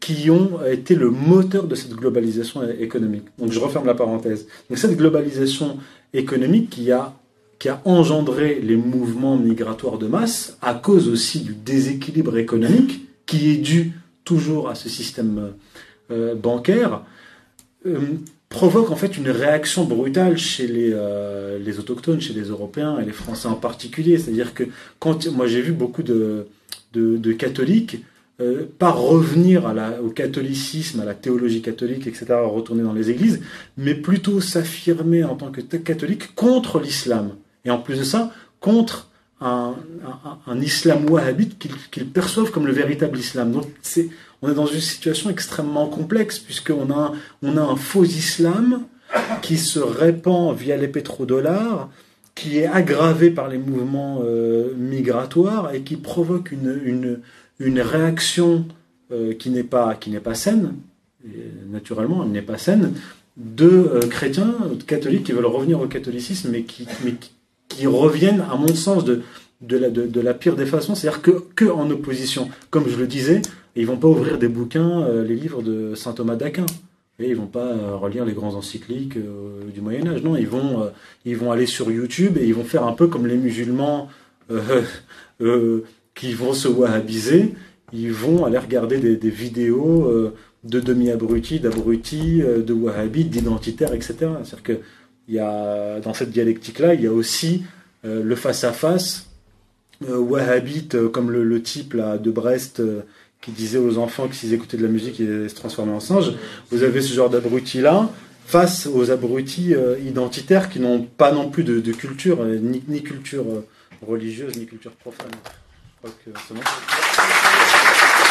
Speaker 1: qui ont été le moteur de cette globalisation économique. Donc je referme la parenthèse. Cette globalisation économique qui a, qui a engendré les mouvements migratoires de masse à cause aussi du déséquilibre économique qui est dû toujours à ce système euh, bancaire, euh, provoque en fait une réaction brutale chez les, euh, les autochtones, chez les Européens et les Français en particulier. C'est-à-dire que quand moi j'ai vu beaucoup de, de catholiques euh, pas revenir à la, au catholicisme, à la théologie catholique, etc., retourner dans les églises, mais plutôt s'affirmer en tant que catholique contre l'islam. Et en plus de ça, contre un, un, islam wahhabite qu'ils perçoivent comme le véritable islam. Donc c'est, on est dans une situation extrêmement complexe, puisqu'on a, on a un faux islam qui se répand via les pétrodollars, qui est aggravé par les mouvements euh, migratoires et qui provoque une, une, une réaction euh, qui n'est pas, pas saine, naturellement, elle n'est pas saine, de euh, chrétiens, de catholiques qui veulent revenir au catholicisme, mais qui, mais qui, reviennent, à mon sens, de, de, la, de, la pire des façons, c'est-à-dire que, que en opposition. Comme je le disais, ils vont pas ouvrir des bouquins, euh, les livres de saint Thomas d'Aquin. Et ils vont pas relire les grands encycliques du Moyen Âge. Non, ils vont, ils vont aller sur YouTube et ils vont faire un peu comme les musulmans qui vont se wahhabiser, ils vont aller regarder des, vidéos euh, de demi-abrutis, d'abrutis, euh, de wahhabites, d'identitaires, etc. C'est-à-dire que y a, dans cette dialectique-là, il y a aussi euh, le face-à-face, wahhabite, comme le, type là, de Brest qui disait aux enfants que s'ils écoutaient de la musique, ils allaient se transformer en singes. Vous avez ce genre d'abrutis-là, face aux abrutis identitaires qui n'ont pas non plus de, culture, ni culture religieuse, ni culture profane. Je crois que c'est.